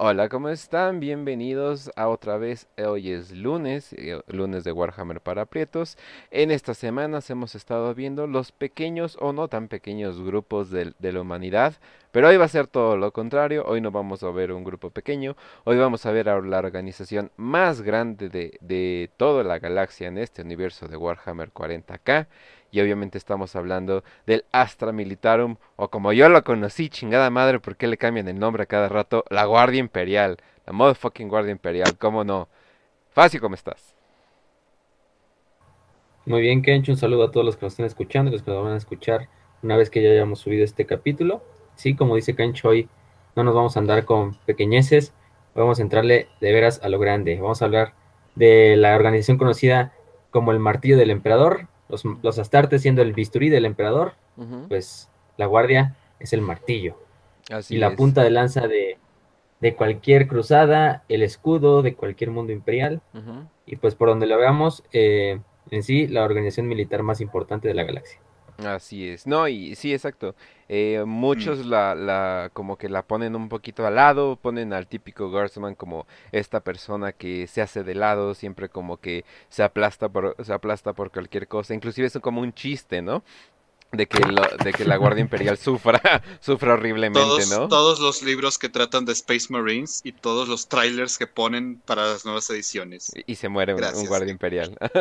Hola, ¿cómo están? Bienvenidos a otra vez. Hoy es lunes, eh, lunes de Warhammer para Prietos. En estas semanas hemos estado viendo los pequeños o no tan pequeños grupos de, la humanidad, pero hoy va a ser todo lo contrario. Hoy no vamos a ver un grupo pequeño, hoy vamos a ver a la organización más grande de, de toda la galaxia en este universo de Warhammer 40k. Y obviamente estamos hablando del Astra Militarum, o como yo lo conocí, chingada madre, ¿por qué le cambian el nombre a cada rato? La Guardia Imperial, la motherfucking Guardia Imperial, ¿cómo no? Fácil, ¿cómo estás? Muy bien, Kencho, un saludo a todos los que nos están escuchando los que nos van a escuchar una vez que ya hayamos subido este capítulo. Sí, como dice Kencho, hoy no nos vamos a andar con pequeñeces, vamos a entrarle de veras a lo grande. Vamos a hablar de la organización conocida como el Martillo del Emperador, los, los astartes siendo el bisturí del emperador, pues la guardia es el martillo. Así Y la es. punta de lanza de, de cualquier cruzada, el escudo de cualquier mundo imperial. Y pues por donde lo veamos, eh, en sí, la organización militar más importante de la galaxia. Así es, no, y sí, exacto. Eh, muchos la, la, como que la ponen un poquito al lado, ponen al típico Guardsman como esta persona que se hace de lado, siempre como que se aplasta por, se aplasta por cualquier cosa, inclusive es como un chiste, ¿no? De que lo, de que la Guardia Imperial sufra, sufra horriblemente, Todos, ¿no? todos los libros que tratan de Space Marines y todos los trailers que ponen para las nuevas ediciones. Y y se muere un, un guardia imperial.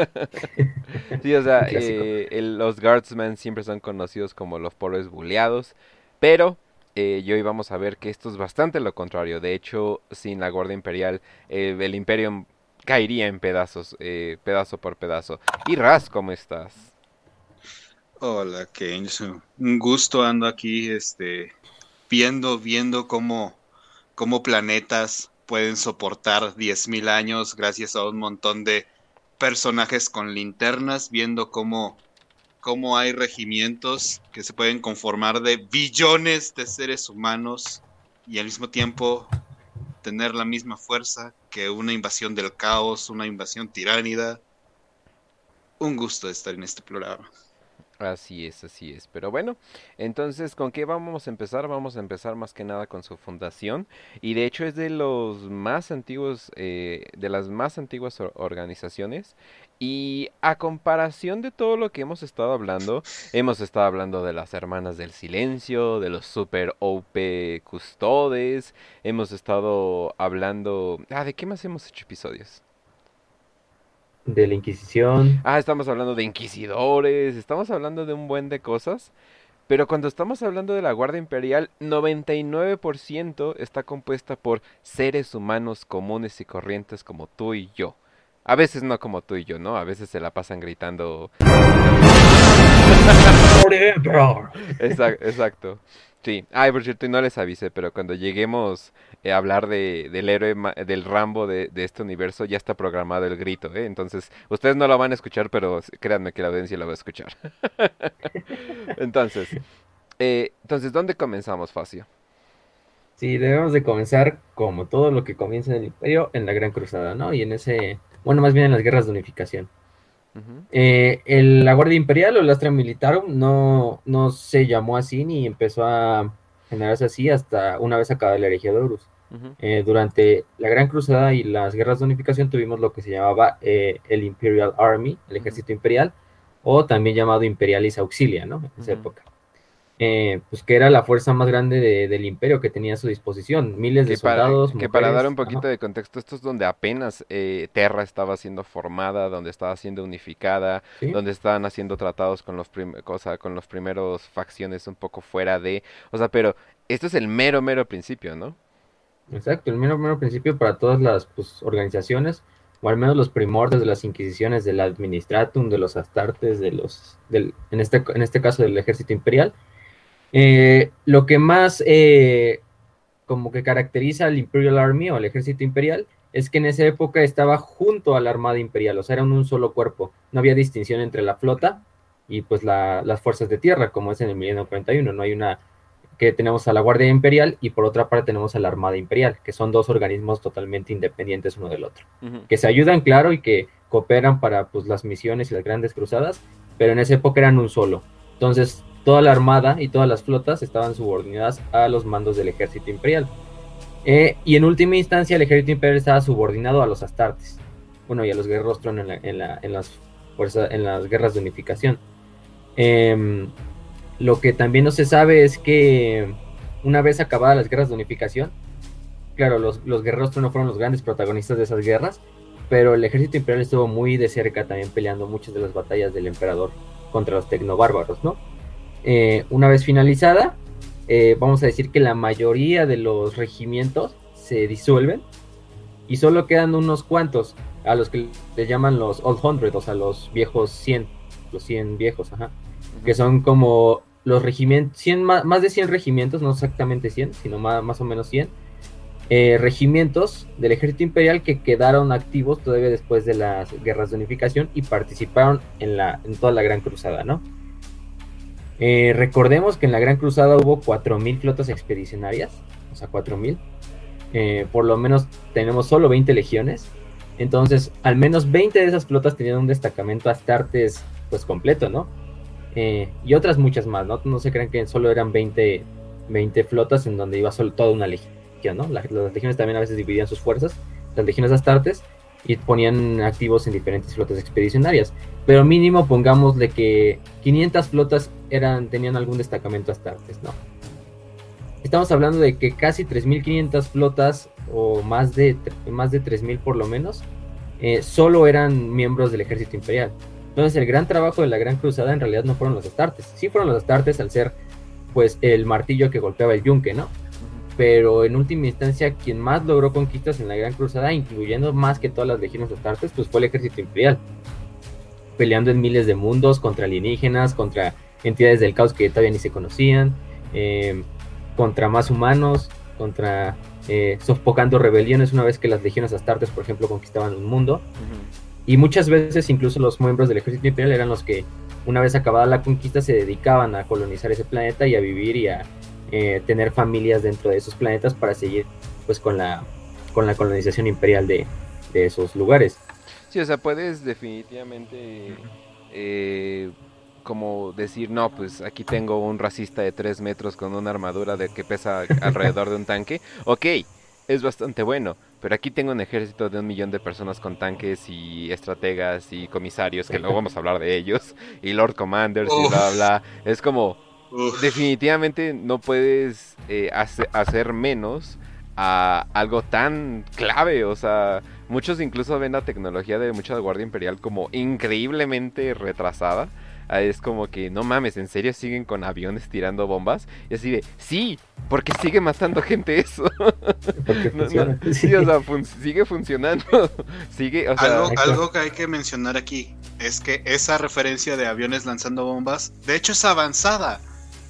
Sí, o sea, eh, el- los guardsmen siempre son conocidos como los pobres buleados, pero eh, y hoy vamos a ver que esto es bastante lo contrario. De hecho, sin la guardia imperial, eh, el imperio caería en pedazos, eh, pedazo por pedazo. Y Raz, ¿cómo estás? Hola, Kenzo. Un gusto ando aquí, este, viendo, viendo cómo, cómo planetas pueden soportar 10.000 años gracias a un montón de personajes con linternas, viendo cómo, cómo hay regimientos que se pueden conformar de billones de seres humanos y al mismo tiempo tener la misma fuerza que una invasión del caos, una invasión tiránida. Un gusto estar en este programa. Así es, así es. Pero bueno, entonces, ¿con qué vamos a empezar? Vamos a empezar más que nada con su fundación. Y de hecho es de los más antiguos, eh, de las más antiguas or- organizaciones. Y a comparación de todo lo que hemos estado hablando, hemos estado hablando de las Hermanas del Silencio, de los Super OP Custodes, hemos estado hablando... Ah, ¿de qué más hemos hecho episodios? De la Inquisición, Ah, estamos hablando de inquisidores, estamos hablando de un buen de cosas, pero cuando estamos hablando de la Guardia Imperial, 99% está compuesta por seres humanos comunes y corrientes como tú y yo. A veces no como tú y yo, ¿no? A veces se la pasan gritando. Exacto, exacto. Sí. Ay, por cierto, y no les avisé, pero cuando lleguemos eh, hablar de, del héroe, ma- del Rambo de, de este universo, ya está programado el grito, ¿eh? Entonces, ustedes no lo van a escuchar, pero créanme que la audiencia lo va a escuchar. Entonces, eh, entonces, ¿dónde comenzamos, Facio? Sí, debemos de comenzar como todo lo que comienza en el Imperio, en la Gran Cruzada, ¿no? Y en ese, bueno, más bien en las guerras de unificación. Eh, el- la Guardia Imperial o el Astra Militarum no, no se llamó así ni empezó a generarse así hasta una vez acabada la herejía de Horus. Eh, durante la Gran Cruzada y las guerras de unificación tuvimos lo que se llamaba eh, el Imperial Army, el ejército imperial, o también llamado Imperialis Auxilia, ¿no? En esa época. Eh, pues que era la fuerza más grande de- del imperio que tenía a su disposición, miles de Que para, soldados, que para dar un poquito ajá. de contexto, esto es donde apenas eh, Terra estaba siendo formada, donde estaba siendo unificada, ¿sí? donde estaban haciendo tratados con los cosa, con los primeros facciones un poco fuera de, o sea, pero esto es el mero mero principio, ¿no? Exacto, el mero, mero principio para todas las pues, organizaciones, o al menos los primordios de las inquisiciones, del administratum, de los astartes, de los, del, en, este, en este caso del ejército imperial. Eh, lo que más eh, como que caracteriza al Imperial Army o al ejército imperial es que en esa época estaba junto a la armada imperial, o sea, eran un solo cuerpo, no había distinción entre la flota y pues la- las fuerzas de tierra, como es en el milenio 41, no hay una que tenemos a la Guardia Imperial y por otra parte tenemos a la Armada Imperial, que son dos organismos totalmente independientes uno del otro, Ujú. que se ayudan, claro, y que cooperan para pues, las misiones y las grandes cruzadas, pero en esa época eran un solo. Entonces, toda la armada y todas las flotas estaban subordinadas a los mandos del ejército imperial. Eh, y en última instancia el ejército imperial estaba subordinado a los astartes, bueno, y a los guerreros tron en, en, las fuerzas, en las guerras de unificación. Em, lo que también no se sabe es que una vez acabadas las guerras de unificación, claro, los, los guerreros no fueron los grandes protagonistas de esas guerras, pero el ejército imperial estuvo muy de cerca también peleando muchas de las batallas del emperador contra los tecnobárbaros, ¿no? Eh, una vez finalizada, eh, vamos a decir que la mayoría de los regimientos se disuelven y solo quedan unos cuantos a los que le llaman los Old Hundred, o sea, los viejos 100, los 100 viejos, ajá, que son como los regimientos, 100, más, de 100 regimientos, no exactamente 100, sino más, más o menos 100, eh, regimientos del ejército imperial que quedaron activos todavía después de las guerras de unificación y participaron en, la, en toda la Gran Cruzada, ¿no? Eh, recordemos que en la Gran Cruzada hubo 4.000 flotas expedicionarias, o sea, 4.000. Eh, por lo menos tenemos solo 20 legiones. Entonces, al menos 20 de esas flotas tenían un destacamento Astartes pues completo, ¿no? Y otras muchas más, ¿no? No se crean que solo eran 20, 20 flotas en donde iba solo toda una legión las legiones también a veces dividían sus fuerzas, las legiones astartes, y ponían activos en diferentes flotas expedicionarias. Pero mínimo pongámosle que 500 flotas eran, tenían algún destacamento astartes, ¿no? Estamos hablando de que casi 3.500 flotas, o más de, más de 3.000 por lo menos, eh, solo eran miembros del ejército imperial. Entonces el gran trabajo de la Gran Cruzada en realidad no fueron los astartes. Sí fueron los astartes al ser pues el martillo que golpeaba el yunque, ¿no? pero en última instancia quien más logró conquistas en la Gran Cruzada, incluyendo más que todas las legiones astartes, pues fue el ejército imperial, peleando en miles de mundos contra alienígenas, contra entidades del caos que todavía ni se conocían, eh, contra más humanos, contra eh, sofocando rebeliones una vez que las legiones astartes, por ejemplo, conquistaban un mundo. Y muchas veces incluso los miembros del ejército imperial eran los que, una vez acabada la conquista, se dedicaban a colonizar ese planeta y a vivir y a eh, tener familias dentro de esos planetas para seguir pues con la con la colonización imperial de, esos lugares. Sí, o sea, puedes definitivamente eh, como decir, no, pues aquí tengo un racista de 3 metros con una armadura de que pesa alrededor de un tanque. Ok, es bastante bueno, pero aquí tengo un ejército de un millón de personas con tanques y estrategas y comisarios, que luego vamos a hablar de ellos, y Lord Commanders y bla, bla. Es como, definitivamente no puedes eh, hacer, menos a algo tan clave. O sea, muchos incluso ven la tecnología de mucha Guardia Imperial como increíblemente retrasada. Es como que, no mames, ¿en serio siguen con aviones tirando bombas? Y así de, sí, porque sigue matando gente eso. Porque funciona. sí, o sea, sigue funcionando. sigue, o sea, algo, algo que hay que mencionar aquí es que esa referencia de aviones lanzando bombas, de hecho es avanzada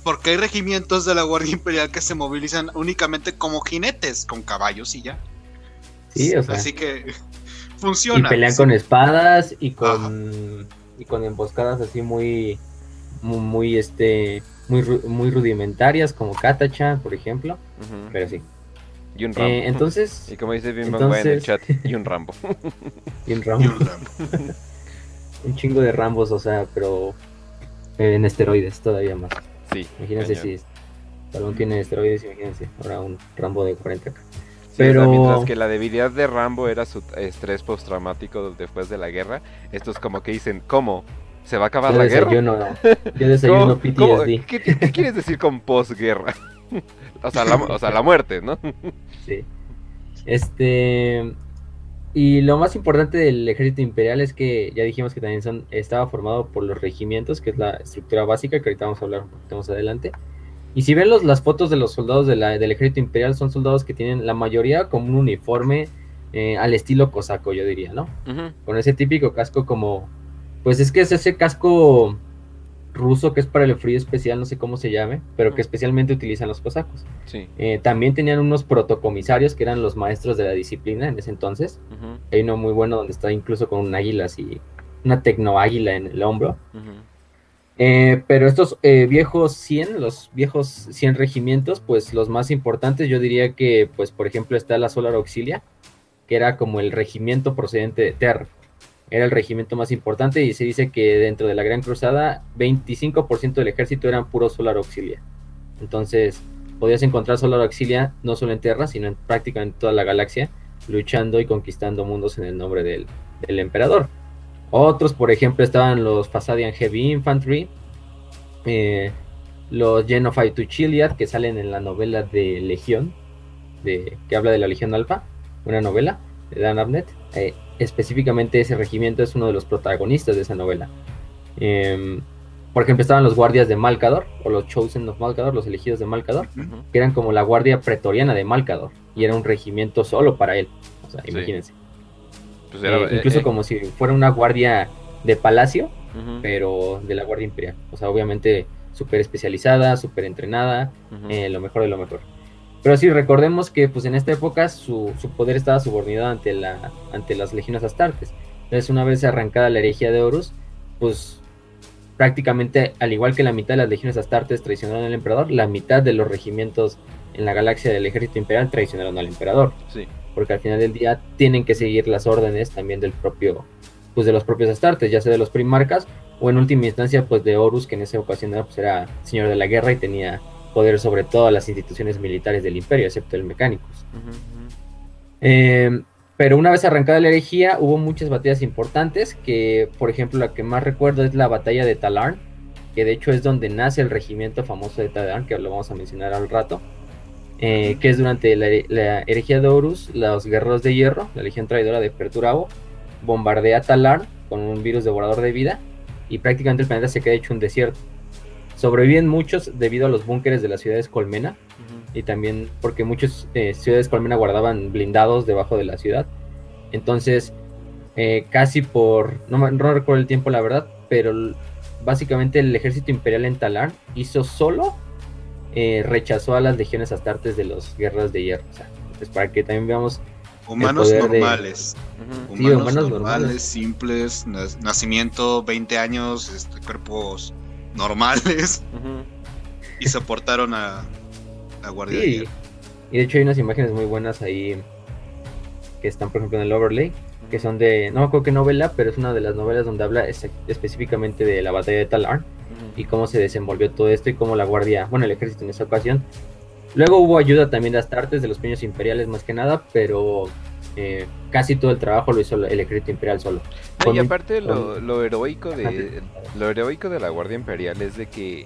porque hay regimientos de la Guardia Imperial que se movilizan únicamente como jinetes, con caballos y ya. Sí, o sea. Así que funciona. Y pelean con espadas y con y con emboscadas así muy muy, este muy, muy rudimentarias como Katacha, por ejemplo, pero sí. Y un Rambo. Eh, entonces. Y como dice bien entonces... en el chat, y un Rambo. y un Rambo. un chingo de Rambos, o sea, pero en esteroides todavía más. Sí. Imagínense si Stallone tiene esteroides, imagínense. Ahora un Rambo de 40 pero... mientras que la debilidad de Rambo era su estrés postraumático después de la guerra, estos como que dicen, ¿cómo? ¿Se va a acabar la guerra? Yo desayuno PTSD. ¿Qué, ¿Qué, quieres decir con posguerra? o, sea, la, o sea, la muerte, ¿no? sí. Este... Y lo más importante del ejército imperial es que ya dijimos que también son, estaba formado por los regimientos, que es la estructura básica, que ahorita vamos a hablar un poquito más adelante. Y si ven los, las fotos de los soldados de la, del ejército imperial, son soldados que tienen la mayoría como un uniforme eh, al estilo cosaco, yo diría, ¿no? Con ese típico casco como, pues es que es ese casco ruso que es para el frío especial, no sé cómo se llame, pero que especialmente utilizan los cosacos. Eh, también tenían unos protocomisarios que eran los maestros de la disciplina en ese entonces. Hay uno muy bueno donde está incluso con un águila así, una tecnoáguila en el hombro. Eh, pero estos eh, viejos 100, los viejos 100 regimientos, pues los más importantes, yo diría que, pues por ejemplo, está la Solar Auxilia, que era como el regimiento procedente de Terra era el regimiento más importante y se dice que dentro de la Gran Cruzada 25% del ejército eran puro solar auxilia. Entonces, podías encontrar solo Auxilia no solo en Terra, sino en prácticamente toda la galaxia, luchando y conquistando mundos en el nombre del, del emperador. Otros, por ejemplo, estaban los Fasadian Heavy Infantry, eh, los Genofy to Chiliad, que salen en la novela de Legión, de, que habla de la Legión Alpha, una novela de Dan Abnett. Eh, específicamente ese regimiento es uno de los protagonistas de esa novela. Em, por ejemplo, estaban los guardias de Malcador, o los Chosen of Malcador, los elegidos de Malcador, que eran como la guardia pretoriana de Malcador, y era un regimiento solo para él. O sea, imagínense. Pues eh, incluso como si fuera una guardia de palacio, pero de la Guardia Imperial. O sea, obviamente súper especializada, súper entrenada, eh, lo mejor de lo mejor. Pero sí, recordemos que pues en esta época su, poder estaba subordinado ante, la, ante las legiones astartes. Entonces una vez arrancada la herejía de Horus, pues prácticamente al igual que la mitad de las legiones astartes traicionaron al emperador, la mitad de los regimientos en la galaxia del ejército imperial traicionaron al emperador. Sí. Porque al final del día tienen que seguir las órdenes también del propio, pues de los propios astartes, ya sea de los primarcas o en última instancia pues de Horus, que en esa ocasión era, pues, era señor de la guerra y tenía poder sobre todas las instituciones militares del imperio, excepto el mecánicos. Em, pero una vez arrancada la herejía, hubo muchas batallas importantes, que por ejemplo la que más recuerdo es la batalla de Talarn, que de hecho es donde nace el regimiento famoso de Talarn, que lo vamos a mencionar al rato, eh, que es durante la, la, herejía de Horus, los guerreros de hierro, la legión traidora de Perturabo, bombardea Talarn con un virus devorador de vida y prácticamente el planeta se queda hecho un desierto. Sobreviven muchos debido a los búnkeres de las ciudades colmena y también porque muchas eh, ciudades colmena guardaban blindados debajo de la ciudad. Entonces, eh, casi por, no, no, recuerdo el tiempo la verdad, pero básicamente el ejército imperial en Talar hizo solo, eh, rechazó a las legiones astartes de los guerreros de hierro. O sea, pues para que también veamos Humanos normales. humanos, normales, simples, nacimiento 20 años, este, cuerpos normales. Y soportaron a, a Guardia Y de hecho hay unas imágenes muy buenas ahí que están, por ejemplo, en el overlay, que son de, no me acuerdo qué novela, pero es una de las novelas donde habla específicamente de la batalla de Talar y cómo se desenvolvió todo esto y cómo la guardia, bueno, el ejército en esa ocasión Luego hubo ayuda también de Astartes, de los peños imperiales más que nada, pero eh, casi todo el trabajo lo hizo el ejército imperial solo. y aparte lo, heroico de lo heroico de la Guardia Imperial es de que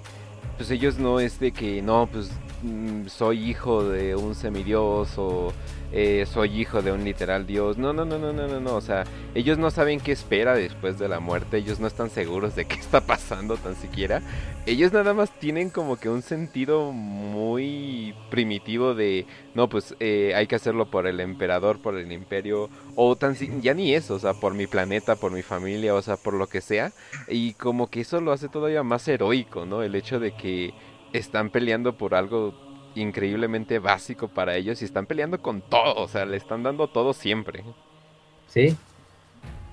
pues ellos no es de que no pues mm, soy hijo de un semidios o eh, soy hijo de un literal dios. No, no, no, no, no, no, no. O sea, ellos no saben qué espera después de la muerte. Ellos no están seguros de qué está pasando tan siquiera. Ellos nada más tienen como que un sentido muy primitivo de, no, pues eh, hay que hacerlo por el emperador, por el imperio. O tan ya ni eso, o sea, por mi planeta, por mi familia, o sea, por lo que sea. Y como que eso lo hace todavía más heroico, ¿no? El hecho de que están peleando por algo increíblemente básico para ellos y están peleando con todo, o sea, le están dando todo siempre. Sí.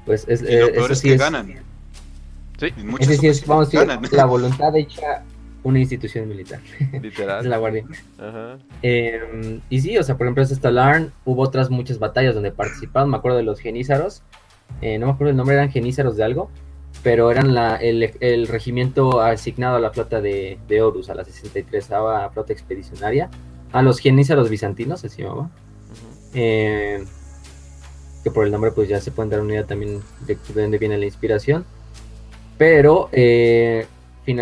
Pues es, y lo eh, peor es que ganan. Sí. Es decir, vamos a decir, la voluntad hecha una institución militar. Literal. es la guardia. Ajá. Em, y sí, o sea, por ejemplo, es Stalarn, hubo otras muchas batallas donde participaron, me acuerdo de los genízaros, eh, no me acuerdo el nombre, eran genízaros de algo, pero eran la, el, regimiento asignado a la flota de, de Horus, a la 63 flota expedicionaria, a los genízaros bizantinos, se llamaba. Eh, que por el nombre pues ya se pueden dar una idea también de, dónde viene la inspiración. Pero eh,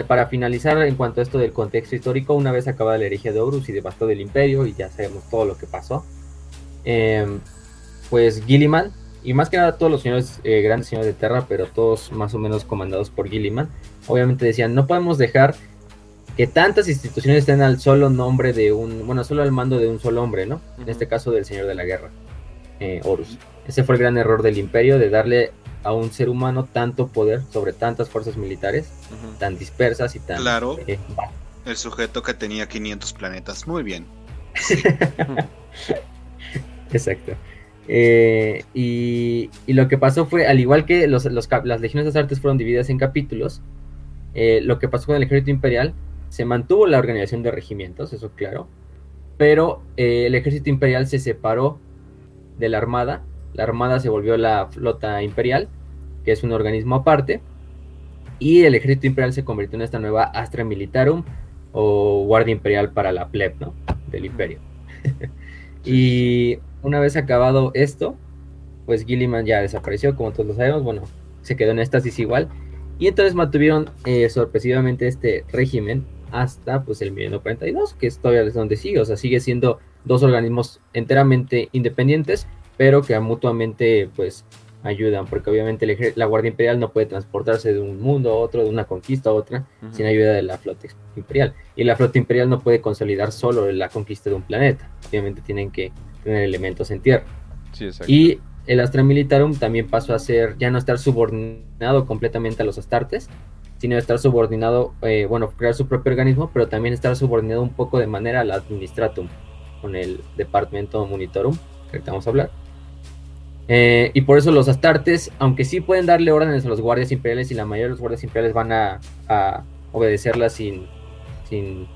para finalizar en cuanto a esto del contexto histórico, una vez acabada la herejía de Horus y devastó del imperio y ya sabemos todo lo que pasó, eh, pues Gilliman y más que nada todos los señores, eh, grandes señores de Terra, pero todos más o menos comandados por Gilliman, obviamente decían, no podemos dejar que tantas instituciones estén al solo nombre de un, bueno, solo al mando de un solo hombre, ¿no? En este caso del Señor de la Guerra, eh, Horus. Ese fue el gran error del imperio, de darle a un ser humano tanto poder sobre tantas fuerzas militares, tan dispersas y tan... Claro. Eh, el sujeto que tenía 500 planetas, muy bien. Exacto. Eh, y, lo que pasó fue, al igual que los, las legiones de artes fueron divididas en capítulos, eh, lo que pasó con el ejército imperial, se mantuvo la organización de regimientos, eso claro, pero eh, el ejército imperial se separó de la armada, la armada se volvió la flota imperial, que es un organismo aparte, y el ejército imperial se convirtió en esta nueva Astra Militarum, o guardia imperial para la pleb, ¿no? Del imperio. y una vez acabado esto, pues Gilliman ya desapareció, como todos lo sabemos, bueno, se quedó en éxtasis igual. Y entonces mantuvieron eh, sorpresivamente este régimen hasta pues el 1942, que es todavía es donde sigue, o sea, sigue siendo dos organismos enteramente independientes, pero que mutuamente pues ayudan, porque obviamente la Guardia Imperial no puede transportarse de un mundo a otro, de una conquista a otra, sin ayuda de la flota imperial. Y la flota imperial no puede consolidar solo la conquista de un planeta, obviamente tienen que tener elementos en tierra. y el Astra Militarum también pasó a ser, ya no estar subordinado completamente a los Astartes, sino estar subordinado, eh, bueno, crear su propio organismo, pero también estar subordinado un poco de manera al Administratum, con el Departamento Monitorum, que ahorita vamos a hablar. Eh, y por eso los Astartes, aunque sí pueden darle órdenes a los guardias imperiales y la mayoría de los guardias imperiales van a, a obedecerlas sin, sin,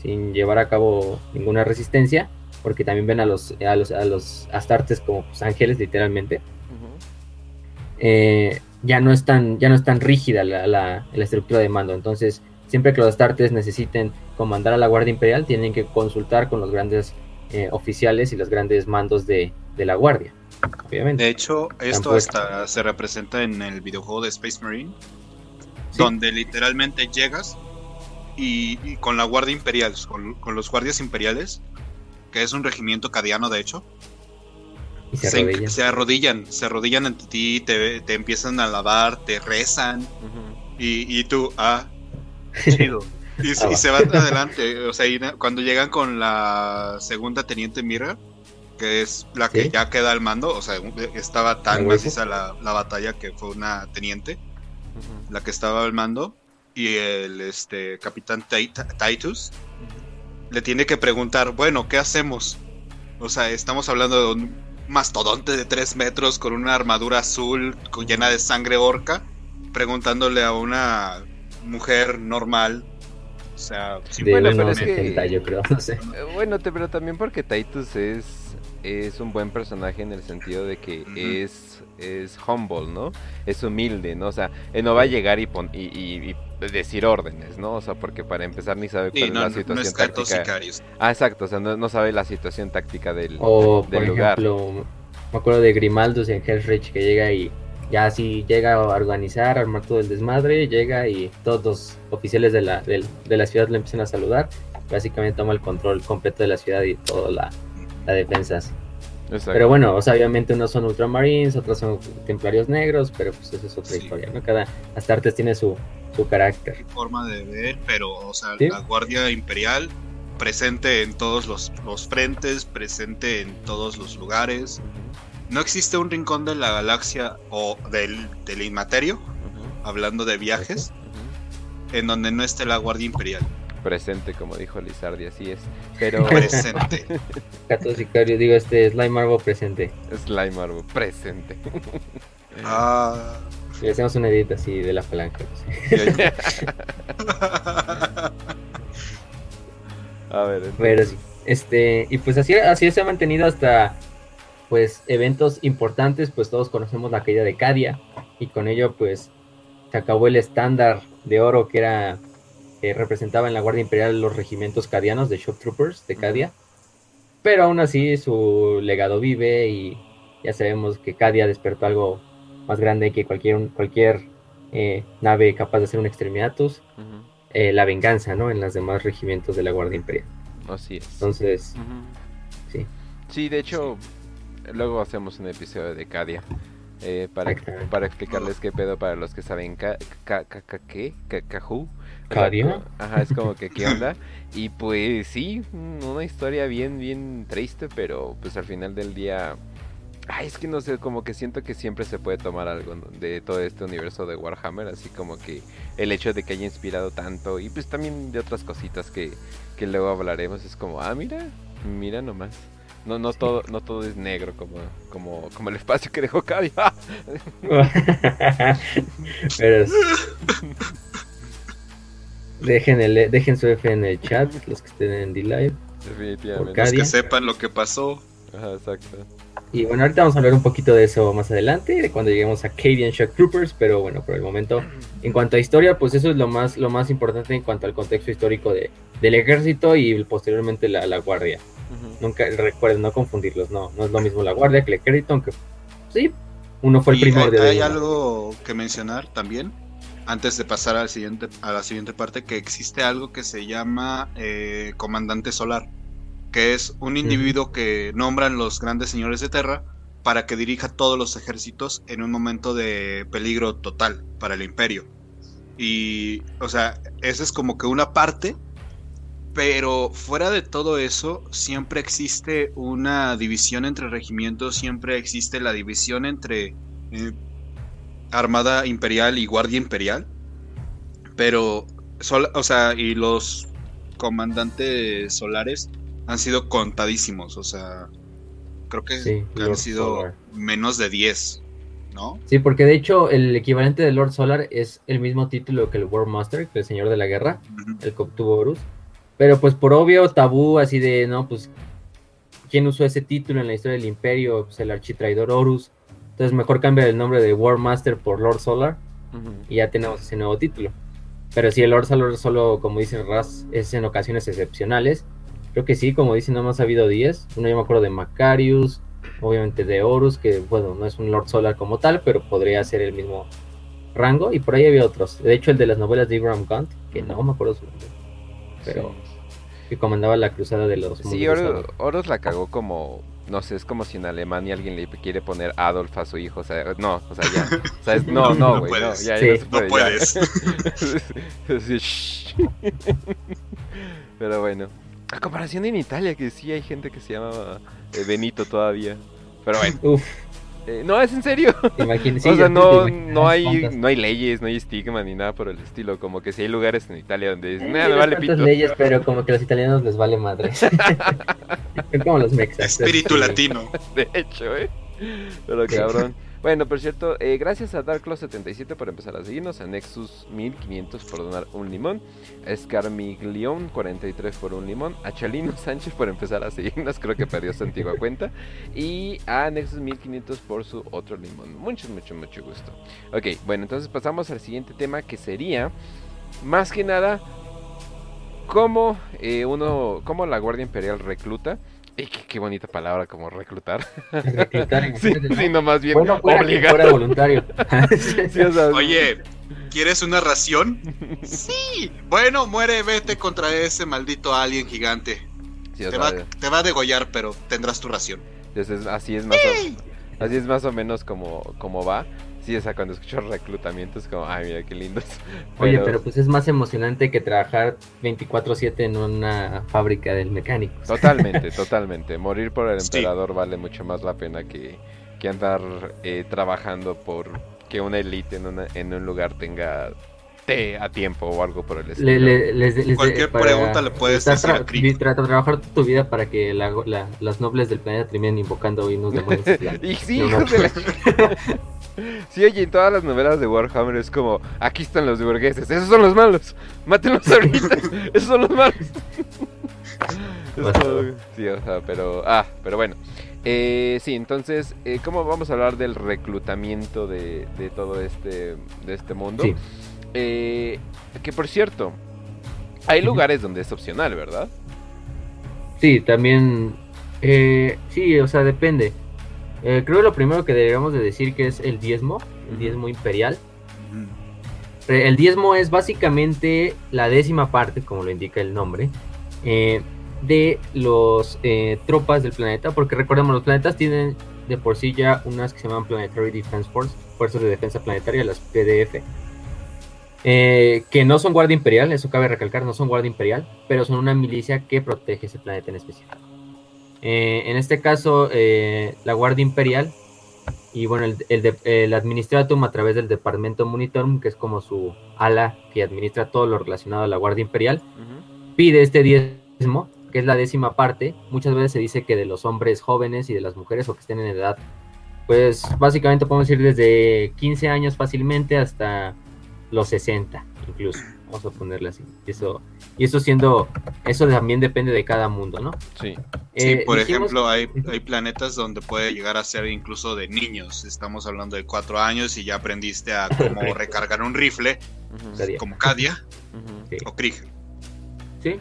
sin, llevar a cabo ninguna resistencia, porque también ven a los, a los, a los Astartes como pues, ángeles, literalmente. eh, ya no es tan, ya no es tan rígida la, la, estructura de mando. Entonces, siempre que los astartes necesiten comandar a la Guardia Imperial, tienen que consultar con los grandes eh, oficiales y los grandes mandos de, la Guardia. Obviamente. De hecho, esto hasta se representa en el videojuego de Space Marine, donde literalmente llegas y, con la Guardia Imperial, con, con, los guardias imperiales, que es un regimiento cadiano de hecho, se, arrodillan. se, arrodillan. ante ti, te, te empiezan a lavar, te rezan. y, y, tú, ah, chido. Y, ah, se van adelante. O sea, cuando llegan con la segunda teniente Mira, que es la que ya queda al mando, o sea, estaba tan maciza la, la, batalla que fue una teniente, la que estaba al mando, y el este capitán Titus le tiene que preguntar, bueno, ¿qué hacemos? O sea, estamos hablando de un mastodonte de 3 metros con una armadura azul llena de sangre orca, preguntándole a una mujer normal. O sea, bueno, pero es que, yo creo, eh, Bueno, pero también porque Titus es es un buen personaje en el sentido de que es, es humble, ¿no? Es humilde, ¿no? O sea, él no va a llegar y, y, decir órdenes, ¿no? O sea, porque para empezar ni sabe cuál es la situación táctica. Ah, exacto, o sea, no, sabe la situación táctica del, o, por Ejemplo, me acuerdo de Grimaldus en Hellrich que llega y ya así llega a organizar, armar todo el desmadre, llega y todos los oficiales de la, de, la ciudad le empiezan a saludar. Básicamente toma el control completo de la ciudad y toda la, la defensas. Pero bueno, o sea, obviamente unos son ultramarines, otros son templarios negros, pero pues eso es otra historia, ¿no? Cada Astartes tiene su, su carácter. Forma de ver, pero, o sea, la Guardia Imperial presente en todos los, los, frentes, presente en todos los lugares. No existe un rincón de la galaxia o del, del inmaterio, hablando de viajes, en donde no esté la Guardia Imperial presente, como dijo Lizardi, así es. Pero. Presente. Gato Sicario, digo, este Slime Arbo presente. Slime Arbo presente. ah. Y hacemos una edit así de la palanca. A ver. Pero sí. Este, y pues así, así se ha mantenido hasta pues eventos importantes, pues todos conocemos la caída de Cadia y con ello pues se acabó el estándar de oro que era representaba en la Guardia Imperial los regimientos cadianos de Shock Troopers de Cadia. Pero aún así su legado vive y ya sabemos que Cadia despertó algo más grande que cualquier, cualquier eh, nave capaz de hacer un exterminatus. Eh, la venganza, ¿no? En los demás regimientos de la Guardia Imperial. Así es. Entonces, sí. Sí, de hecho, luego hacemos un episodio de Cadia. Eh, para, para explicarles qué pedo para los que saben ¿qué? Ajá, es como que qué onda. Y pues sí, una historia bien, bien triste, pero pues al final del día... Ay, es que no sé, como que siento que siempre se puede tomar algo de todo este universo de Warhammer, así como que el hecho de que haya inspirado tanto y pues también de otras cositas que, que luego hablaremos, es como, ah, mira, mira nomás. No, no todo, no todo es negro como, como, como el espacio que dejó Cavi. Pero dejen, dejen su F en el chat, los que estén en D-Live. Definitivamente. Los que sepan lo que pasó. Ajá, exacto. Y bueno, ahorita vamos a hablar un poquito de eso más adelante, de cuando lleguemos a Cadian Shock Troopers, pero bueno, por el momento, en cuanto a historia, pues eso es lo más, lo más importante en cuanto al contexto histórico de, del ejército y posteriormente la, la guardia. Nunca, recuerden, no confundirlos, no, no es lo mismo la guardia que el ejército, aunque sí, uno fue el hay, primordial. de hay uno. algo que mencionar también, antes de pasar al siguiente, a la siguiente parte, que existe algo que se llama eh, comandante solar, que es un individuo que nombran los grandes señores de Terra para que dirija todos los ejércitos en un momento de peligro total para el imperio. Y, o sea, esa es como que una parte, pero fuera de todo eso, siempre existe una división entre regimientos, siempre existe la división entre eh, Armada Imperial y Guardia Imperial. Pero, sol- o sea, y los comandantes solares han sido contadísimos, o sea, creo que, Sí, han Lord sido Solar. menos de 10, ¿no? Sí, porque de hecho el equivalente de Lord Solar es el mismo título que el War Master, que el Señor de la Guerra, el que obtuvo Horus. Pero pues por obvio tabú así de, no, pues, ¿quién usó ese título en la historia del Imperio? Pues el architraidor Horus. Entonces mejor cambia el nombre de War Master por Lord Solar y ya tenemos ese nuevo título. Pero si el Lord Solar solo, como dice Raz, es en ocasiones excepcionales. Creo que sí, como dicen, nomás ha habido 10. Uno yo me acuerdo de Macarius, obviamente de Horus, que bueno, no es un Lord Solar como tal, pero podría ser el mismo rango. Y por ahí había otros. De hecho, el de las novelas de Abraham Gunt, que no me acuerdo su nombre, pero que comandaba la cruzada de los Sí. Horus la cagó como, no sé, es como si en Alemania alguien le quiere poner Adolf a su hijo, o sea, no, o sea, ya, o sea, es- no, No, no, no güey, no, puedes. ya, Sí. ya no se No puede, ya. puedes. Pero bueno, a comparación en Italia, que sí hay gente que se llama eh, Benito todavía, pero bueno, Uf, eh, no, es en serio. imagínense. o sea, no, no hay, no hay leyes, no hay estigma ni nada por el estilo. Como que si hay lugares en Italia donde dicen, Eh, nada, me unas vale pito. leyes, pero como que a los italianos les vale madre. Son como los mexas. Espíritu latino. De hecho, ¿eh? Pero cabrón. Bueno, por cierto, eh, gracias a Darkclaw77 por empezar a seguirnos, a Nexus1500 por donar un limón, a Scarmiglion43 por un limón, a Chalino Sánchez por empezar a seguirnos, creo que perdió su antigua cuenta, y a Nexus1500 por su otro limón. Mucho, mucho, mucho gusto. Ok, bueno, entonces pasamos al siguiente tema que sería, más que nada, cómo eh, uno, cómo la Guardia Imperial recluta. Y qué, qué bonita palabra como reclutar. Reclutar, Sí, sí, no, más bien Bueno, fuera que obligado. fuera voluntario. Sí, o sea, Oye, ¿quieres una ración? Sí. Bueno, muere, vete contra ese maldito alien gigante. sí, Te va, te va a degollar, pero tendrás tu ración. entonces, así es más o, así es más o menos como, como va. Sí, o sea, cuando escucho reclutamiento es como, ay, mira qué lindos. Oye, pero pues es más emocionante que trabajar 24/7 en una fábrica del mecánico. Totalmente, totalmente. Morir por el Sí. emperador vale mucho más la pena que, que andar eh, trabajando por que una élite en, una- en un lugar tenga a tiempo o algo por el estilo. Le- le- les- les- Cualquier para pregunta le puedes decir a Trata de trabajar tu vida para que la- la- las nobles del planeta terminen invocando hoy unos demonios. y sí, No, no. hijos de la Sí, oye, en todas las novelas de Warhammer es como, aquí están los burgueses, esos son los malos, mátenlos ahorita, esos son los malos. Sí, o sea, pero, ah, pero bueno. Eh, sí, entonces, eh, ¿cómo vamos a hablar del reclutamiento de, de todo este, de este mundo? Sí. Eh, que por cierto, hay lugares donde es opcional, ¿verdad? Sí, también. eh, sí, o sea, depende. Eh, creo que lo primero que deberíamos de decir que es el diezmo, el diezmo imperial. El diezmo es básicamente la décima parte, como lo indica el nombre, eh, de los eh, tropas del planeta, porque recordemos, los planetas tienen de por sí ya unas que se llaman Planetary Defense Force, Fuerzas de Defensa Planetaria, las PDF, eh, que no son guardia imperial, eso cabe recalcar, no son guardia imperial, pero son una milicia que protege ese planeta en especial. Eh, en este caso, eh, la guardia imperial y bueno, el, el, de- el Administratum a través del Departamento Monitorum, que es como su ala que administra todo lo relacionado a la Guardia Imperial, pide este diezmo, que es la décima parte. Muchas veces se dice que de los hombres jóvenes y de las mujeres o que estén en edad, pues básicamente podemos decir desde 15 años fácilmente hasta los 60 incluso. Vamos a ponerle así. Eso, y eso siendo, eso también depende de cada mundo, ¿no? Sí. Sí, Eh, por dijimos- ejemplo, hay, hay planetas donde puede llegar a ser incluso de niños. Estamos hablando de cuatro años y ya aprendiste a cómo recargar un rifle, como Cadia o Krieg. Sí.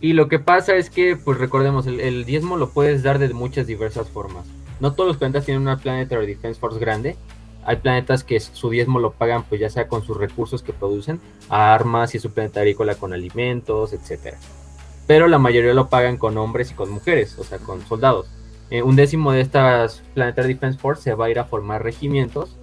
Y lo que pasa es que, pues recordemos, el, el diezmo lo puedes dar de muchas diversas formas. No todos los planetas tienen una Planetary Defense Force grande. Hay planetas que su diezmo lo pagan, pues ya sea con sus recursos que producen, armas y su planeta agrícola con alimentos, etcétera. Pero la mayoría lo pagan con hombres y con mujeres, o sea, con soldados. Eh, un décimo de estas Planetary Defense Force se va a ir a formar regimientos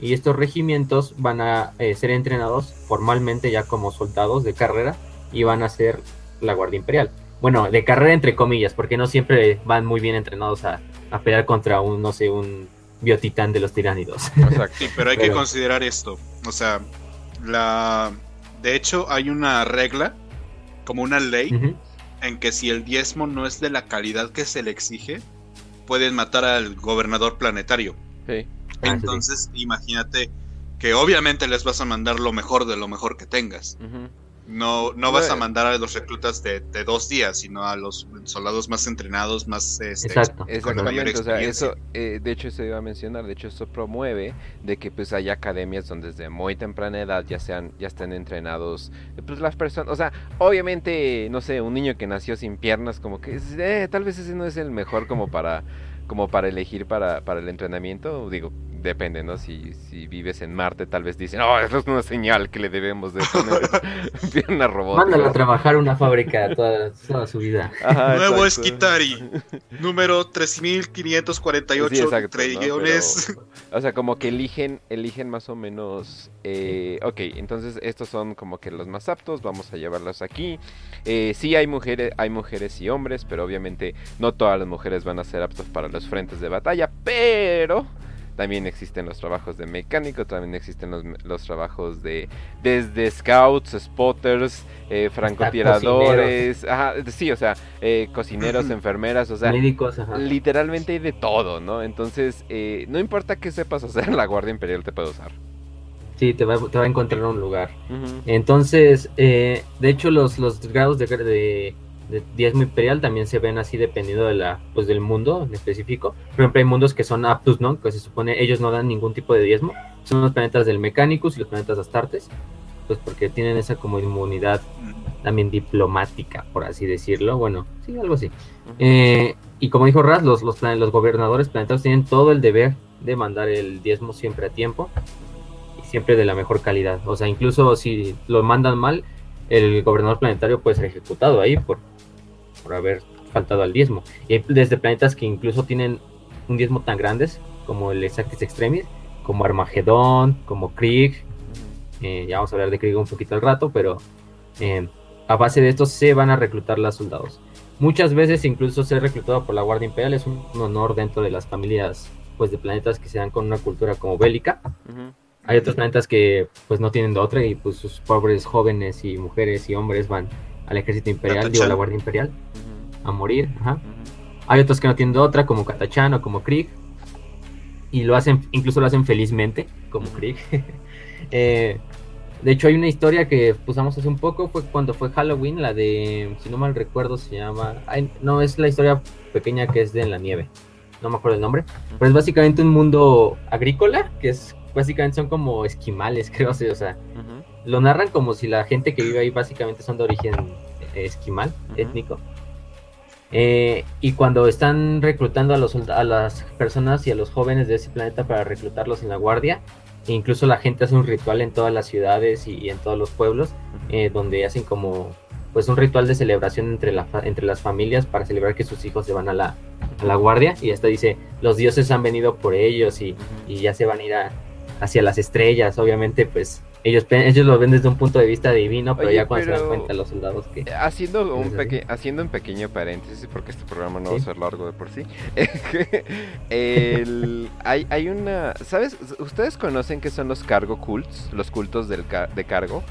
y estos regimientos van a eh, ser entrenados formalmente ya como soldados de carrera y van a ser la Guardia Imperial. Bueno, de carrera entre comillas, porque no siempre van muy bien entrenados a pelear contra un, no sé, un biotitán de los tiránidos. Exacto. Sí, pero hay que considerar esto. O sea, la de hecho hay una regla, como una ley, en que si el diezmo no es de la calidad que se le exige, pueden matar al gobernador planetario. Sí. Ah, sí. Entonces, imagínate que obviamente les vas a mandar lo mejor de lo mejor que tengas. No, no vas a mandar a los reclutas de, de dos días, sino a los soldados más entrenados, más este, Exacto. con mayor o sea, eso, eh, de hecho se iba a mencionar, de hecho eso promueve de que pues haya academias donde desde muy temprana edad ya sean, ya estén entrenados, pues las personas, o sea, obviamente, no sé, un niño que nació sin piernas, como que, eh, tal vez ese no es el mejor como para, como para elegir para, para el entrenamiento, digo, depende, ¿no? Si, si vives en Marte, tal vez dicen, oh, eso es una señal que le debemos de poner pierna robótica. Mándalo a trabajar en una fábrica toda, toda su vida. Ajá, Nuevo. Esquitari, número 3548 Sí, exacto, ¿no? trillones. Pero, o sea, como que eligen, eligen más o menos. eh, ok, entonces estos son como que los más aptos. Vamos a llevarlos aquí. Eh, sí hay mujeres, hay mujeres y hombres, pero obviamente no todas las mujeres van a ser aptos para los frentes de batalla. Pero también existen los trabajos de mecánico, también existen los, los trabajos de desde scouts, spotters, eh, francotiradores, ajá, sí, o sea, eh, cocineros, enfermeras, o sea, Médicos, ajá. literalmente hay de todo, ¿no? Entonces, eh, no importa qué sepas hacer, la Guardia Imperial te puede usar. Sí, te va, te va a encontrar un lugar. Entonces, eh, de hecho, los, los grados de, de, de diezmo imperial también se ven así dependiendo de la, pues, del mundo en específico. Por ejemplo, hay mundos que son aptus, ¿no? Que se supone ellos no dan ningún tipo de diezmo. Son los planetas del Mechanicus y los planetas Astartes. Pues porque tienen esa como inmunidad también diplomática, por así decirlo. Bueno, sí, algo así. Eh, y como dijo Raz, los, los, plan- los gobernadores planetarios tienen todo el deber de mandar el diezmo siempre a tiempo y siempre de la mejor calidad. O sea, incluso si lo mandan mal, el gobernador planetario puede ser ejecutado ahí por, por haber faltado al diezmo. Y hay desde planetas que incluso tienen un diezmo tan grandes como el Exactis Extremis, como Armagedón, como Krieg. eh, ya vamos a hablar de Krieg un poquito al rato, pero eh, a base de esto se van a reclutar los soldados. Muchas veces incluso ser reclutado por la Guardia Imperial es un, honor dentro de las familias pues de planetas que se dan con una cultura como bélica. Ujú. Hay otros planetas que pues no tienen de otra y pues sus pobres jóvenes y mujeres y hombres van al ejército imperial, digo a la Guardia Imperial, a morir. Ajá. Hay otros que no tienen otra, como Katachan o como Krieg. Y lo hacen, incluso lo hacen felizmente, como Krieg. Eh, de hecho, hay una historia que pusamos hace un poco, fue cuando fue Halloween, la de, si no mal recuerdo, se llama... ay, no, es la historia pequeña que es de en la nieve. No me acuerdo el nombre. Pero es básicamente un mundo agrícola, que es básicamente son como esquimales, creo. O sea, o sea, Ujú. Lo narran como si la gente que vive ahí básicamente son de origen eh, esquimal, étnico. Eh, y cuando están reclutando a, los, a las personas y a los jóvenes de ese planeta para reclutarlos en la guardia, e incluso la gente hace un ritual en todas las ciudades y, y en todos los pueblos, eh, donde hacen como pues un ritual de celebración entre, la, entre las familias para celebrar que sus hijos se van a la, a la guardia. Y hasta dice, los dioses han venido por ellos y, y ya se van a ir a- hacia las estrellas. Obviamente, pues ellos, ellos lo ven desde un punto de vista divino, pero Oye, ya cuando se dan cuenta los soldados que... Haciendo un, haciendo un pequeño paréntesis, porque este programa no va a ser largo de por sí. El- hay, hay una. ¿Sabes? ¿Ustedes conocen qué son los cargo cults? Los cultos del ca- de cargo.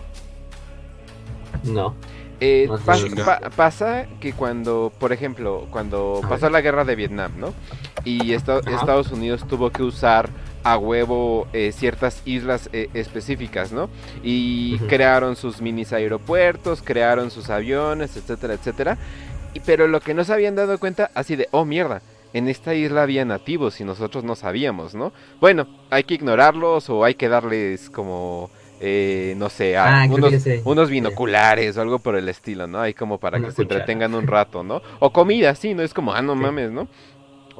No. Eh, No pa- pasa que cuando, por ejemplo, cuando pasó la guerra de Vietnam, ¿no? Y esta- Ajá. Estados Unidos tuvo que usar a huevo eh, ciertas islas eh, específicas, ¿no? Y crearon sus minis aeropuertos, crearon sus aviones, etcétera, etcétera. Y, pero lo que no se habían dado cuenta, así de, oh mierda, en esta isla había nativos y nosotros no sabíamos, ¿no? Bueno, hay que ignorarlos o hay que darles como, eh, no sé, Ah, unos, unos binoculares o algo por el estilo, ¿no? Hay como para Una que se entretengan un rato, ¿no? O comida, sí, ¿no? Es como, ah, no Sí. mames, ¿no?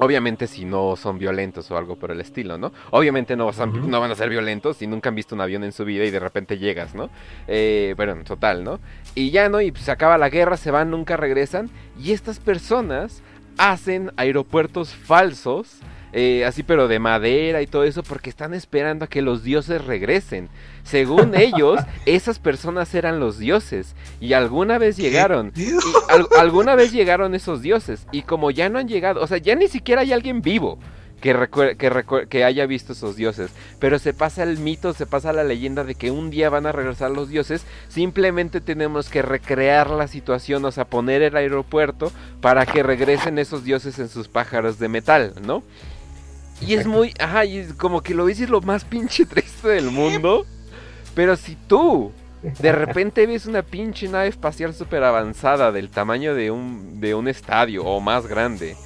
Obviamente si no son violentos o algo por el estilo, ¿no? Obviamente no, son- Ujú. no van a ser violentos si nunca han visto un avión en su vida y de repente llegas, ¿no? Eh, bueno, en total, ¿no? Y ya, ¿no? Y pues, se acaba la guerra, se van, nunca regresan. Y estas personas hacen aeropuertos falsos, eh, así pero de madera y todo eso, porque están esperando a que los dioses regresen. Según ellos, esas personas eran los dioses. Y alguna vez llegaron. Y al- alguna vez llegaron esos dioses. Y como ya no han llegado, o sea, ya ni siquiera hay alguien vivo que, que, que haya visto esos dioses. Pero se pasa el mito, se pasa la leyenda de que un día van a regresar los dioses. Simplemente tenemos que recrear la situación, o sea, poner el aeropuerto para que regresen esos dioses en sus pájaros de metal, ¿no? Y es muy, ajá, y es como que lo ves y es lo más pinche triste del mundo. Pero si tú de repente ves una pinche nave espacial súper avanzada del tamaño de un, de un estadio o más grande.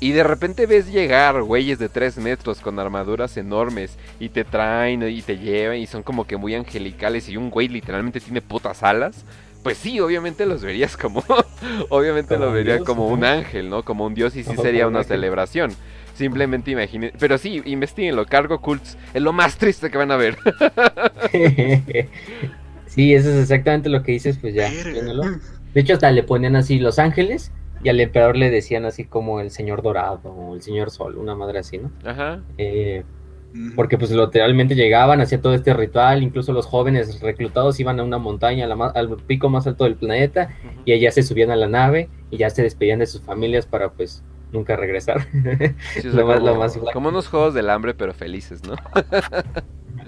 Y de repente ves llegar güeyes de 3 metros con armaduras enormes y te traen y te llevan y son como que muy angelicales y un güey literalmente tiene putas alas. Pues sí, obviamente los verías como... obviamente Como los un vería dios, como un ángel, ¿no? Como un dios y sí sería una celebración. Simplemente imaginen... Pero sí, investiguenlo. Cargo Cults es lo más triste que van a ver. sí, eso es exactamente lo que dices, pues ya. De hecho, hasta le ponían así Los Ángeles y al emperador le decían así como el Señor Dorado o el Señor Sol, una madre así, ¿no? Ajá. Eh, porque pues literalmente llegaban, hacía todo este ritual, incluso los jóvenes reclutados iban a una montaña, a la ma- al pico más alto del planeta, y allá se subían a la nave y ya se despedían de sus familias para pues nunca regresar. Sí, o sea, Lo más- como, lo más guay. como unos juegos del hambre, pero felices, ¿no?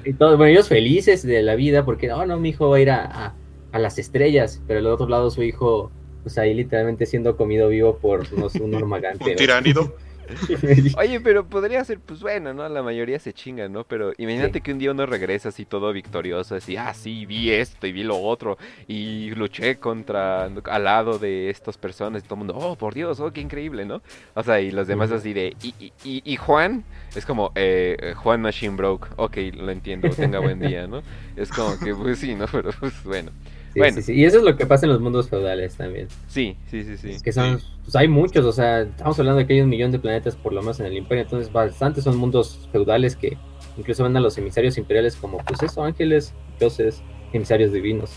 y todos, bueno, ellos felices de la vida porque, no, no, mi hijo va a ir a, a- a las estrellas, pero al otro lado su hijo, pues ahí literalmente siendo comido vivo por no sé, un hormagante. Un tiránido. Oye, pero podría ser, pues bueno, ¿no? La mayoría se chingan, ¿no? Pero imagínate Sí. que un día uno regresa así todo victorioso, así, ah, sí, vi esto y vi lo otro, y luché contra, al lado de estas personas, y todo el mundo, oh, por Dios, oh, qué increíble, ¿no? O sea, y los demás así de, y, y, y- y Juan, es como, eh, Juan Machine Broke, ok, lo entiendo, tenga buen día, ¿no? Es como que, pues sí, ¿no? Pero pues bueno, Sí, Bueno. sí, sí. Y eso es lo que pasa en los mundos feudales también. sí, sí, sí, sí. Que son, pues hay muchos, o sea, estamos hablando de que hay un millón de planetas por lo menos en el imperio, entonces bastantes son mundos feudales que incluso ven a los emisarios imperiales como, pues eso, ángeles, dioses, emisarios divinos,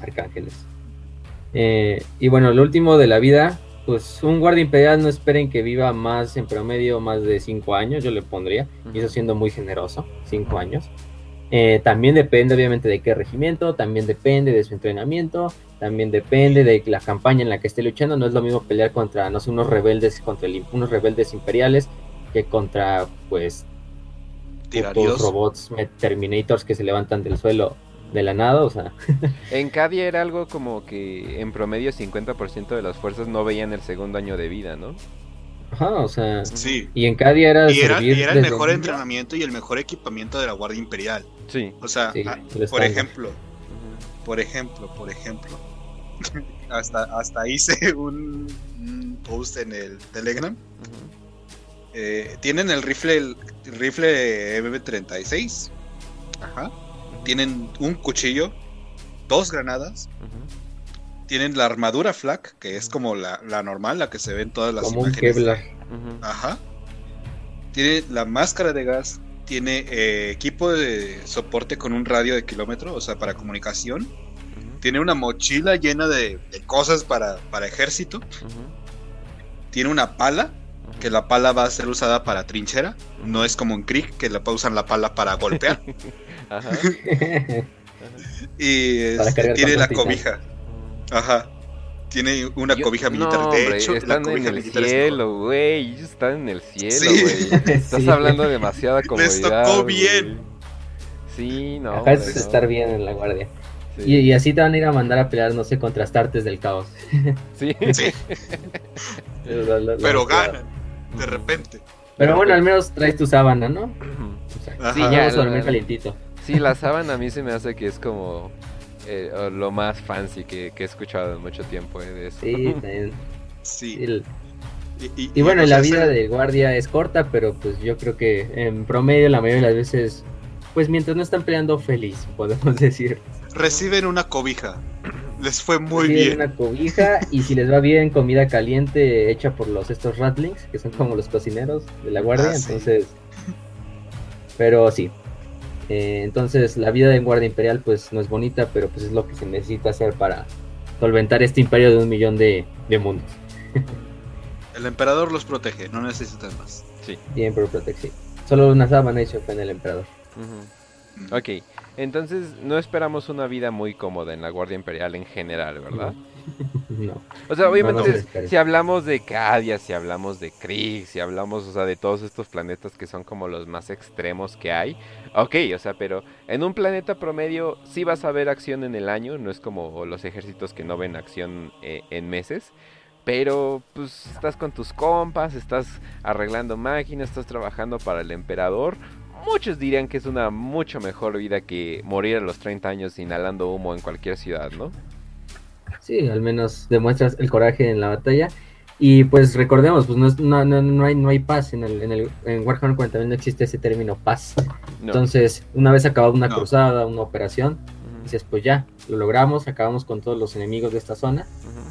arcángeles. Eh, y bueno, lo último de la vida, pues un guardia imperial no esperen que viva más en promedio, más de 5 años, yo le pondría, y eso siendo muy generoso, 5 años. Eh, también depende obviamente de qué regimiento, también depende de su entrenamiento, también depende de la campaña en la que esté luchando. No es lo mismo pelear contra, no sé, unos rebeldes, contra el- unos rebeldes imperiales que contra, pues, robots Terminators que se levantan del suelo de la nada, o sea, En Cadia era algo como que en promedio 50% de las fuerzas no veían el segundo año de vida, ¿no? Ajá, o sea, Sí. y en Cadia era Y era, y era el mejor entrenamiento y el mejor equipamiento de la Guardia Imperial. Sí. O sea, Sí, ah, por ejemplo, por ejemplo, por ejemplo, hasta, hasta hice un, un post en el Telegram. Eh, tienen el rifle, el, rifle M36. Ajá. Tienen un cuchillo, dos granadas. Ujú. Tienen la armadura flak, que es como la, la normal, la que se ve en todas las como un imágenes. Kevlar. Ajá. Tiene la máscara de gas. Tiene eh, equipo de soporte con un radio de kilómetro, o sea, para comunicación. Tiene una mochila llena de, de cosas para, para ejército. Tiene una pala, que la pala va a ser usada para trinchera. No es como en Krieg, que la usan la pala para golpear. Ajá. y Para este, tiene la cobija. Ajá. Tiene una Yo- cobija no, militar. de hombre, hecho, la están en el cielo, güey. Están en el cielo, Sí. güey. Estás Sí. hablando demasiada comodidad. tocó güey. bien. Sí, no. Eso es no. estar bien en la guardia. Sí. Y, y así te van a ir a mandar a pelear, no sé, contra Astartes del caos. Sí. Sí, La- la- la- pero la- ganan. De repente. Pero bueno, al menos traes tu sábana, ¿no? sí, ya. dormir calientito. Sí, la sábana a mí se me hace que es como eh, lo más fancy que, he escuchado en mucho tiempo eh, de eso. Sí, también. Sí. Y, bueno, la vida de guardia es corta, pero pues yo creo que en promedio la mayoría de las veces, pues mientras no están peleando feliz, podemos decir. Reciben una cobija. Les fue muy Reciben bien. una cobija y si les va bien, comida caliente hecha por los estos ratlings, que son como los cocineros de la guardia, ah, entonces... Pero sí. Eh, entonces la vida de guardia imperial pues no es bonita, pero pues es lo que se necesita hacer para solventar este imperio de un millón de, de mundos. El emperador los protege, no necesitan más. Sí. Siempre protege, Solo una sábana en el emperador. Ok, entonces no esperamos una vida muy cómoda en la Guardia Imperial en general, ¿verdad? No. O sea, obviamente si hablamos de Cadia, si hablamos de Krieg, si hablamos, o sea, de todos estos planetas que son como los más extremos que hay, ok, o sea, pero en un planeta promedio sí vas a ver acción en el año, no es como los ejércitos que no ven acción eh, en meses. Pero pues estás con tus compas, estás arreglando máquinas, estás trabajando para el emperador. Muchos dirían que es una mucho mejor vida que morir a los 30 años inhalando humo en cualquier ciudad, ¿no? Sí, al menos demuestras el coraje en la batalla. Y pues recordemos, pues no, no, no, no hay, no hay paz en el, en el en Warhammer 40 no existe ese término paz. Entonces, una vez acabada una cruzada, una operación, dices, pues ya, lo logramos, acabamos con todos los enemigos de esta zona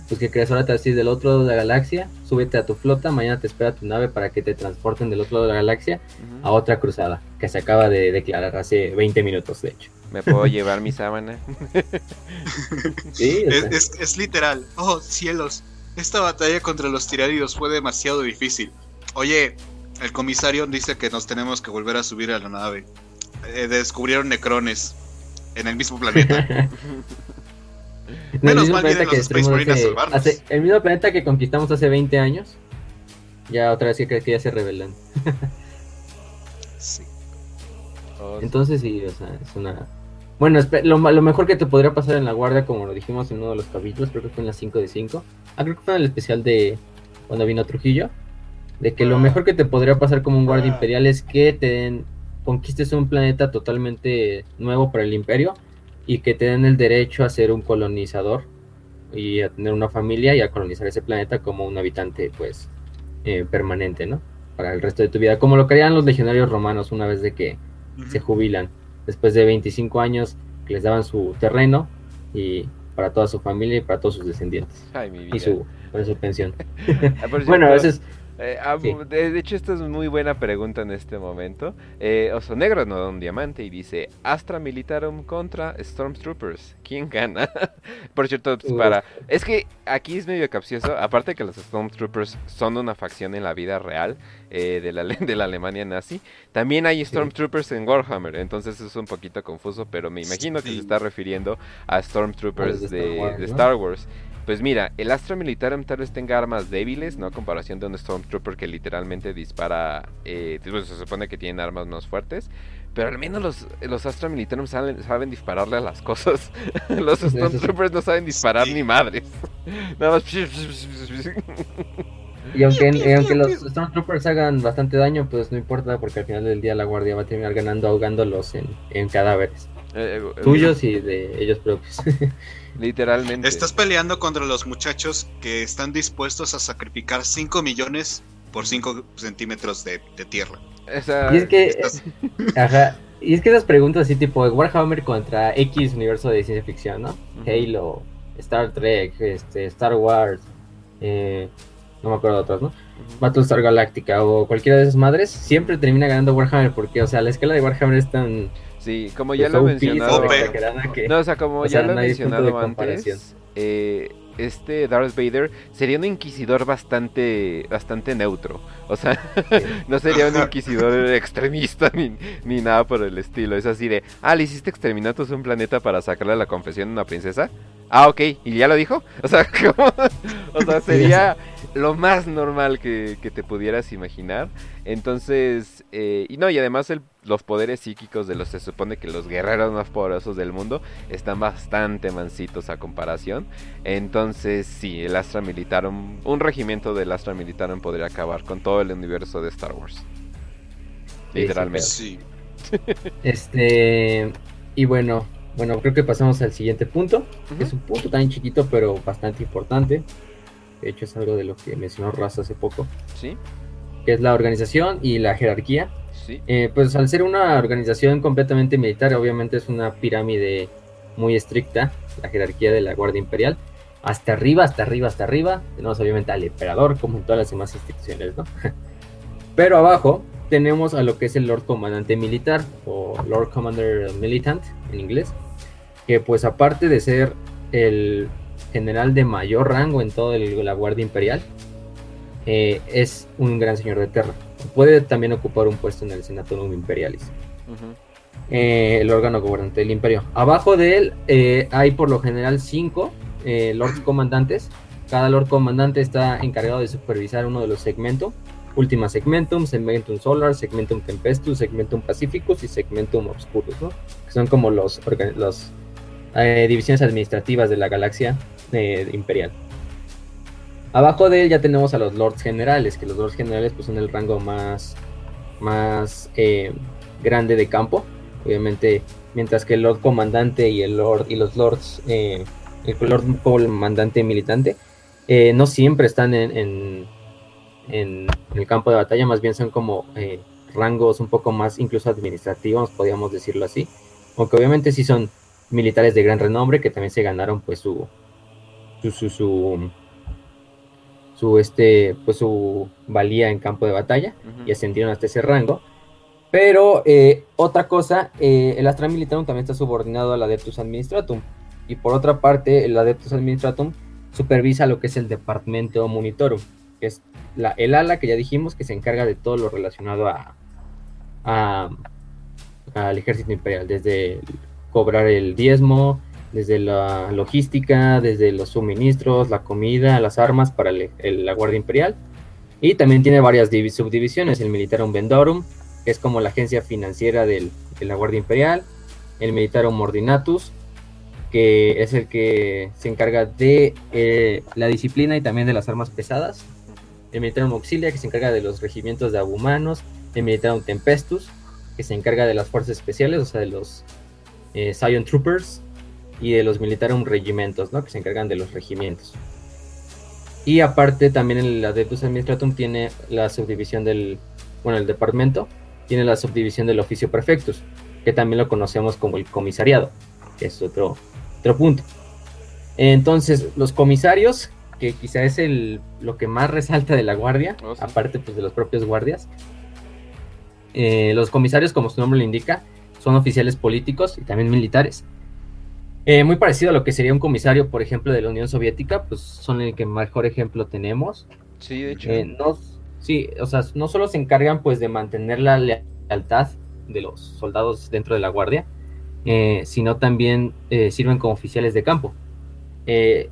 pues que crees ahora te vas del otro lado de la galaxia, súbete a tu flota, mañana te espera tu nave para que te transporten del otro lado de la galaxia a otra cruzada, que se acaba de declarar hace 20 minutos, de hecho. ¿Me puedo llevar mi sábana? sí, es, es, literal. Oh, cielos. Esta batalla contra los tiránidos fue demasiado difícil. Oye, el comisario dice que nos tenemos que volver a subir a la nave. Eh, descubrieron necrones en el mismo planeta. Menos mal que el mismo planeta que conquistamos hace 20 años. Ya otra vez que que ya se revelan. sí. Entonces sí, o sea, es una... Bueno, lo, lo, mejor que te podría pasar en la guardia, como lo dijimos en uno de los capítulos, creo que fue en la 5 de 5. Ah, creo que fue en el especial de cuando vino Trujillo. De que lo ah. mejor que te podría pasar como un guardia ah. imperial es que te den, conquistes un planeta totalmente nuevo para el imperio y que te den el derecho a ser un colonizador y a tener una familia y a colonizar ese planeta como un habitante pues eh, permanente, ¿no? Para el resto de tu vida, como lo querían los legionarios romanos una vez de que se jubilan, después de 25 años que les daban su terreno y para toda su familia y para todos sus descendientes. Y su, su pensión. Ah, bueno, a veces eh, ah, de, hecho, esta es muy buena pregunta en este momento. Eh, Oso Negro no da un diamante y dice: Astra Militarum contra Stormtroopers. ¿Quién gana? Por cierto, pues, para. Es que aquí es medio capcioso. Aparte que los Stormtroopers son una facción en la vida real eh, de, la, de la Alemania nazi. También hay Stormtroopers en Warhammer. Entonces es un poquito confuso. Pero me imagino que se está refiriendo a Stormtroopers de, Star Wars. Pues mira, el Astra Militarum tal vez tenga armas débiles, ¿no? A comparación de un Stormtrooper que literalmente dispara. Eh, pues, se supone que tienen armas más fuertes. Pero al menos los, los Astra Militarum saben, saben dispararle a las cosas. los Stormtroopers no saben disparar ni madres. Nada más. Y aunque, aunque los Stormtroopers hagan bastante daño, pues no importa, porque al final del día la guardia va a terminar ganando ahogándolos en, en cadáveres. Eh, eh, tuyos y de ellos propios. Literalmente. Estás peleando contra los muchachos que están dispuestos a sacrificar 5 millones por 5 centímetros de, tierra. Y es que. Ajá. Y es que esas preguntas así tipo Warhammer contra X universo de ciencia ficción, ¿no? Halo, Star Trek, este, Star Wars, eh, no me acuerdo de otras, ¿no? Battlestar Galactica o cualquiera de esas madres, siempre termina ganando Warhammer porque, o sea, la escala de Warhammer es tan Sí, como ya lo he mencionado. no, o sea, como ya lo he mencionado antes, eh, este Darth Vader sería un inquisidor bastante bastante neutro. O sea, no sería un inquisidor extremista ni, ni, nada por el estilo. Es así de, ah, le hiciste exterminatos un planeta para sacarle la confesión a una princesa. Ah, ok, ¿y ya lo dijo? O sea, ¿cómo? o sea sería lo más normal que, que te pudieras imaginar. Entonces, eh, y no, y además el, los poderes psíquicos de los, se supone que los guerreros más poderosos del mundo están bastante mansitos a comparación. Entonces, sí, el Astra Militarum, un regimiento del Astra Militarum podría acabar con todo el universo de Star Wars. Literalmente. Sí. Este, y bueno, bueno, creo que pasamos al siguiente punto. que Es un punto tan chiquito, pero bastante importante. De hecho, es algo de lo que mencionó Raz hace poco. Sí, Que es la organización y la jerarquía. sí. Eh, pues al ser una organización completamente militar, obviamente es una pirámide muy estricta, la jerarquía de la Guardia Imperial. Hasta arriba, hasta arriba, hasta arriba. Tenemos obviamente al emperador, como en todas las demás instituciones, ¿no? Pero abajo tenemos a lo que es el Lord Comandante Militar, o Lord Commander Militant en inglés, que pues aparte de ser el general de mayor rango en toda la Guardia Imperial, eh, es un gran señor de Terra. Puede también ocupar un puesto en el Senatorum Imperialis, eh, el órgano gobernante del imperio. Abajo de él eh, hay por lo general cinco Lord Comandantes. Cada Lord Comandante está encargado de supervisar uno de los segmentos. Ultima Segmentum, Segmentum Solar, Segmentum Tempestus, Segmentum Pacificus y Segmentum Obscurus, ¿no? Que son como los, eh, divisiones administrativas de la galaxia imperial. Abajo de él ya tenemos a los Lords Generales, que los Lords Generales pues, son el rango más, más eh, grande de campo. Obviamente, mientras que el Lord Comandante y el Lord y los Lords, eh, el Lord Comandante Militante, eh, no siempre están en, en, en el campo de batalla, más bien son como rangos un poco más incluso administrativos, podríamos decirlo así. Aunque obviamente sí son militares de gran renombre que también se ganaron pues su su su, su, su, este pues su valía en campo de batalla y ascendieron hasta ese rango. Pero eh, otra cosa, eh, el Astra Militarum también está subordinado al Adeptus Administratum. Y por otra parte, el Adeptus Administratum supervisa lo que es el Departamento Monitorum, que es la, el ala que ya dijimos que se encarga de todo lo relacionado a, a- al ejército imperial, desde cobrar el diezmo, desde la logística, desde los suministros, la comida, las armas para la Guardia Imperial. Y también tiene varias divi- subdivisiones, el Militarum Vendorum, que es como la agencia financiera del- de la Guardia Imperial, el Militarum Ordinatus, que es el que se encarga de eh, la disciplina y también de las armas pesadas, el Militarum Auxilia, que se encarga de los regimientos de abumanos, el Militarum Tempestus, que se encarga de las fuerzas especiales, o sea, de los eh, Scion Troopers, y de los Militarum Regimentos, ¿no? que se encargan de los regimientos. Y aparte también el Adeptus Administratum tiene la subdivisión del, bueno, el departamento tiene la subdivisión del Oficio Prefectus, que también lo conocemos como el comisariado, que es otro, otro punto. Entonces, los comisarios, que quizá es el, lo que más resalta de la guardia, Oh, sí. aparte pues, de los propios guardias, eh, los comisarios, como su nombre lo indica, son oficiales políticos y también militares. Eh, muy parecido a lo que sería un comisario, por ejemplo, de la Unión Soviética, pues son el que mejor ejemplo tenemos. Sí, de hecho. Eh, no, sí, o sea, no solo se encargan pues de mantener la lealtad de los soldados dentro de la guardia, eh, sino también sirven como oficiales de campo.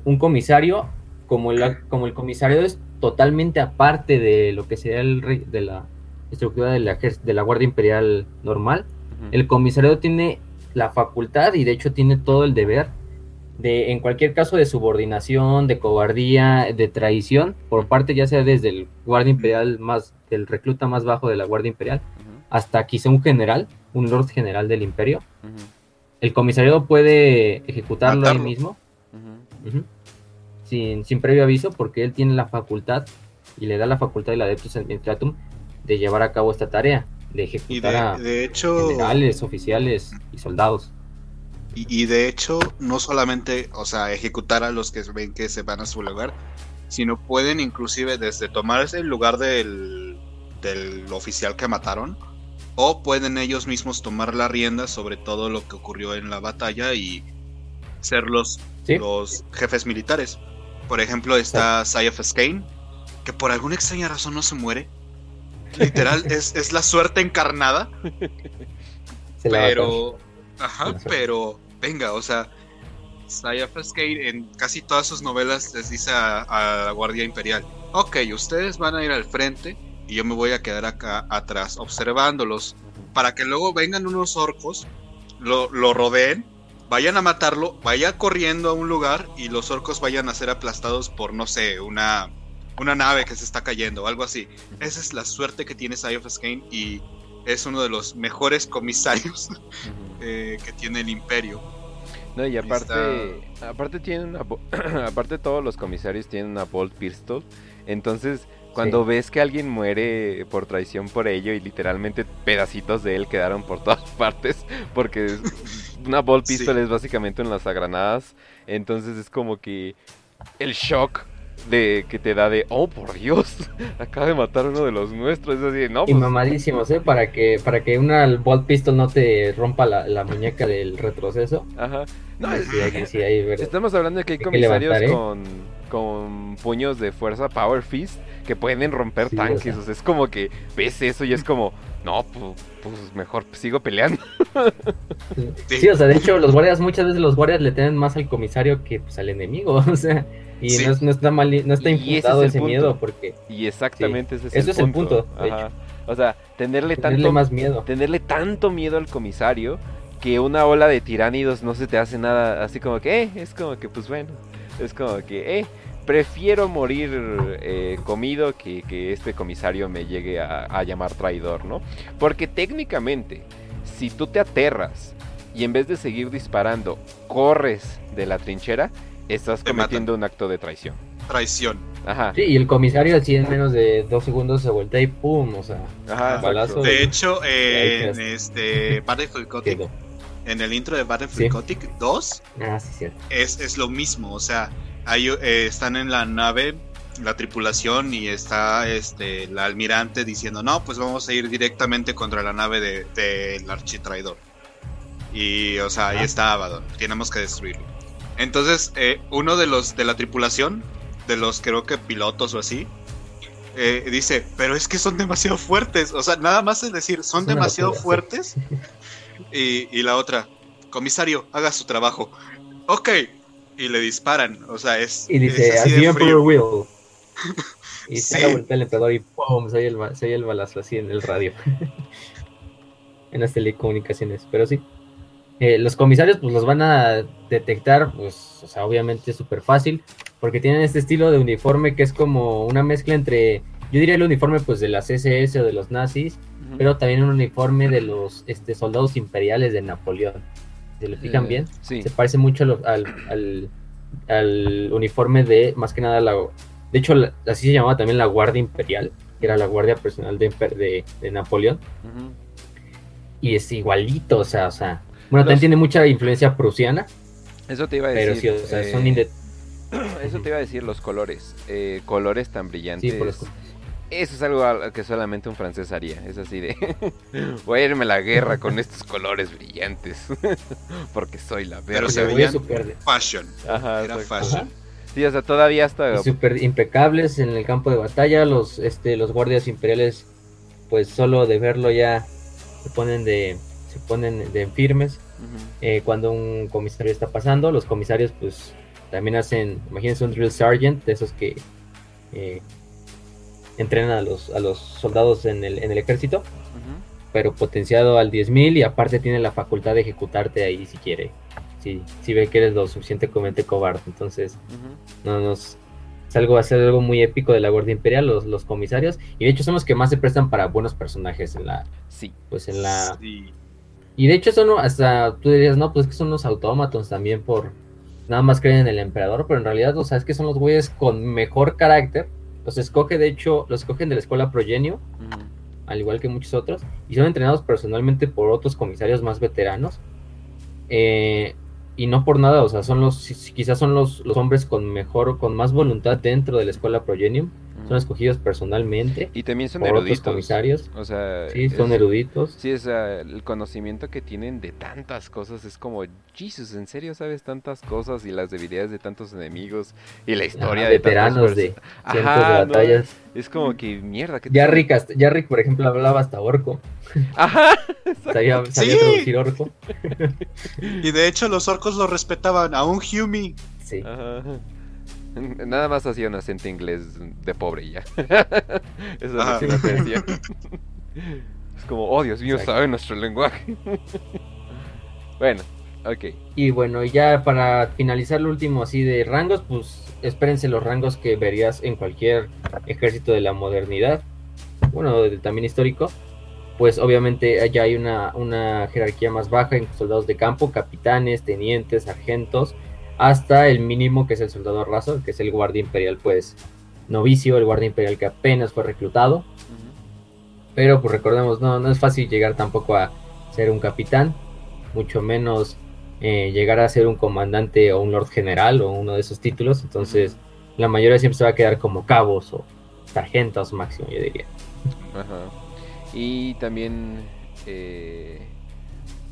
Un comisario, como, la, como el comisario es totalmente aparte de lo que sería el rey- de la estructura de la, de la Guardia Imperial normal, el comisario tiene la facultad y de hecho tiene todo el deber de, en cualquier caso de subordinación, de cobardía, de traición, por parte ya sea desde el guardia imperial más, del recluta más bajo de la guardia imperial, Ujú, hasta quizá un general, un lord general del imperio, el comisario puede ejecutarlo ahí mismo, sin, sin previo aviso, porque él tiene la facultad y le da la facultad del Adeptus Administratum de llevar a cabo esta tarea, de Y ejecutar a de, de hecho, generales, oficiales y soldados. y, y de hecho, no solamente, o sea, ejecutar a los que ven que se van a su lugar, sino pueden inclusive desde tomarse el lugar del, del oficial que mataron, o pueden ellos mismos tomar la rienda sobre todo lo que ocurrió en la batalla y ser los, ¿Sí? los jefes militares. Por ejemplo, está Sayef Skane, que por alguna extraña razón no se muere. Literal, es, es la suerte encarnada. Se Pero, ajá, pero, venga, o sea, Sayaf Kane en casi todas sus novelas les dice a, a, la Guardia Imperial, ok, ustedes van a ir al frente y yo me voy a quedar acá atrás observándolos para que luego vengan unos orcos, lo, lo rodeen, vayan a matarlo, vayan corriendo a un lugar y los orcos vayan a ser aplastados por, no sé, una, una nave que se está cayendo o algo así. Esa es la suerte que tiene Eye of Skane y es uno de los mejores comisarios eh, que tiene el imperio. No, y aparte, aparte tienen una, aparte todos los comisarios tienen una Bolt Pistol, entonces cuando ves que alguien muere por traición por ello y literalmente pedacitos de él quedaron por todas partes, porque una Bolt Pistol es básicamente unas granadas, entonces es como que el shock de que te da de, oh por Dios, acaba de matar uno de los nuestros. Es así, no, Y pues, mamadísimos, ¿eh? Para que, para que una Bolt Pistol no te rompa la, la muñeca del retroceso. Ajá. No, sí, hay, sí, hay, estamos hablando de que hay comisarios con, con puños de fuerza Power Fist que pueden romper sí, tanques. O sea. o sea, es como que ves eso y es como, no, pues, pues mejor sigo peleando. sí, o sea, de hecho, los guardias, muchas veces los guardias le tienen más al comisario que pues, al enemigo. O sea, y sí. no, no, está mal, no está infundado ese, ese miedo porque. Y exactamente sí. ese es Eso el es punto. el punto. De Ajá. hecho. O sea, tenerle, Tenerle tanto más miedo. tenerle tanto miedo al comisario que una ola de tiránidos no se te hace nada así como que, eh, es como que, pues bueno, es como que, eh, prefiero morir eh, comido que, que, este comisario me llegue a, a, llamar traidor, ¿no? Porque técnicamente, si tú te aterras y en vez de seguir disparando, corres de la trinchera, estás Te cometiendo matan. un acto de traición. Traición. Ajá. Sí, y el comisario así en menos de dos segundos se voltea y pum, o sea, Ajá, balazo. De hecho, eh, en este Battlefield Gothic, en el intro de Battlefield Sí. Gothic 2, Ah, sí, cierto. es, es lo mismo. O sea, ahí, eh, están en la nave, la tripulación, y está este el almirante diciendo, no, pues vamos a ir directamente contra la nave del de, del architraidor. Y, o sea, ahí Ah. está Abaddon, tenemos que destruirlo. Entonces, eh, uno de los de la tripulación, de los creo que pilotos o así, eh, dice, pero es que son demasiado fuertes. O sea, nada más es decir, son demasiado fuertes. Y, y la otra, comisario, haga su trabajo. Ok. Y le disparan. O sea, es. Y dice, es as así de frío. will. Y Sí. se da vuelta el y pum, se oye el, se oye el balazo así en el radio. en las telecomunicaciones, pero sí. Eh, los comisarios pues los van a detectar, pues, o sea, obviamente súper fácil, porque tienen este estilo de uniforme que es como una mezcla entre, yo diría el uniforme pues de las SS o de los nazis, pero también un uniforme de los este, soldados imperiales de Napoleón. Si lo fijan Eh, bien, Sí. se parece mucho lo- al, al, al uniforme de, más que nada, la, de hecho, la- así se llamaba también la Guardia Imperial, que era la guardia personal de, de, de Napoleón, y es igualito, o sea, o sea, bueno, Los- también tiene mucha influencia prusiana, Eso te iba a pero sí, decir. o sea, eh, son inde- Eso te iba a decir, los colores. Eh, colores tan brillantes. sí, por los- Eso es algo al- que solamente un francés haría. Es así de. Voy a irme a la guerra con estos colores brillantes. Porque soy la Pero verga. se se ve veían- súper Fashion. Ajá, Era fashion. Sí, o sea, todavía hasta. súper impecables en el campo de batalla, los, este, los guardias imperiales, pues solo de verlo ya se ponen de, se ponen de firmes. Eh, cuando un comisario está pasando. Los comisarios, pues, también hacen, imagínense un drill sergeant, de esos que eh, entrenan a los, a los soldados en el, en el ejército, pero potenciado al 10.000 y aparte tiene la facultad de ejecutarte ahí si quiere. Si, si ve que eres lo suficientemente cobarde. Entonces, no nos. Es algo, va a ser algo muy épico de la Guardia Imperial, los, los comisarios. Y de hecho son los que más se prestan para buenos personajes en la. Sí. Pues en la. Sí. Y de hecho son hasta, tú dirías, no, pues es que son los autómatos también por, nada más creen en el emperador, pero en realidad, o sea, es que son los güeyes con mejor carácter. Los escoge, de hecho, los escogen de la escuela Progenio, Ujú. al igual que muchos otros, y son entrenados personalmente por otros comisarios más veteranos. Eh, y no por nada, o sea, son los, quizás son los, los hombres con mejor, con más voluntad dentro de la escuela Progenium, son escogidos personalmente Y también son por otros eruditos. comisarios. O sea, Sí, son es- eruditos. Sí, o sea, el conocimiento que tienen de tantas cosas es como, Jesus, ¿en serio sabes tantas cosas y las debilidades de tantos enemigos y la historia Ajá, de tantos veteranos de perso- cientos Ajá, de ¿no? batallas. Es como que mierda, que Ya Rick, hasta- ya Rick, por ejemplo, hablaba hasta orco. Ajá, Sabía, sabía Sí. traducir orco. Y de hecho los orcos lo respetaban, a un Humi. Sí. Ajá. Nada más hacía un acento inglés de pobre y ya. Eso es lo que. Es como, oh Dios mío, sabe nuestro lenguaje. Bueno, ok. Y bueno, ya para finalizar lo último así de rangos, pues espérense los rangos que verías en cualquier ejército de la modernidad, bueno, también histórico. Pues obviamente ya hay una, una jerarquía más baja en soldados de campo, capitanes, tenientes, sargentos, hasta el mínimo que es el soldado raso, que es el guardia imperial, pues novicio, el guardia imperial que apenas fue reclutado. Pero pues recordemos, no, no es fácil llegar tampoco a ser un capitán, mucho menos eh, llegar a ser un comandante o un lord general o uno de esos títulos. Entonces, la mayoría siempre se va a quedar como cabos o sargentos máximo, yo diría. Ajá. Y también eh,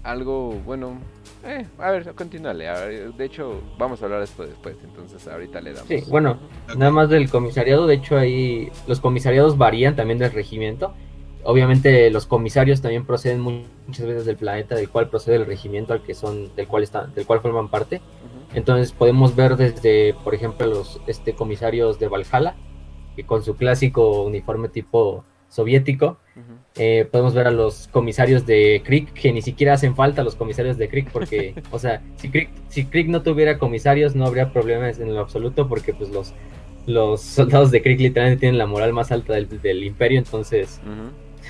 algo, bueno, eh, a ver, continúale. a ver, De hecho, vamos a hablar de esto después, entonces ahorita le damos. Sí, bueno, nada más del comisariado, de hecho ahí los comisariados varían también del regimiento. Obviamente los comisarios también proceden mu- muchas veces del planeta del cual procede el regimiento al que son, del cual están, del cual forman parte. Entonces podemos ver desde, por ejemplo, los este, comisarios de Valhalla, que con su clásico uniforme tipo soviético. Eh, podemos ver a los comisarios de Krieg, que ni siquiera hacen falta los comisarios de Krieg, porque, o sea, si Krieg, si Krieg no tuviera comisarios no habría problemas en lo absoluto, porque pues los, los soldados de Krieg literalmente tienen la moral más alta del, del imperio, entonces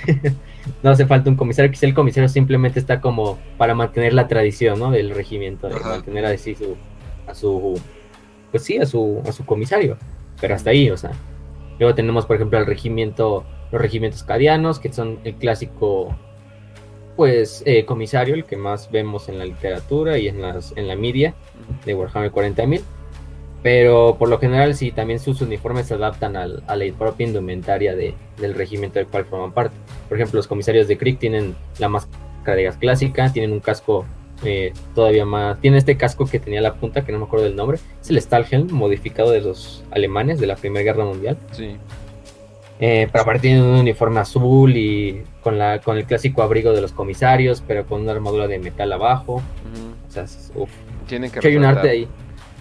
no hace falta un comisario, quizá el comisario simplemente está como para mantener la tradición, ¿no? Del regimiento, de Ajá. mantener así su, a su, pues sí, a su, a su comisario, pero hasta ahí, o sea. Luego tenemos, por ejemplo, el regimiento, los regimientos cadianos, que son el clásico, pues, eh, comisario, el que más vemos en la literatura y en, las, en la media de Warhammer 40.000. Pero por lo general sí, también sus uniformes se adaptan al- a la propia indumentaria de- del regimiento del cual forman parte. Por ejemplo, los comisarios de Krieg tienen la máscara de gas clásica, tienen un casco eh, todavía más... Tienen este casco que tenía la punta, que no me acuerdo del nombre. Es el Stahlhelm, modificado de los alemanes de la Primera Guerra Mundial. Sí. Eh, pero aparte tienen un uniforme azul y con, la, con el clásico abrigo de los comisarios, pero con una armadura de metal abajo. O sea, es- uf. Tienen que hecho, hay un resaltar. arte ahí.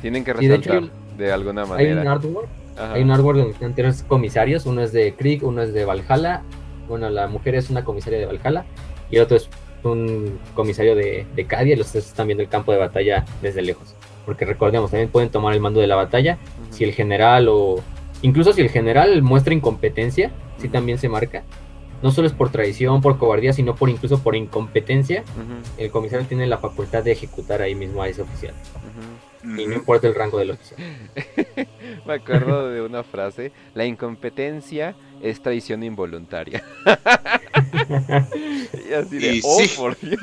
Tienen que Y de hecho resaltar de alguna Hay un manera. artwork Ajá. Hay un artwork donde están tres comisarios, uno es de Krieg, uno es de Valhalla, bueno, la mujer es una comisaria de Valhalla y el otro es un comisario de, de Cadia los tres están viendo el campo de batalla desde lejos. Porque recordemos, también pueden tomar el mando de la batalla si el general o... Incluso si el general muestra incompetencia, sí también se marca. No solo es por traición, por cobardía, sino por incluso por incompetencia. El comisario tiene la facultad de ejecutar ahí mismo a ese oficial. Y no importa el rango del oficial. Me acuerdo de una frase, la incompetencia es traición involuntaria. y así de, Y oh, sí. por Dios.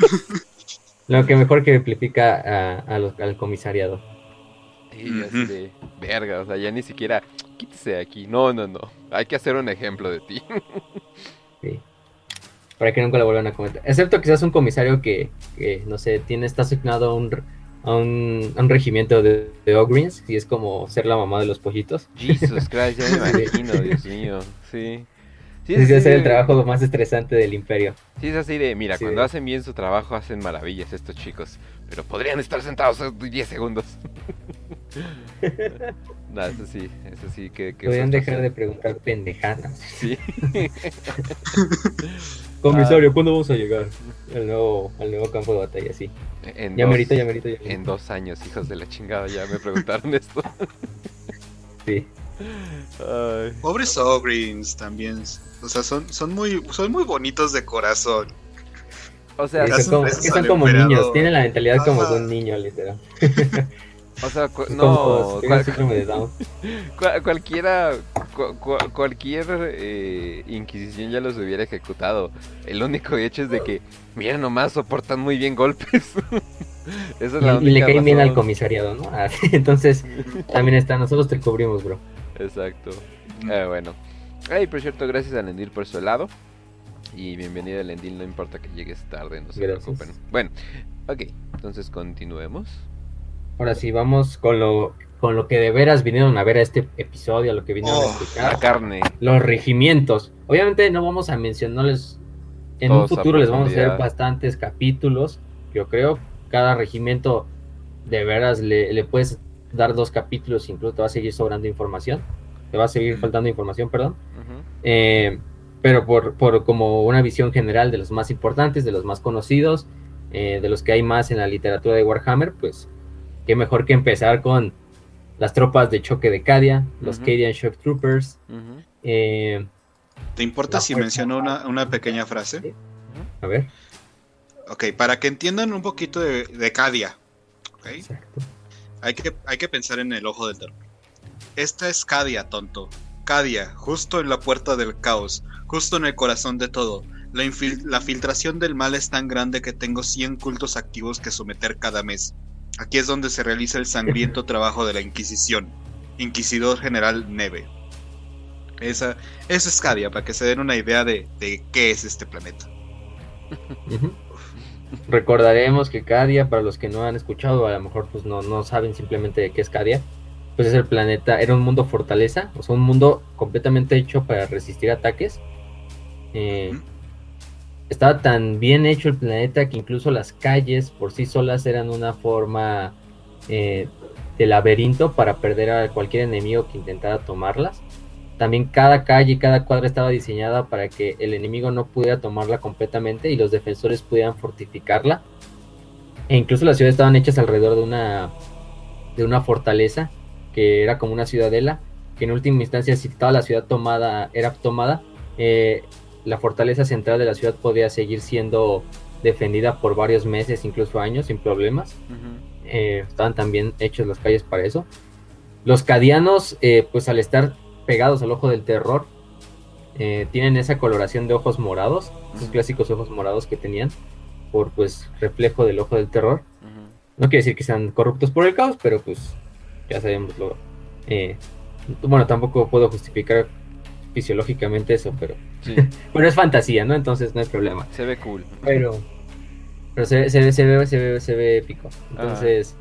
Lo que mejor que amplifica a- a los- al comisariado. Y de, verga, o sea, ya ni siquiera, quítese de aquí. No, no, no, hay que hacer un ejemplo de ti. Sí. Para que nunca lo vuelvan a comentar. Excepto quizás un comisario que, que, no sé, tiene, está asignado a un, a un, a un regimiento de, de Ogreens y es como ser la mamá de los pollitos. Jesus Christ, ya me imagino, Dios mío. Sí. Sí, ser el trabajo más estresante del imperio. Sí, es así de, mira, Sí. cuando hacen bien su trabajo hacen maravillas estos chicos, pero podrían estar sentados 10 segundos. no, eso sí, eso sí que... que Podrían dejar de preguntar pendejadas. Sí. Comisario, ¿cuándo vamos a llegar al nuevo, al nuevo campo de batalla? Sí. En Ya dos- merito, ya merito, ya merito. En dos años, hijos de la chingada, ya me preguntaron esto. Sí. Ay. Pobres Ogreens también. O sea, son, son, muy, son muy bonitos de corazón. O sea, son como, gracias es que son al como emperador. niños, tienen la mentalidad como de un niño, literal. O sea, cu- no, cual- cual- cualquiera, cu- cu- cualquier eh, inquisición ya los hubiera ejecutado. El único hecho es de que, mira nomás, soportan muy bien golpes. Esa es la Y, y le única caen bien al comisariado, ¿no? Ah, Entonces, también está, nosotros te cubrimos, bro. Exacto. Ah, bueno. Ay, por cierto, gracias a Lendil por su helado. Y bienvenido a Lendil, no importa que llegues tarde, no se Gracias. preocupen. Bueno, ok, entonces continuemos. Ahora sí, vamos con lo, con lo que de veras vinieron a ver a este episodio, a lo que vinieron a Oh, La explicar. carne. Los regimientos. Obviamente no vamos a mencionarles, en Todos un futuro les vamos a hacer bastantes capítulos. Yo creo, cada regimiento de veras le, le puedes dar dos capítulos, incluso te va a seguir sobrando información. Te va a seguir faltando información, perdón. Eh, pero por, por como una visión general de los más importantes, de los más conocidos, eh, de los que hay más en la literatura de Warhammer, pues qué mejor que empezar con las tropas de choque de Cadia, los. Cadian Shock Troopers. Eh, ¿Te importa si menciono una, pequeña frase? a ver, Ok, para que entiendan un poquito de, de Cadia. Hay que, hay que pensar en el ojo del terror. Esta es Cadia, tonto. Cadia, justo en la puerta del caos, justo en el corazón de todo. La, infil- la filtración del mal es tan grande que tengo 100 cultos activos que someter cada mes. Aquí es donde se realiza el sangriento trabajo de la Inquisición. Inquisidor General Neve. Esa, eso es Cadia, para que se den una idea de, de qué es este planeta. Recordaremos que Cadia, para los que no han escuchado, a lo mejor pues no, no saben simplemente de qué es Cadia, pues es el planeta, era un mundo fortaleza, o sea, un mundo completamente hecho para resistir ataques. Eh. Estaba tan bien hecho el planeta que incluso las calles por sí solas eran una forma eh, de laberinto para perder a cualquier enemigo que intentara tomarlas. También cada calle y cada cuadra estaba diseñada para que el enemigo no pudiera tomarla completamente y los defensores pudieran fortificarla. E incluso las ciudades estaban hechas alrededor de una, de una fortaleza que era como una ciudadela, que en última instancia si toda la ciudad tomada era tomada, eh, la fortaleza central de la ciudad podía seguir siendo defendida por varios meses, incluso años, sin problemas. Eh, estaban también hechos las calles para eso. Los cadianos, eh, pues al estar pegados al ojo del terror, eh, tienen esa coloración de ojos morados, esos clásicos ojos morados que tenían, por pues reflejo del ojo del terror. No quiere decir que sean corruptos por el caos, pero pues ya sabemos lo. bueno, tampoco puedo justificar fisiológicamente eso, pero Sí, bueno, es fantasía, ¿no? Entonces no hay problema. se ve cool. Pero, pero se, se, ve- se, ve, se, ve, se ve épico. Entonces,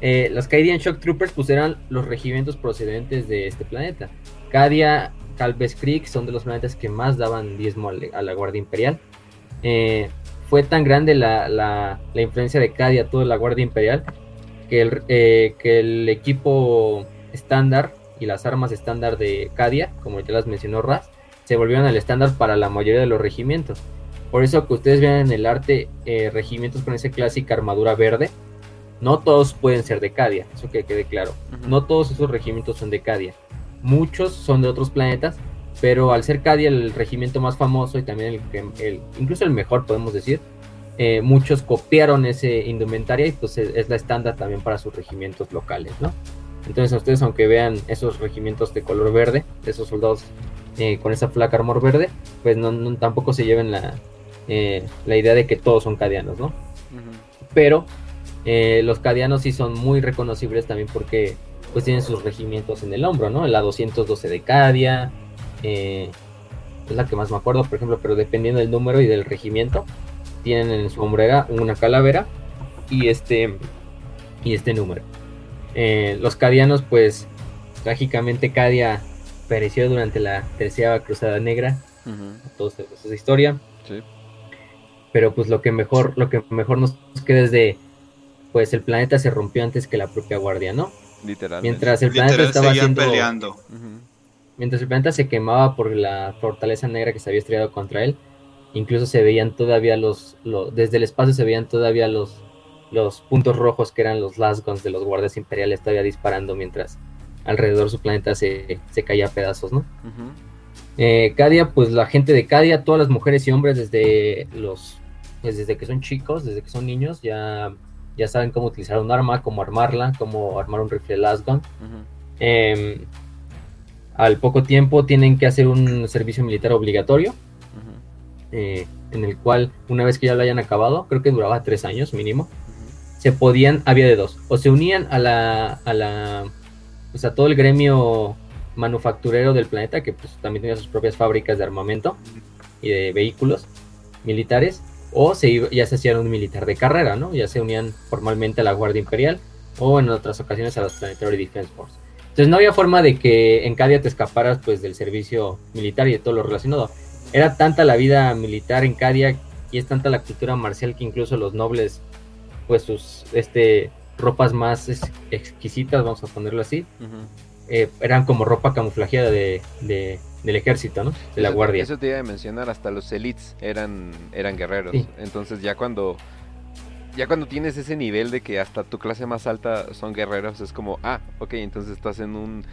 eh, los Cadian Shock Troopers pues eran los regimientos procedentes de este planeta. Cadia, Calves Creek son de los planetas que más daban diezmo a la Guardia Imperial. Eh, fue tan grande la, la, la influencia de Cadia a toda la Guardia Imperial que el, eh, que el equipo estándar y las armas estándar de Cadia, como ya las mencionó Raz, se volvieron al estándar para la mayoría de los regimientos. Por eso que ustedes vean en el arte eh, regimientos con esa clásica armadura verde, no todos pueden ser de Cadia, eso que quede claro. No todos esos regimientos son de Cadia. Muchos son de otros planetas, pero al ser Cadia el regimiento más famoso y también el, que- el- incluso el mejor podemos decir, eh, muchos copiaron ese indumentaria y pues es, es la estándar también para sus regimientos locales, ¿no? Entonces a ustedes aunque vean esos regimientos de color verde, de esos soldados eh, con esa flaca armor verde, pues no, no- tampoco se lleven la, eh, la idea de que todos son cadianos, ¿no? Pero eh, los cadianos sí son muy reconocibles también porque pues tienen sus regimientos en el hombro, ¿no? La 212 de Cadia, eh, es la que más me acuerdo, por ejemplo, pero dependiendo del número y del regimiento, tienen en su hombrera una calavera y este, y este número. Eh, los cadianos, pues, trágicamente Cadia pereció durante la tercera cruzada negra, Ujú. todos sabemos esa historia Sí. pero pues lo que mejor lo que mejor nos queda es de pues el planeta se rompió antes que la propia guardia no Literalmente. mientras el planeta Literal, estaba siendo peleando. Mientras el planeta se quemaba por la fortaleza negra que se había estrellado contra él incluso se veían todavía los, lo- desde el espacio se veían todavía los los puntos rojos que eran los last guns de los guardias imperiales todavía disparando mientras alrededor su planeta se, se caía a pedazos no Ujú. Eh, Cadia, pues la gente de Cadia, todas las mujeres y hombres desde los, pues desde que son chicos, desde que son niños, ya, ya saben cómo utilizar un arma, cómo armarla, cómo armar un rifle last gun. Eh, al poco tiempo tienen que hacer un servicio militar obligatorio, eh, en el cual una vez que ya lo hayan acabado, creo que duraba tres años mínimo. Se podían, había de dos, o se unían a la, a la, pues a todo el gremio manufacturero del planeta, que pues también tenía sus propias fábricas de armamento y de vehículos militares, o se ya se hacían un militar de carrera, ¿no? Ya se unían formalmente a la Guardia Imperial o en otras ocasiones a los Planetary Defense Force. Entonces no había forma de que en Cadia te escaparas pues del servicio militar y de todo lo relacionado. Era tanta la vida militar en Cadia y es tanta la cultura marcial que incluso los nobles pues sus este ropas más exquisitas, vamos a ponerlo así, eh, eran como ropa camuflajeada de, del ejército, ¿no? De la guardia. Eso te iba a mencionar, hasta los elites eran, eran guerreros. Entonces ya cuando ya cuando tienes ese nivel de que hasta tu clase más alta son guerreros, es como, ah, ok, entonces estás en un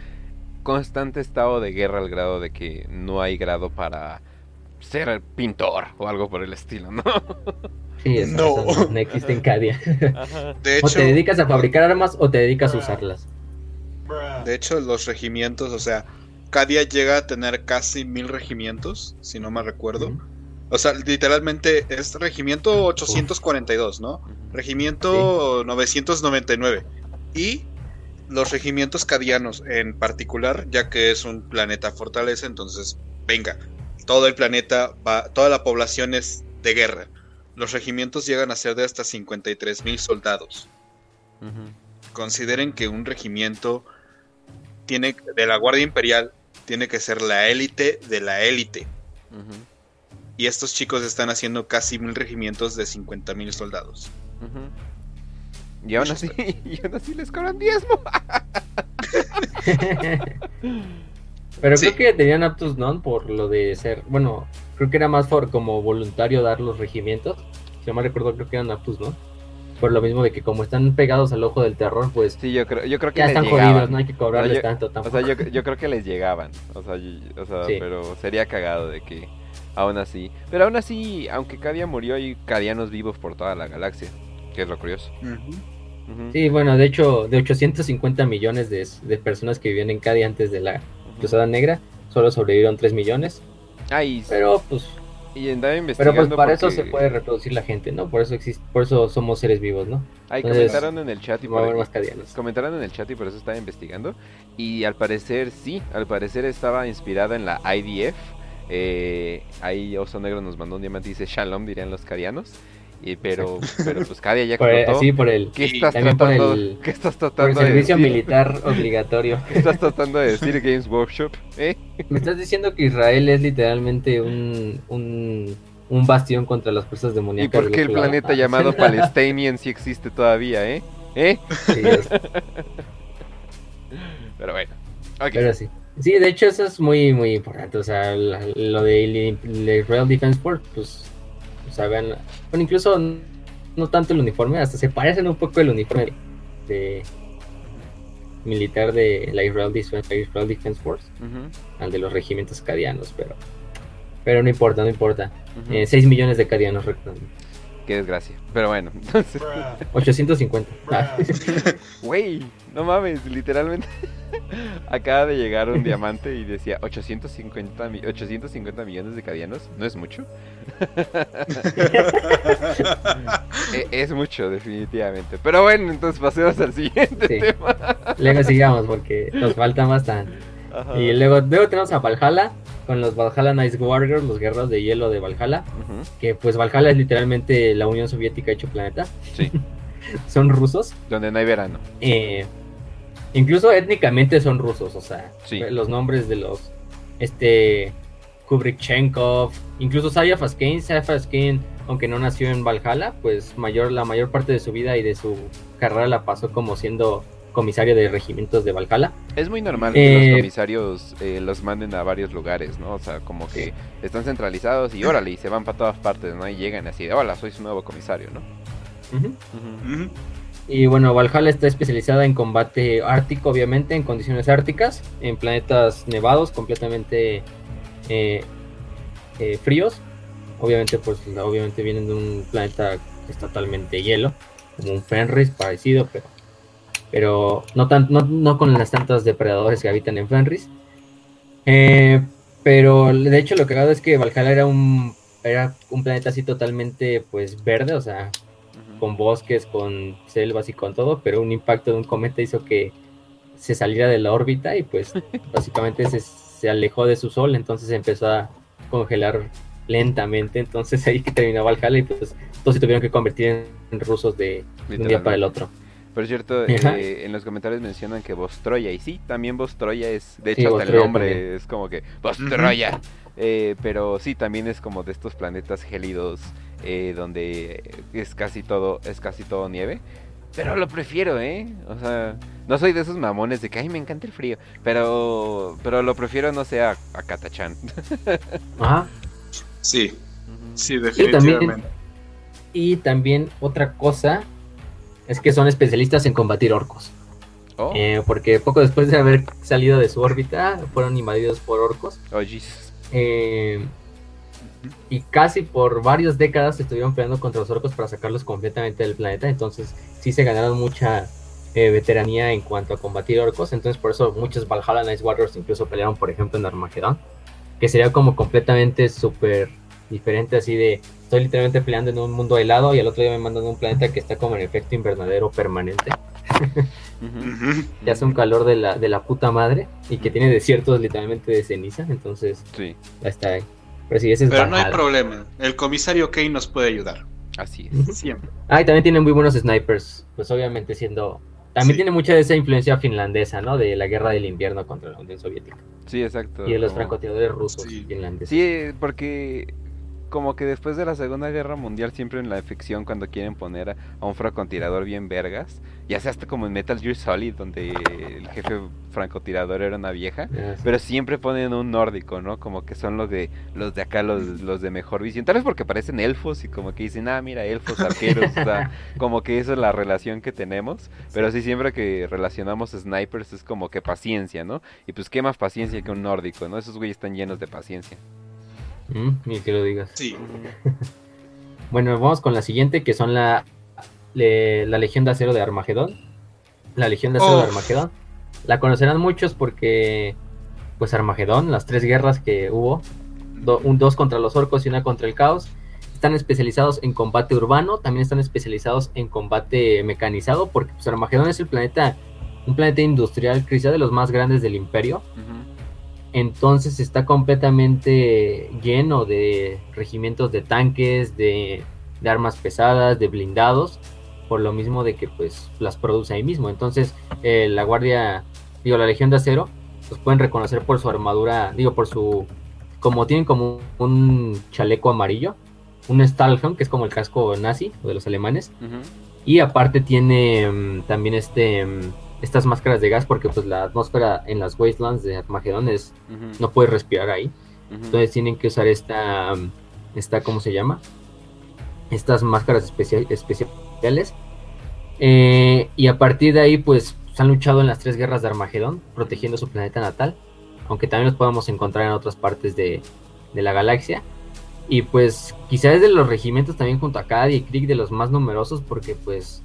constante estado de guerra al grado de que no hay grado para ser pintor o algo por el estilo, ¿no? Sí, no. no existe en Cadia. o te dedicas a fabricar armas o te dedicas a usarlas. De hecho, los regimientos, o sea, Cadia llega a tener casi mil regimientos, si no me recuerdo. O sea, literalmente es regimiento 842, ¿no? Regimiento 999. Y los regimientos cadianos en particular, ya que es un planeta fortaleza, entonces, venga, todo el planeta va, toda la población es de guerra. Los regimientos llegan a ser de hasta 53 mil soldados. Consideren que un regimiento tiene, de la Guardia Imperial tiene que ser la élite de la élite. Y estos chicos están haciendo casi mil regimientos de 50 mil soldados. y, aún así, y aún así les cobran diezmo. Pero creo que tenían aptus non por lo de ser, bueno, creo que era más por como voluntario dar los regimientos. Si no me recuerdo, creo que eran aptus non. Por lo mismo de que como están pegados al ojo del terror, pues sí, yo creo, yo creo que ya están jodidos, no hay que cobrarles tanto tampoco. O sea, yo, yo, creo que les llegaban, o sea, o sea pero sería cagado de que aún así, pero aún así, aunque Cadia murió, hay cadianos vivos por toda la galaxia, que es lo curioso. Sí, bueno, de hecho, de 850 millones de, de personas que vivían en Cadia antes de la Cruzada Negra, solo sobrevivieron 3 millones. Ay, pero pues y andaba investigando. Pero pues para eso se puede reproducir la gente, ¿no? Por eso existe, por eso somos seres vivos, ¿no? Ahí comentaron en el chat y por comentaron en el chat y por eso estaba investigando. Y al parecer sí, al parecer estaba inspirada en la IDF. Eh, ahí Oso Negro nos mandó un diamante y dice Shalom, dirían los carianos. Y, pero, pero pues Cadia ya contó. Sí, por el. ¿Qué estás tratando, el, ¿qué estás tratando por el servicio militar obligatorio. ¿Qué estás tratando de decir Games Workshop? ¿Eh? Me estás diciendo que Israel es literalmente un, un, un bastión contra las fuerzas demoníacas. ¿Y por qué el planeta llamado Palestinian sí existe todavía, eh? ¿Eh? Sí, Pero bueno. Okay. Pero sí. Sí, de hecho eso es muy, muy importante. O sea, lo de Israel Defense Force, pues vean, bueno, incluso no tanto el uniforme, hasta se parecen un poco el uniforme de militar de la Israel Defense, Force, al de los regimientos cadianos, pero pero no importa, no importa. 6 eh, millones de cadianos, recuerden. Qué desgracia. Pero bueno, entonces. 850. Güey, no mames, literalmente. Acaba de llegar un diamante y decía 850, 850 millones de cadianos. ¿No es mucho? E, es mucho, definitivamente. Pero bueno, entonces pasemos al siguiente tema. Luego sigamos porque nos falta bastante. Y luego, luego tenemos a Valhalla con los Valhalla Nice Warriors, los guerreros de hielo de Valhalla. Que pues Valhalla es literalmente la Unión Soviética hecho planeta. Sí. son rusos. Donde no hay verano. Eh, incluso étnicamente son rusos, o sea, los nombres de los. Este. Kubrichenkov, incluso Saya Faskin, Saya Faskin, aunque no nació en Valhalla, pues mayor, la mayor parte de su vida y de su carrera la pasó como siendo comisario de regimientos de Valhalla. Es muy normal que los eh, comisarios eh, los manden a varios lugares, ¿no? O sea, como que están centralizados y órale, y se van para todas partes, ¿no? Y llegan así de, hola, soy su nuevo comisario, ¿no? Y bueno, Valhalla está especializada en combate ártico, obviamente, en condiciones árticas, en planetas nevados, completamente eh, fríos. Obviamente, pues obviamente vienen de un planeta que es totalmente hielo, como un Fenris parecido, pero pero no, tan, no, con las tantas depredadores que habitan en Fenris. Eh, pero de hecho lo que hago es que Valhalla era un, era un planeta así totalmente pues verde, o sea, con bosques, con selvas y con todo, pero un impacto de un cometa hizo que se saliera de la órbita y pues básicamente se, se alejó de su sol, entonces empezó a congelar lentamente, entonces ahí que terminó Valhalla y pues todos se tuvieron que convertir en rusos de un día para el otro. Por cierto, eh, en los comentarios mencionan que Vostroya, y sí, también Vostroya es, de hecho, hasta el nombre es como que Vostroya. Eh, pero sí, también es como de estos planetas gélidos eh, donde es casi todo, es casi todo nieve. Pero lo prefiero, ¿eh? O sea, no soy de esos mamones de que, ay, me encanta el frío. Pero, pero lo prefiero, no sé, a, a Katachan. Ajá. Sí, sí, definitivamente. Y también, otra cosa es que son especialistas en combatir orcos. Oh. Eh, porque poco después de haber salido de su órbita, fueron invadidos por orcos. Oh, eh, y casi por varias décadas estuvieron peleando contra los orcos para sacarlos completamente del planeta. Entonces, sí se ganaron mucha eh, veteranía en cuanto a combatir orcos. Entonces, por eso muchos Valhalla Night Warriors incluso pelearon, por ejemplo, en Armageddon que sería como completamente súper diferente, así de estoy literalmente peleando en un mundo helado y al otro día me mandan a un planeta que está como en efecto invernadero permanente. ya hace un calor de la, de la puta madre y que tiene desiertos literalmente de ceniza, entonces sí. ya está ahí. Pero, no hay problema, el comisario Kane nos puede ayudar. Así es, siempre. Ah, y también tienen muy buenos snipers, pues obviamente siendo también tiene mucha de esa influencia finlandesa, ¿no? De la guerra del invierno contra la Unión Soviética. Sí, exacto. Y de los francotiradores rusos finlandeses. Sí, porque como que después de la Segunda Guerra Mundial, siempre en la ficción, cuando quieren poner a, un francotirador bien vergas, ya sea hasta como en Metal Gear Solid, donde el jefe francotirador era una vieja, pero siempre ponen un nórdico, ¿no? Como que son los de los de acá, los, los de mejor visión. Tal vez porque parecen elfos y como que dicen, ah, mira, elfos, arqueros, o sea, como que esa es la relación que tenemos. Pero sí, siempre que relacionamos snipers es como que paciencia, ¿no? Y pues qué más paciencia que un nórdico, ¿no? Esos güeyes están llenos de paciencia. Mm, ni que lo digas. Sí. bueno, vamos con la siguiente, que son la, la Legión de Acero de Armagedón. La Legión de Acero de Armagedón. La conocerán muchos porque, pues Armagedón, las tres guerras que hubo, un dos contra los orcos y una contra el caos, están especializados en combate urbano, también están especializados en combate mecanizado, porque pues, Armagedón es el planeta, un planeta industrial, quizá de los más grandes del imperio. Entonces está completamente lleno de regimientos de tanques, de, armas pesadas, de blindados, por lo mismo de que pues las produce ahí mismo. Entonces eh, la guardia, digo, la Legión de Acero, los pueden reconocer por su armadura, digo, por su, como tienen como un chaleco amarillo, un Stahlhelm, que es como el casco nazi de los alemanes, y aparte tiene mm, también este... Mm, estas máscaras de gas porque pues la atmósfera en las wastelands de Armagedón es no puedes respirar ahí. Entonces tienen que usar esta esta ¿cómo se llama? Estas máscaras especiales. Eh, y a partir de ahí pues han luchado en las tres guerras de Armagedón protegiendo su planeta natal, aunque también los podemos encontrar en otras partes de, de la galaxia. Y pues quizás de los regimientos también junto a Cady y Krieg de los más numerosos porque pues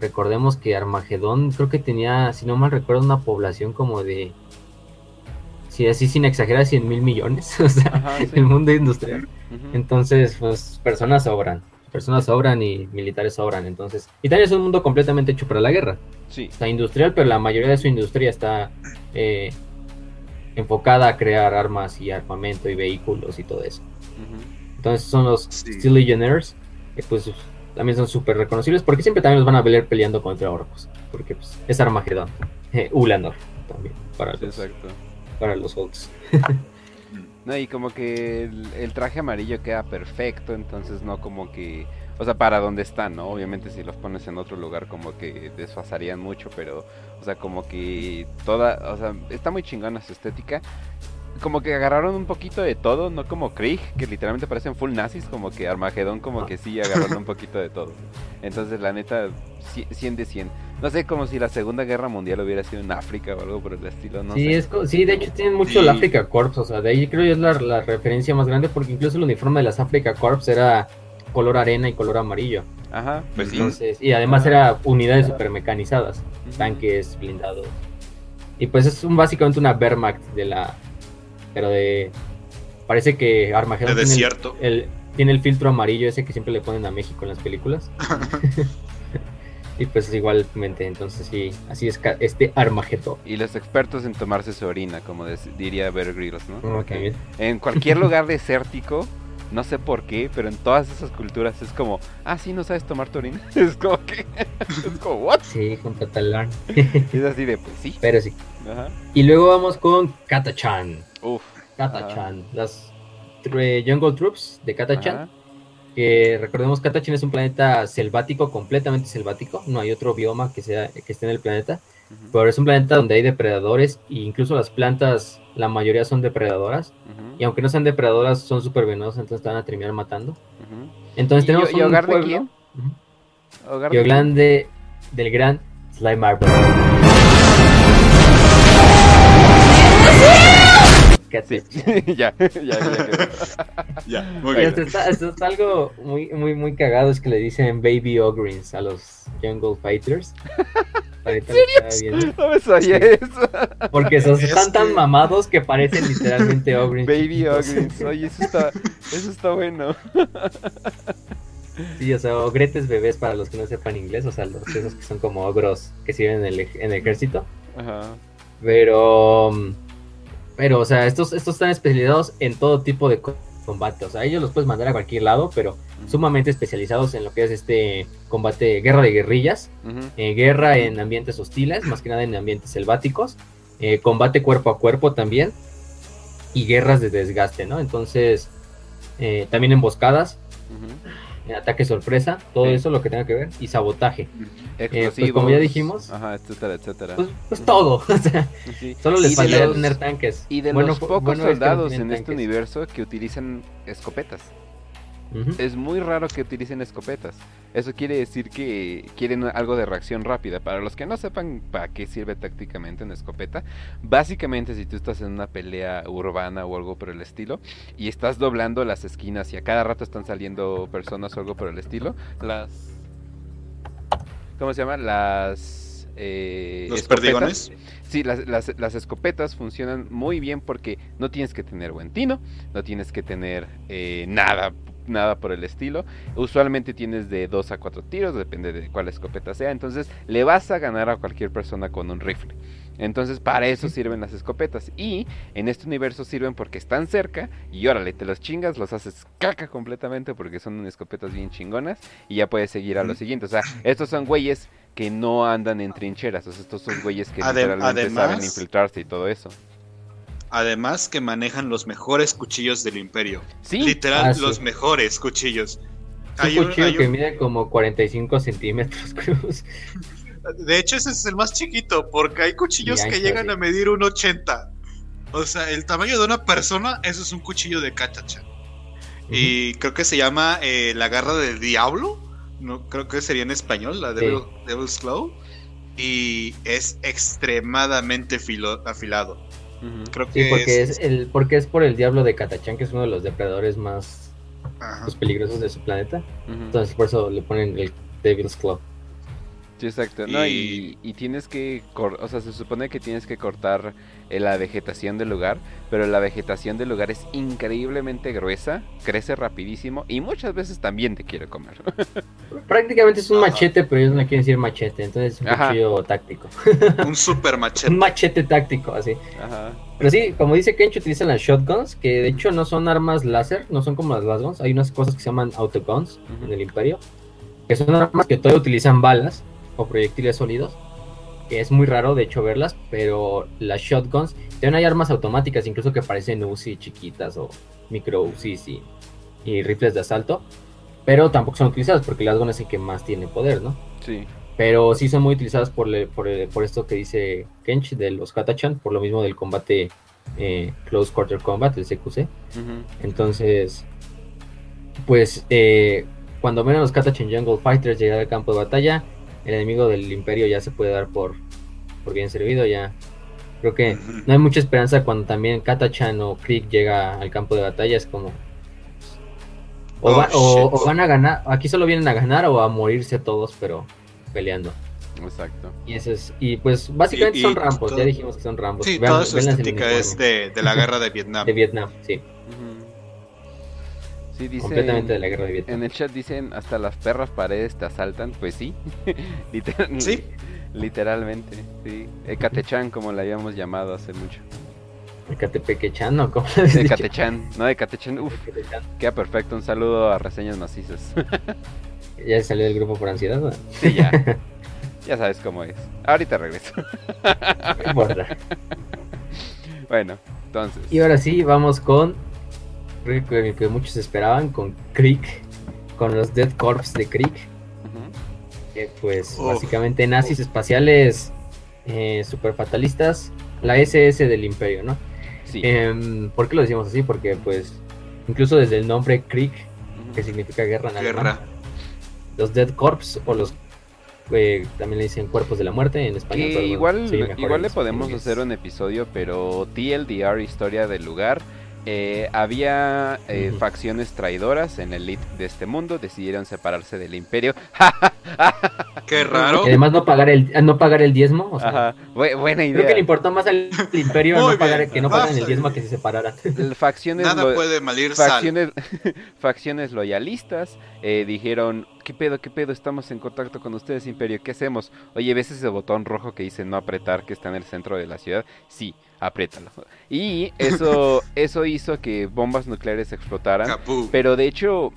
recordemos que Armagedón creo que tenía, si no mal recuerdo, una población como de, si así sin exagerar, 100 mil millones, o sea, el mundo industrial. Entonces, pues personas sobran, personas sobran y militares sobran, entonces. Italia es un mundo completamente hecho para la guerra. Sí. Está industrial, pero la mayoría de su industria está eh, enfocada a crear armas y armamento y vehículos y todo eso. Entonces son los Steel Legionnaires, que pues también son súper reconocibles porque siempre también los van a ver peleando contra orcos. Porque pues, es Armagedón. Eh, Ulanor también. Para los, Exacto. Para los Holtz. no, y como que el, traje amarillo queda perfecto, entonces no como que... O sea, para donde están, ¿no? Obviamente si los pones en otro lugar como que desfasarían mucho, pero... O sea, como que toda... O sea, está muy chingona su estética como que agarraron un poquito de todo, no como Krieg, que literalmente parecen full nazis, como que Armagedón como que sí agarraron un poquito de todo. Entonces, la neta, 100 de 100. No sé, como si la Segunda Guerra Mundial hubiera sido en África o algo por el estilo, no sí, Es, sí, de hecho tienen mucho el Africa Corps, o sea, de ahí creo yo es la, referencia más grande porque incluso el uniforme de las Africa Corps era color arena y color amarillo. Ajá, pues Entonces, Y además era unidades super mecanizadas, tanques, blindados. Y pues es un, básicamente una Wehrmacht de la, pero de... Parece que Armageddon tiene el, tiene el filtro amarillo ese que siempre le ponen a México en las películas. Y pues igualmente, entonces sí, así es este Armageddon. Y los expertos en tomarse su orina, como des- diría Bear Grylls, ¿no? Ok, bien. En cualquier lugar desértico, no sé por qué, pero en todas esas culturas es como, ah, sí, no sabes tomar tu orina. Es como que, es como, ¿what? Sí, con Catalán. Es así de, pues sí. Pero sí. Ajá. Y luego vamos con Katachan. Uf. Katachan. Las Jungle Troops de Katachan. Ajá. Que recordemos, Katachan es un planeta selvático, completamente selvático. No hay otro bioma que, sea, que esté en el planeta. Pero es un planeta donde hay depredadores. E incluso las plantas, la mayoría son depredadoras. Y aunque no sean depredadoras, son súper venenosas, entonces te van a terminar matando. Entonces ¿Y, tenemos y un hogar de pueblo- quién? Ujú. Hogar Y de de- del gran Slime Quién? Sí. ya, ya, ya. Ya, muy bien. esto está, esto está algo muy, muy, muy cagado, es que le dicen Baby Ogrins a los Jungle Fighters. Ahorita estaba viendo. No me sabía eso. Porque esos Es están tan mamados que parecen literalmente Ogrins. Baby. Ogrins. Oye, eso está, eso está bueno. Sí, o sea, ogretes bebés para los que no sepan inglés, o sea, los, esos que son como ogros que sirven en el, en el ejército. Ajá. Pero, mm, pero, o sea, estos, estos están especializados en todo tipo de co- combate. O sea, ellos los puedes mandar a cualquier lado, pero sumamente especializados en lo que es este combate, guerra de guerrillas, eh, guerra en ambientes hostiles, más que nada en ambientes selváticos, eh, combate cuerpo a cuerpo también, y guerras de desgaste, ¿no? Entonces, eh, también emboscadas, eh, ataque sorpresa, todo Sí. eso lo que tenga que ver, y sabotaje. Explosivos. pues, como ya dijimos. Ajá, etcétera, etcétera. Pues, pues todo, o sea, Sí. solo les faltaría tener tanques. Y de Bueno, los pocos bueno soldados en este universo que utilizan escopetas. Es muy raro que utilicen escopetas. Eso quiere decir que quieren algo de reacción rápida. Para los que no sepan para qué sirve tácticamente una escopeta, básicamente si tú estás en una pelea urbana o algo por el estilo y estás doblando las esquinas y a cada rato están saliendo personas o algo por el estilo, las... ¿Cómo se llama? Las... eh, Los escopetas. perdigones. Sí, las, las, las escopetas funcionan muy bien porque no tienes que tener buen tino, no tienes que tener eh, nada, nada por el estilo. Usualmente tienes de 2 a 4 tiros, depende de cuál escopeta sea. Entonces le vas a ganar a cualquier persona con un rifle. Entonces para eso sirven las escopetas. Y en este universo sirven porque están cerca y órale, te los chingas, los haces caca completamente porque son escopetas bien chingonas y ya puedes seguir a lo siguiente. O sea, estos son güeyes que no andan en trincheras. O sea, estos son güeyes que Adem- literalmente saben infiltrarse y todo eso. Además que manejan los mejores cuchillos del imperio. Sí, Literal, Ah, sí. los mejores cuchillos. Es Hay un un- cuchillo hay que un- mide como 45 centímetros, cruz. De hecho, ese es el más chiquito, porque hay cuchillos que llegan sí. a medir un 80. O sea, el tamaño de una persona, eso es un cuchillo de cachacha. Y creo que se llama eh, la garra del diablo. No, creo que sería en español, la Sí. Devil- Devil's Claw. Y es extremadamente filo- afilado. Creo Sí, que porque es, el, porque es por el diablo de Katachan, que es uno de los depredadores más pues, peligrosos de su planeta. Entonces por eso le ponen el Devil's Claw. Sí, exacto. No, Y- tienes que, o sea, se supone que tienes que cortar eh, la vegetación del lugar, pero la vegetación del lugar es increíblemente gruesa, crece rapidísimo y muchas veces también te quiere comer. Prácticamente es un Ajá. machete, pero ellos no quieren decir machete, entonces es un Ajá. cuchillo táctico. Un super machete. un machete táctico, así. Ajá. Pero sí, como dice Kench, utilizan las shotguns, que de hecho no son armas láser, no son como las las guns. Hay unas cosas que se llaman autoguns Ujú. en el Imperio, que son armas que todavía utilizan balas o proyectiles sólidos, es muy raro de hecho verlas, pero las shotguns, también hay armas automáticas, incluso que parecen Uzi chiquitas o micro Uzis y, y rifles de asalto, pero tampoco son utilizadas porque las gun es el que más tiene poder, ¿no? Sí. Pero sí son muy utilizadas por, le- por, eh, por esto que dice Kench de los Katachan, por lo mismo del combate eh, Close Quarter Combat, el CQC. Entonces, pues eh, cuando ven a los Katachan Jungle Fighters llegar al campo de batalla, el enemigo del Imperio ya se puede dar por, por bien servido. Ya creo que no hay mucha esperanza cuando también Katachan o Krieg llega al campo de batalla. Es como. O, Oh, va- o- shit. o van a ganar, aquí solo vienen a ganar o a morirse todos, pero peleando. Exacto. Y eso es, y pues básicamente Y- y son rambos, todo- ya dijimos que son rambos. Sí, Vean- toda su véanlas en el estética es de la guerra de Vietnam. de Vietnam, sí. Sí, dice. completamente de la guerra de Vietnam. En el chat dicen hasta las perras paredes te asaltan. Pues sí. Literal- Sí. Literalmente, sí. Ecatechan, como la habíamos llamado hace mucho. Ecatepequechano, ¿cómo le has dicho? Ecatechan, no Ecatechan. Uf, Ecatechan. queda perfecto. Un saludo a reseñas macizas. Ya salió del grupo por ansiedad, ¿no? sí, ya. Ya sabes cómo es. Ahorita regreso. No importa. Bueno, entonces. Y ahora sí, vamos con que, muchos esperaban, con Creek, con los Dead Corps de Creek, que pues básicamente nazis espaciales eh, super fatalistas, la SS del imperio, ¿no? Sí. Em, ¿Por qué lo decimos así? Porque pues incluso desde el nombre Krieg, Ujú. que significa guerra en alemán, Guerra. los Dead Corps o los eh, también le dicen cuerpos de la muerte en español. Igual, mejor igual le podemos hacer un episodio, pero TLDR, historia del lugar. Eh, había eh, facciones traidoras en el elite de este mundo, decidieron separarse del imperio. Qué raro. Y además no pagar el no pagar el diezmo, o sea, Ajá, bu- buena creo que le idea. importó más al imperio no pagar, que no pagan Basta el diezmo que se separaran. Facciones, Nada puede malir sal. facciones, facciones loyalistas eh, dijeron, ¿qué pedo, qué pedo? Estamos en contacto con ustedes, Imperio, ¿qué hacemos? Oye, ¿ves ese botón rojo que dice no apretar que está en el centro de la ciudad? Sí, apriétalo. Y eso, eso hizo que bombas nucleares explotaran. Capú. Pero de hecho,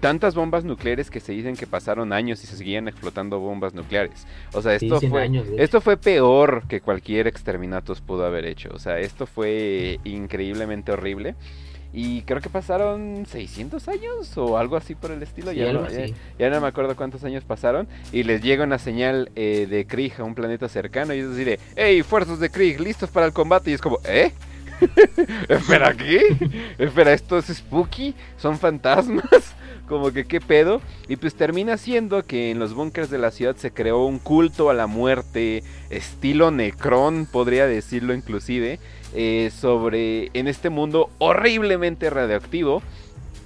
tantas bombas nucleares que se dicen que pasaron años y se seguían explotando bombas nucleares. O sea, esto 100 fue... años. Esto fue peor que cualquier exterminatus pudo haber hecho. O sea, esto fue increíblemente horrible. Y creo que pasaron 600 años o algo así por el estilo. Sí, ya, no, ya- así. ya no me acuerdo cuántos años pasaron. Y les llega una señal eh, de Krieg a un planeta cercano. Y es decir, hey, fuerzas de Krieg, listos para el combate. Y es como, ¿eh? Espera, ¿qué? Espera, ¿esto es spooky? ¿Son fantasmas? Como que qué pedo. Y pues termina siendo que en los búnkers de la ciudad se creó un culto a la muerte, estilo Necron, podría decirlo inclusive, eh, sobre en este mundo horriblemente radioactivo.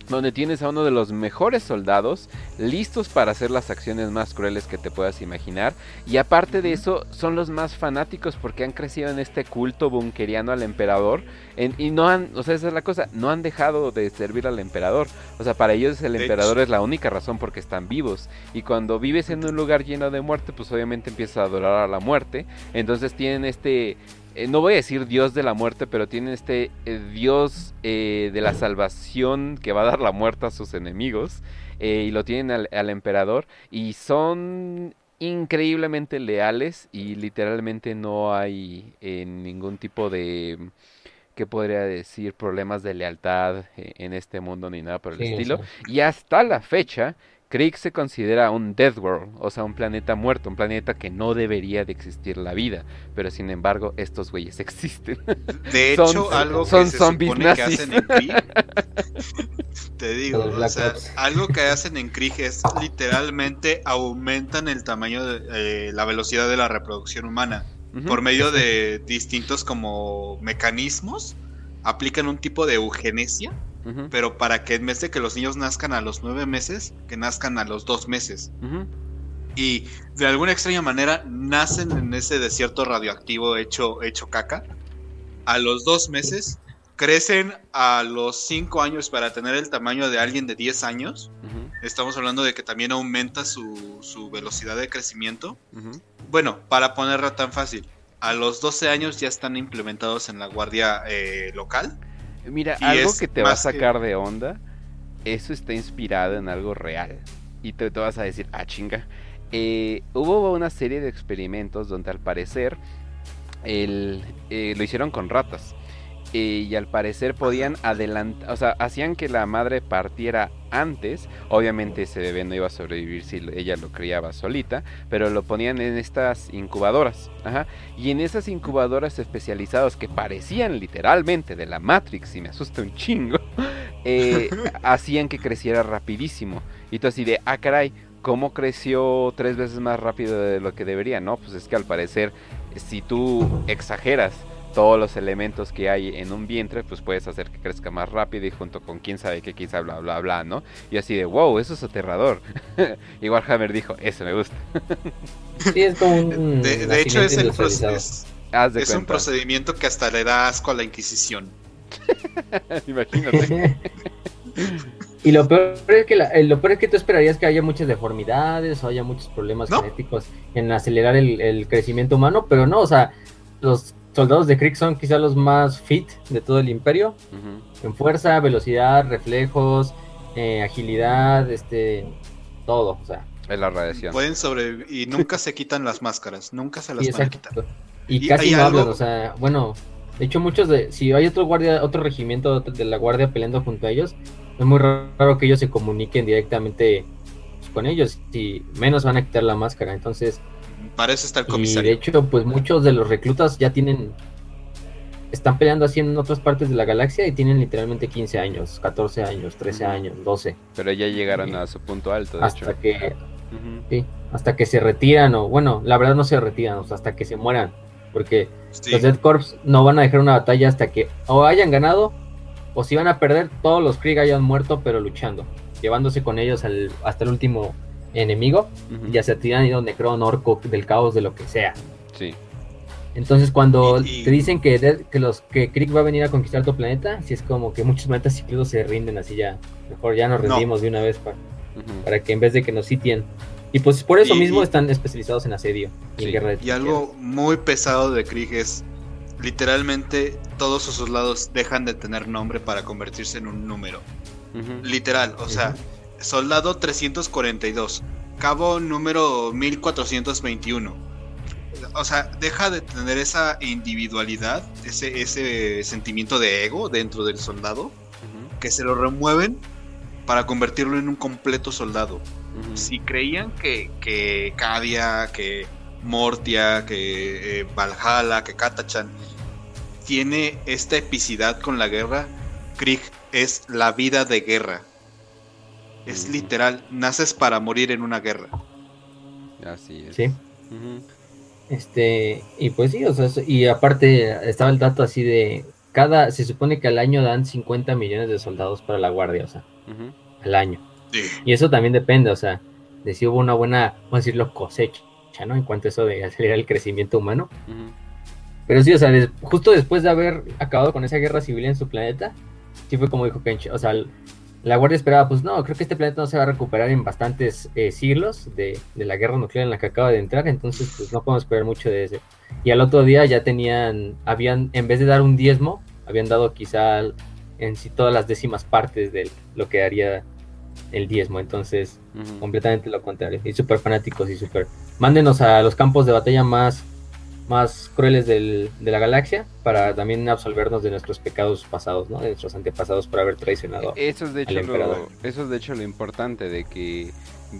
Donde tienes a uno de los mejores soldados listos para hacer las acciones más crueles que te puedas imaginar. Y aparte de eso, son los más fanáticos porque han crecido en este culto bunkeriano al emperador. en- y no han, o sea, esa es la cosa, no han dejado de servir al emperador. O sea, para ellos el De emperador hecho. es la única razón porque están vivos. Y cuando vives en un lugar lleno de muerte, pues obviamente empiezas a adorar a la muerte. Entonces tienen este, eh, no voy a decir dios de la muerte, pero tienen este eh, dios eh, de la salvación que va a dar la muerte a sus enemigos. eh, y lo tienen al, al emperador. Y son increíblemente leales y literalmente no hay ningún tipo de... ¿Qué podría decir? Problemas de lealtad en este mundo ni nada por el Sí, estilo. Y hasta la fecha, Krieg se considera un Death World, o sea, un planeta muerto, un planeta que no debería de existir la vida. Pero sin embargo, estos güeyes existen. De Son- hecho, algo son que se zombies supone que hacen en Krieg, te digo, o sea, algo que hacen en Krieg es literalmente aumentan el tamaño de eh, la velocidad de la reproducción humana por medio de distintos como mecanismos. Aplican un tipo de eugenesia, Pero para que en vez de que los niños nazcan a los nueve meses, que nazcan a los dos meses. Y de alguna extraña manera nacen en ese desierto radioactivo hecho, hecho caca. A los dos meses crecen a los cinco años para tener el tamaño de alguien de 10 años. Estamos hablando de que también aumenta su, su velocidad de crecimiento. Bueno, para ponerla tan fácil, a los 12 años ya están implementados en la guardia eh, local. Mira, algo que te va a que- sacar de onda, eso está inspirado en algo real. Y te, te vas a decir, ah, chinga. Eh, hubo una serie de experimentos donde al parecer el, eh, lo hicieron con ratas. Eh, y al parecer podían adelantar, o sea, hacían que la madre partiera antes. Obviamente ese bebé no iba a sobrevivir si ella lo criaba solita, pero lo ponían en estas incubadoras. Ajá. Y en esas incubadoras especializadas que parecían literalmente de la Matrix, y me asusta un chingo, eh, hacían que creciera rapidísimo. Y tú así de, ah, caray, ¿cómo creció tres veces más rápido de lo que debería? No, pues es que al parecer, si tú exageras todos los elementos que hay en un vientre, pues puedes hacer que crezca más rápido y junto con quién sabe qué, quizá bla, bla, bla, ¿no? Y así de, wow, eso es aterrador. y Warhammer dijo, eso me gusta. Sí, es como un. De, de hecho, es, el un procedimiento que hasta le da asco a la Inquisición. Imagínate. Y lo peor es que la- eh, lo peor es que tú esperarías que haya muchas deformidades o haya muchos problemas No. genéticos en acelerar el, el crecimiento humano, pero no, o sea, los soldados de Krieg son quizá los más fit de todo el imperio, en fuerza, velocidad, reflejos, eh, agilidad, este, todo, o sea, Es la radiación. Pueden sobrevivir y nunca se quitan las máscaras, nunca se las sí, van a quitar. Y, Y casi no algo- hablan, o sea, bueno, de hecho muchos de, si hay otro guardia, otro regimiento de la guardia peleando junto a ellos, es muy raro que ellos se comuniquen directamente pues, con ellos y menos van a quitar la máscara, entonces, Para eso está el y de comisario. hecho, pues muchos de los reclutas ya tienen, están peleando así en otras partes de la galaxia y tienen literalmente 15 años, 14 años, 13 Ujú. años, 12, Pero ya llegaron a su punto alto, de hasta hecho. que. Sí, hasta que se retiran o bueno, la verdad no se retiran, o sea, hasta que se mueran, porque Sí. los Dead Corps no van a dejar una batalla hasta que o hayan ganado o si van a perder todos los Krieg hayan muerto pero luchando, llevándose con ellos al- hasta el último enemigo, Ujú. ya sea tiranido, necron, orco, del caos, de lo que sea. Sí. Entonces cuando Y- y- te dicen que, Dead- que los que Krieg va a venir a conquistar tu planeta, si es como que muchos planetas incluso se rinden así ya, mejor ya nos No. rendimos de una vez para para que en vez de que nos sitien. Y pues por eso Y- mismo y- están especializados en asedio y en Sí. guerra de Y algo muy pesado de Krieg es literalmente todos sus soldados dejan de tener nombre para convertirse en un número. Literal, o sea, soldado 342, cabo número 1421. O sea, deja de tener esa individualidad, ese, ese sentimiento de ego dentro del soldado, que se lo remueven para convertirlo en un completo soldado. Si creían que, que Cadia, que Mortia, que eh, Valhalla, que Katachan tiene esta epicidad con la guerra, Krieg es la vida de guerra. Es literal, naces para morir en una guerra. Así es. Sí. Este, y pues sí, o sea, y aparte estaba el dato así de cada, se supone que al año dan 50 millones de soldados para la guardia, o sea, al año. Sí. Y eso también depende, o sea, de si hubo una buena, vamos a decirlo, cosecha, ¿no? En cuanto a eso de acelerar el crecimiento humano. Pero sí, o sea, des- justo después de haber acabado con esa guerra civil en su planeta, sí fue como dijo Kench, o sea, la Guardia esperaba, pues no, creo que este planeta no se va a recuperar en bastantes eh, siglos de, de la guerra nuclear en la que acaba de entrar, entonces pues no podemos esperar mucho de ese. Y al otro día ya tenían, habían, en vez de dar un diezmo, habían dado quizá en sí todas las décimas partes de lo que haría el diezmo, entonces completamente lo contrario. Y súper fanáticos y súper. Mándenos a los campos de batalla más, más crueles del- de la galaxia para también absolvernos de nuestros pecados pasados, ¿no? De nuestros antepasados por haber traicionado. Eso es de hecho lo, eso es de hecho lo importante de que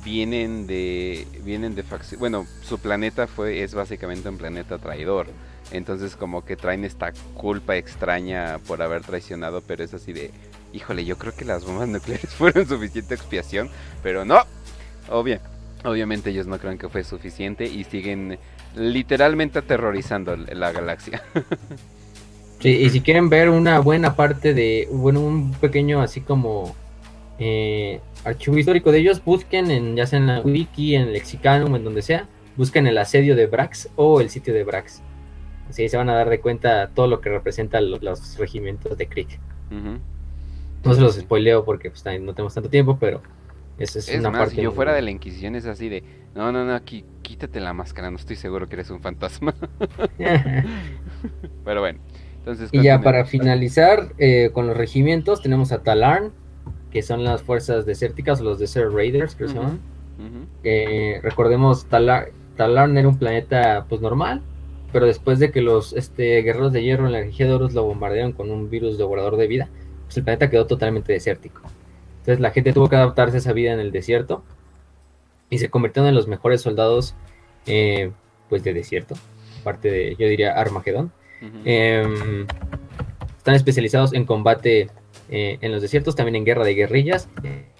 vienen de vienen de bueno, su planeta fue es básicamente un planeta traidor. Entonces como que traen esta culpa extraña por haber traicionado, pero es así de, híjole, yo creo que las bombas nucleares fueron suficiente expiación, pero no. Obvia, obviamente ellos no creen que fue suficiente y siguen literalmente aterrorizando la galaxia. Sí, y si quieren ver una buena parte de, bueno, un pequeño así como eh, archivo histórico de ellos, busquen en, ya sea en la wiki, en Lexicanum, en donde sea, busquen el asedio de Brax o el sitio de Brax. Así se van a dar de cuenta todo lo que representan los, los regimientos de Krieg. No se los spoileo porque pues, no tenemos tanto tiempo, pero esa es, Es una más, parte. si yo fuera de la Inquisición es así de, no, no, no, aquí quítate la máscara, no estoy seguro que eres un fantasma. Pero bueno, entonces... y ya para finalizar eh, con los regimientos tenemos a Talarn, que son las fuerzas desérticas los Desert Raiders, se Eh, recordemos, Talar Talarn era un planeta pues normal, pero después de que los este, guerreros de hierro en la región de Horus lo bombardearon con un virus devorador de vida, pues el planeta quedó totalmente desértico. Entonces la gente tuvo que adaptarse a esa vida en el desierto y se convirtieron en los mejores soldados eh, pues de desierto, aparte de, yo diría, Armagedón. Em, están especializados en combate eh, en los desiertos, también en guerra de guerrillas,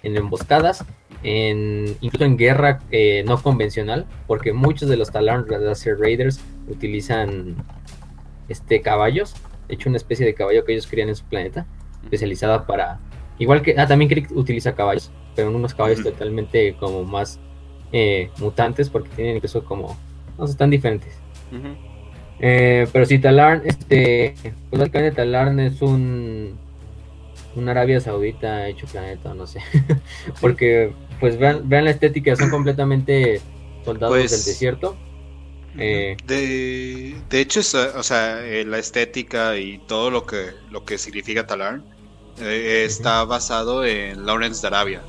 en emboscadas, en, incluso en guerra eh, no convencional, porque muchos de los Talarn Desert Raiders utilizan este caballos, de hecho una especie de caballo que ellos crían en su planeta, especializada para, igual que, ah, también Krieg utiliza caballos, pero en unos caballos totalmente como más eh, mutantes, porque tienen incluso como, no sé, están diferentes. Eh, pero sí, Talarn, este, pues básicamente Talarn es un, un Arabia Saudita hecho planeta, no sé. Porque, pues vean, vean la estética, son completamente soldados Pues, del desierto. Eh, De, de hecho, es, o sea, eh, la estética y todo lo que, lo que significa Talarn eh, está basado en Lawrence de Arabia.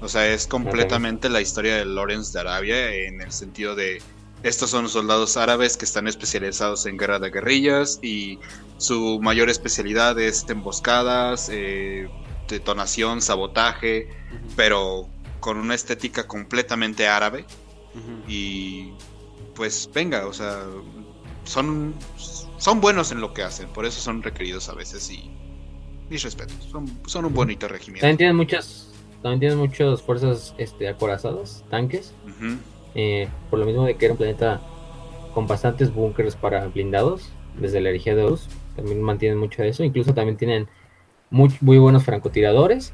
O sea, es completamente la historia de Lawrence de Arabia en el sentido de estos son soldados árabes que están especializados en guerra de guerrillas y su mayor especialidad es emboscadas, eh, detonación, sabotaje, pero con una estética completamente árabe y pues venga, o sea, son, son buenos en lo que hacen, por eso son requeridos a veces y mis respetos, son, son un bonito también regimiento. tienen muchas, también tienen muchas fuerzas este, acorazadas, tanques. Eh, por lo mismo de que era un planeta con bastantes búnkers para blindados, desde la herejía de Horus, también mantienen mucho de eso, incluso también tienen muy, muy buenos francotiradores,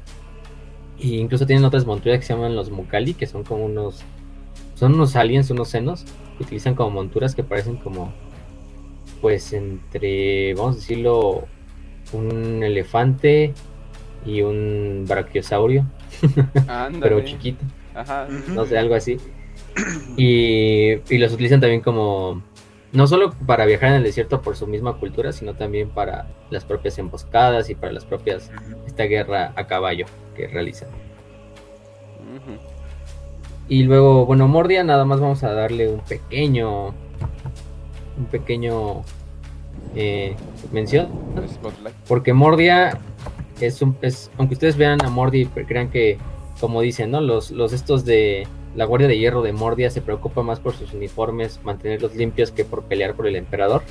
e incluso tienen otras monturas que se llaman los Mukali, que son como unos, son unos aliens, unos senos, que utilizan como monturas que parecen como, pues entre, vamos a decirlo, un elefante y un brachiosaurio, pero chiquito Ajá. No sé, algo así. Y, y los utilizan también como, no solo para viajar en el desierto por su misma cultura, sino también para las propias emboscadas y para las propias, esta guerra a caballo que realizan. Y luego, bueno, Mordia nada más vamos a darle un pequeño, un pequeño eh, mención, porque Mordia es un, es, aunque ustedes vean a Mordia y crean que, como dicen, ¿no? Los, los estos de la Guardia de Hierro de Mordia se preocupa más por sus uniformes, mantenerlos limpios que por pelear por el emperador,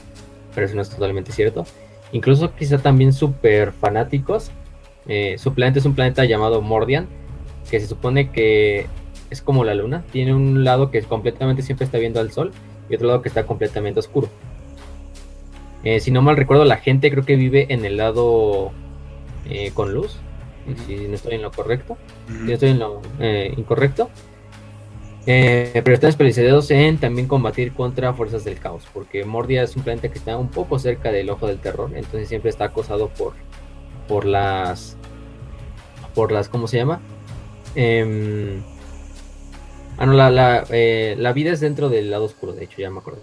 pero eso no es totalmente cierto. Incluso quizá también súper fanáticos. eh, su planeta es un planeta llamado Mordian, que se supone que es como la luna, tiene un lado que completamente siempre está viendo al sol y otro lado que está completamente oscuro. Eh, si no mal recuerdo, la gente creo que vive en el lado eh, con luz. Si no estoy en lo correcto. Si no estoy en lo eh, incorrecto. Pero están especializados en también combatir contra fuerzas del caos. Porque Mordia es un planeta que está un poco cerca del ojo del terror. Entonces siempre está acosado por, por las. Por las. ¿Cómo se llama? Em, ah, no, la, la, la vida es dentro del lado oscuro, de hecho, ya me acuerdo.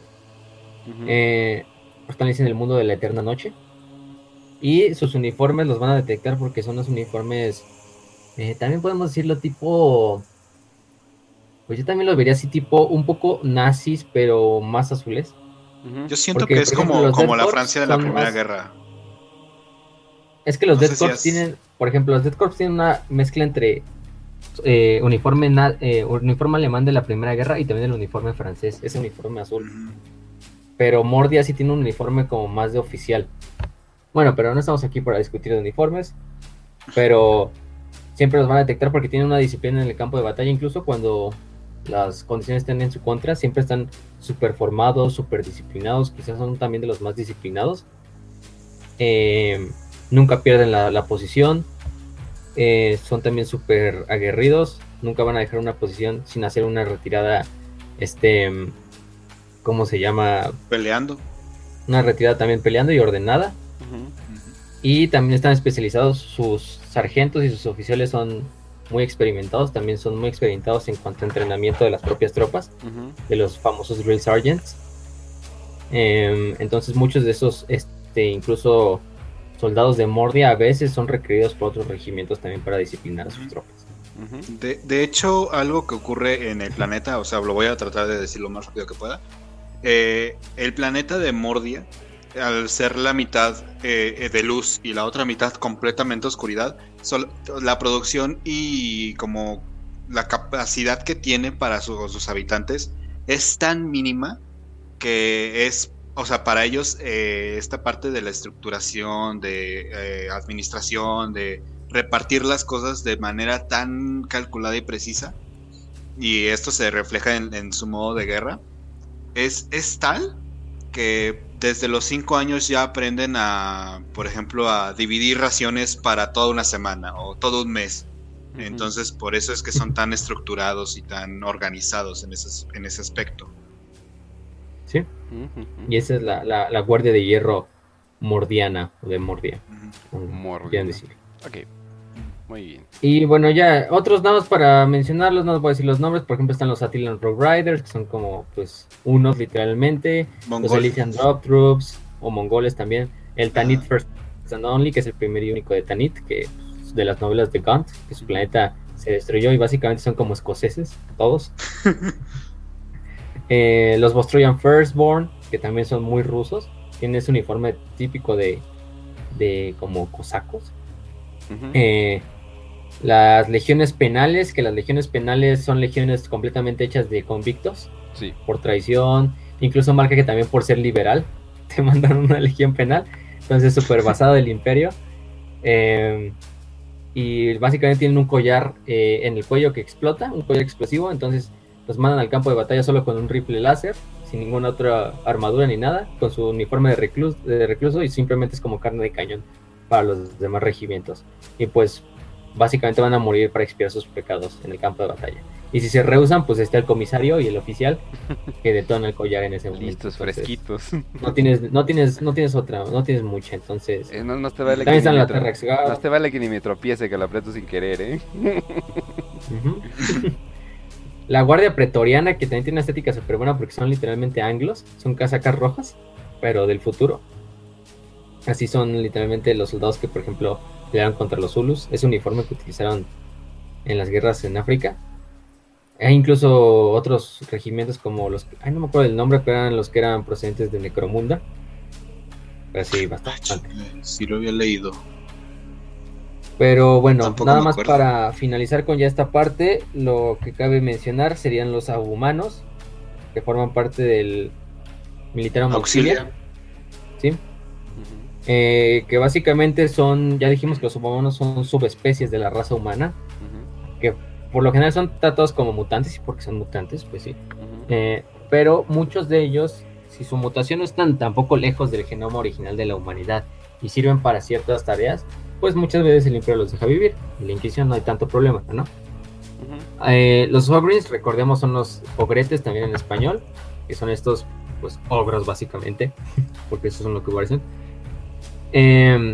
Eh, están en el mundo de la eterna noche. Y sus uniformes los van a detectar porque son los uniformes. eh, también podemos decirlo tipo. Pues yo también los vería así, tipo un poco nazis, pero más azules. Yo siento Porque, que es ejemplo, como, como la Francia de la Primera más- Guerra. Es que los No si Corps tienen, por ejemplo, los Death Corps tienen una mezcla entre eh, uniforme, na- eh, uniforme alemán de la Primera Guerra y también el uniforme francés, ese uniforme azul. Pero Mordia sí tiene un uniforme como más de oficial. Bueno, pero no estamos aquí para discutir de uniformes, pero siempre los van a detectar porque tienen una disciplina en el campo de batalla, incluso cuando las condiciones estén en su contra, siempre están súper formados, súper disciplinados, quizás son también de los más disciplinados. Eh, nunca pierden la, la posición, eh, son también súper aguerridos, nunca van a dejar una posición sin hacer una retirada, este, ¿cómo se llama? Peleando. una retirada también peleando y ordenada. Y también están especializados, sus sargentos y sus oficiales son muy experimentados, también son muy experimentados en cuanto a entrenamiento de las propias tropas, de los famosos drill sergeants. Em, entonces muchos de esos, este, incluso soldados de Mordia a veces son requeridos por otros regimientos también para disciplinar a sus tropas. De hecho, algo que ocurre en el planeta, o sea, lo voy a tratar de decir lo más rápido que pueda. Eh, el planeta de Mordia, al ser la mitad eh, de luz y la otra mitad completamente oscuridad, la producción y como la capacidad que tiene para su- sus habitantes es tan mínima que es, o sea, para ellos eh, esta parte de la estructuración, de eh, administración, de repartir las cosas de manera tan calculada y precisa, y esto se refleja en, en su modo de guerra, es, es tal que desde los cinco años ya aprenden a, por ejemplo, a dividir raciones para toda una semana o todo un mes. Entonces, por eso es que son tan estructurados y tan organizados en ese, en ese aspecto. ¿sí? Y esa es la, la- la guardia de hierro mordiana o de Mordia. Decir. Ok, muy bien. Y bueno, ya, otros nada más para mencionarlos, no voy a decir los nombres, por ejemplo están los Attilan Rogue Riders, que son como, pues, unos literalmente, los. Elysian Drop Troops, o mongoles también, el Tanit First and Only, que es el primer y único de Tanit, que es de las novelas de Gaunt, que su planeta se destruyó y básicamente son como escoceses, todos. Eh, los Vostroyan Firstborn, que también son muy rusos, tienen ese uniforme típico de, de como cosacos. Eh, las legiones penales, que las legiones penales son legiones completamente hechas de convictos Sí. por traición, incluso marca que también por ser liberal te mandan una legión penal, entonces súper basado del imperio. Eh, y básicamente tienen un collar eh, en el cuello que explota, un collar explosivo, entonces los mandan al campo de batalla solo con un rifle láser, sin ninguna otra armadura ni nada, con su uniforme de recluso, de recluso y simplemente es como carne de cañón para los demás regimientos. Y pues básicamente van a morir para expiar sus pecados en el campo de batalla. Y si se rehusan, pues está el comisario y el oficial que detona el collar en ese momento. Listos, Entonces, fresquitos. No tienes, no tienes, no tienes otra, no tienes mucha, entonces. Eh, no, no te vale También que están ni las me tro- Guard. no te vale que ni me tropiece, que la aprieto sin querer, ¿eh? La guardia pretoriana, que también tiene una estética súper buena porque son literalmente anglos, son casacas rojas, pero del futuro. Así son literalmente los soldados que, por ejemplo, pelearon contra los Zulus. Ese uniforme que utilizaron en las guerras en África. Hay incluso otros regimientos como los... Ay, no me acuerdo del nombre, pero eran los que eran procedentes de Necromunda. Pero sí, Ah, bastante. chinga, sí lo había leído. Pero bueno, Tampoco nada más para finalizar con ya esta parte, lo que cabe mencionar serían los abumanos, que forman parte del militar Auxilia. auxiliar, ¿sí? Eh, que básicamente son, ya dijimos que los abumanos son subespecies de la raza humana, que por lo general son tratados como mutantes, y porque son mutantes, pues sí. Eh, pero muchos de ellos, si su mutación no están tampoco lejos del genoma original de la humanidad y sirven para ciertas tareas, pues muchas veces el imperio los deja vivir. En la Inquisición no hay tanto problema, ¿no? Eh, los ogres, recordemos, son los ogretes también en español, que son estos, pues, ogros básicamente, porque eso son lo que parecen. Em,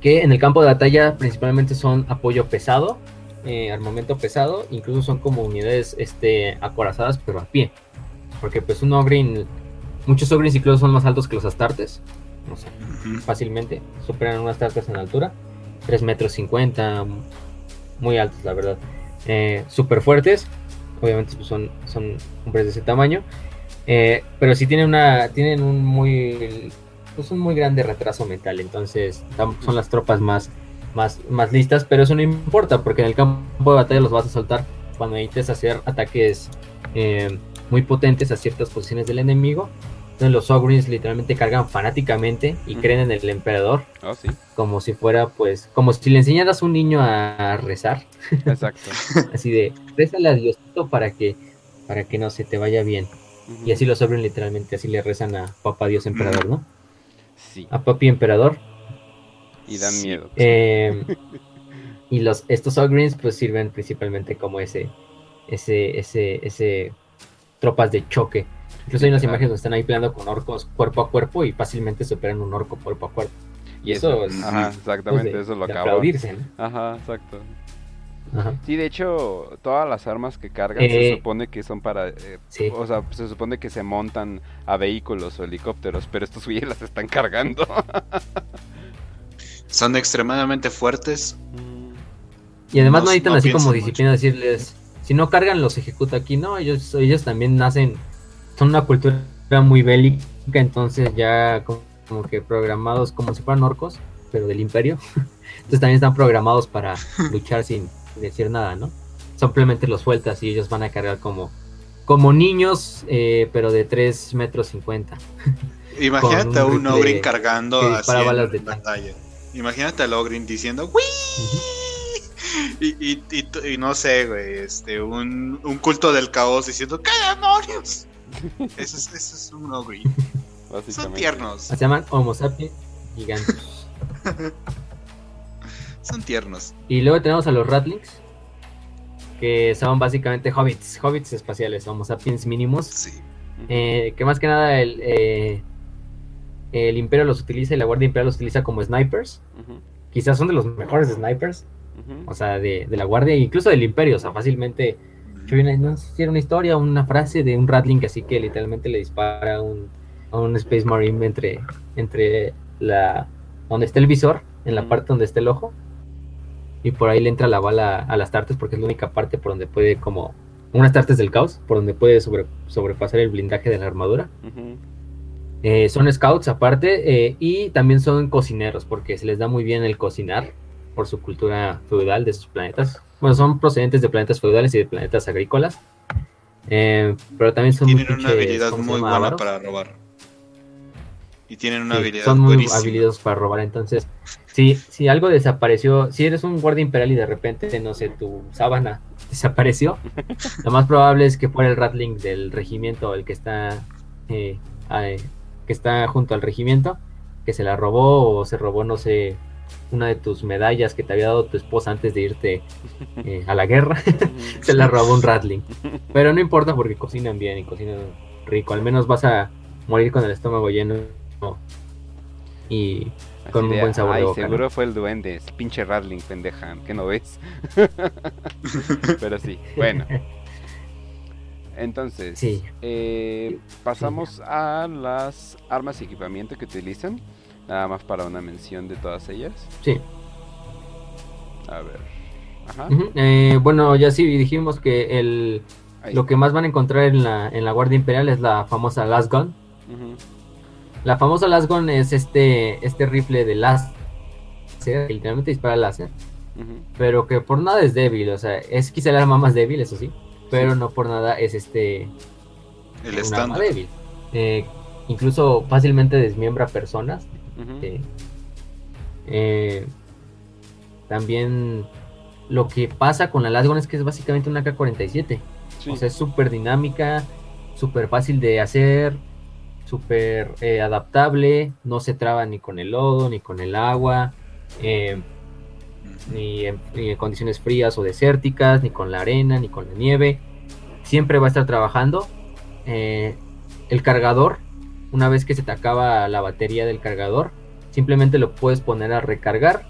que en el campo de batalla principalmente son apoyo pesado, eh, armamento pesado, incluso son como unidades este, acorazadas, pero a pie. Porque pues un ogrin, muchos ogres incluso son más altos que los astartes, no sé, fácilmente, superan unas astartes en altura, 3 metros 50, muy altos la verdad. Eh, súper fuertes, obviamente pues, son, son hombres de ese tamaño, eh, pero sí tienen, una, tienen un muy pues un muy grande retraso mental, entonces son las tropas más, más, más listas, pero eso no importa, porque en el campo de batalla los vas a soltar cuando necesites hacer ataques eh, muy potentes a ciertas posiciones del enemigo. Entonces los Ogrins literalmente cargan fanáticamente y creen en el emperador Oh, sí, como si fuera pues, como si le enseñaras a un niño a rezar, exacto. así de, rézale a Diosito para que, para que no se te vaya bien. Y así los Ogrins literalmente así le rezan a Papá Dios Emperador, ¿no? Sí, A Papi Emperador. y dan Sí. miedo. Eh, y los, estos Ogrins pues sirven principalmente como ese, ese, ese, ese tropas de choque. Incluso hay unas imágenes donde están ahí peleando con orcos cuerpo a cuerpo y fácilmente superan un orco cuerpo a cuerpo. Y eso eso, es- ajá, Pues, exactamente, de- eso lo de acabo. aplaudirse, ¿no? Ajá, exacto. Ajá. Sí, de hecho, todas las armas que cargan Eh, se supone que son para... eh, Sí. O sea, se supone que se montan a vehículos o helicópteros, pero estos güeyes las están cargando. Son extremadamente fuertes. Y además No- no necesitan no así como disciplina decirles, si no cargan los ejecuta aquí, no, ellos, ellos también nacen, son una cultura muy bélica, entonces ya como, como que programados como si fueran orcos, pero del imperio. Entonces también están programados para luchar sin decir nada, ¿no? Simplemente los sueltas y ellos van a cargar como, como niños, eh, pero de 3 metros 50. Imagínate a un Ogrin cargando así balas de batalla. Imagínate al Ogrin diciendo ¡Wii! Y, y, y no sé, güey, este, un, un culto del caos diciendo ¡Qué demonios! Eso es, eso es un Ogrin. Son tiernos, Se llaman Homo sapiens gigantes. son tiernos. Y luego tenemos a los Ratlings, que son básicamente hobbits, hobbits espaciales, Homo sapiens mínimos, Sí. Eh, que más que nada el, eh, el Imperio los utiliza y la Guardia Imperial los utiliza como snipers, quizás son de los mejores snipers, o sea, de, la guardia, incluso del imperio, o sea, fácilmente... no sé si era una historia, una frase de un Ratling así que literalmente le dispara un, a un Space Marine entre, entre la donde está el visor, en la parte donde está el ojo, y por ahí le entra la bala a las tartes porque es la única parte por donde puede como unas tartes del caos, por donde puede sobre, sobrepasar el blindaje de la armadura. Eh, son scouts aparte eh, y también son cocineros porque se les da muy bien el cocinar por su cultura feudal de sus planetas. Bueno, son procedentes de planetas feudales y de planetas agrícolas. Eh, pero también son Tienen una habilidad muy buena para robar. Y tienen una habilidad Son muy habilidosos para robar. Entonces, si, si algo desapareció, si eres un guardia imperial y de repente, no sé, tu sábana desapareció, lo más probable es que fuera el Ratling del regimiento, el que está, eh, que está junto al regimiento, que se la robó o se robó, no sé, una de tus medallas que te había dado tu esposa antes de irte eh, a la guerra, se la robó un Ratling. Pero no importa porque cocinan bien y cocinan rico, al menos vas a morir con el estómago lleno y con un buen sabor Ay, seguro fue el duende, pinche Radling, pendeja, ¿qué no ves? Pero sí, bueno. Entonces, eh, pasamos a las armas y equipamiento que utilizan. Nada más para una mención de todas ellas. Sí. A ver. Ajá. Eh, bueno, ya sí dijimos que el, lo que más van a encontrar en la, en la Guardia Imperial es la famosa Last Gun. La famosa Lasgon es este, este rifle de láser, que literalmente dispara láser, pero que por nada es débil, o sea, es quizá el arma más débil, eso sí, pero no por nada es este... El un arma débil. Eh, incluso fácilmente desmiembra personas. Eh, eh, también lo que pasa con la Lasgon es que es básicamente una K-47. O sea, es súper dinámica, súper fácil de hacer, súper eh, adaptable, no se traba ni con el lodo, ni con el agua, eh, ni, en, condiciones frías o desérticas, ni con la arena, ni con la nieve. Siempre va a estar trabajando. Eh, el cargador, una vez que se te acaba la batería del cargador, simplemente lo puedes poner a recargar.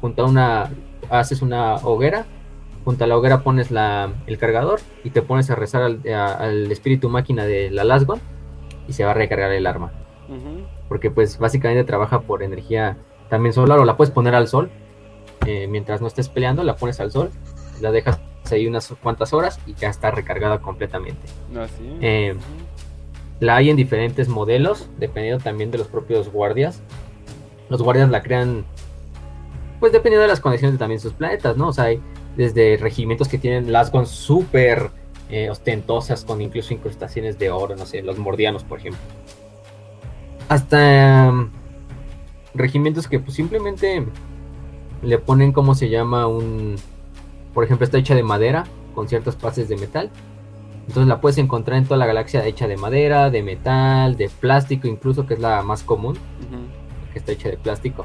junto a una, haces una hoguera junto a la hoguera pones la, el cargador y te pones a rezar al, espíritu máquina de la Lasgon y se va a recargar el arma. Porque pues básicamente trabaja por energía también solar o la puedes poner al sol. Eh, mientras no estés peleando, la pones al sol, la dejas ahí unas cuantas horas y ya está recargada completamente. Ah, eh, la hay en diferentes modelos, dependiendo también de los propios guardias. Los guardias la crean, pues dependiendo de las condiciones de también sus planetas, ¿no? O sea, hay desde regimientos que tienen las con súper eh, ostentosas con incluso incrustaciones de oro, no sé, los mordianos, por ejemplo. Hasta um, regimientos que pues simplemente le ponen como se llama un, por ejemplo, está hecha de madera con ciertas fases de metal. Entonces la puedes encontrar en toda la galaxia hecha de madera, de metal, de plástico, incluso que es la más común, que está hecha de plástico.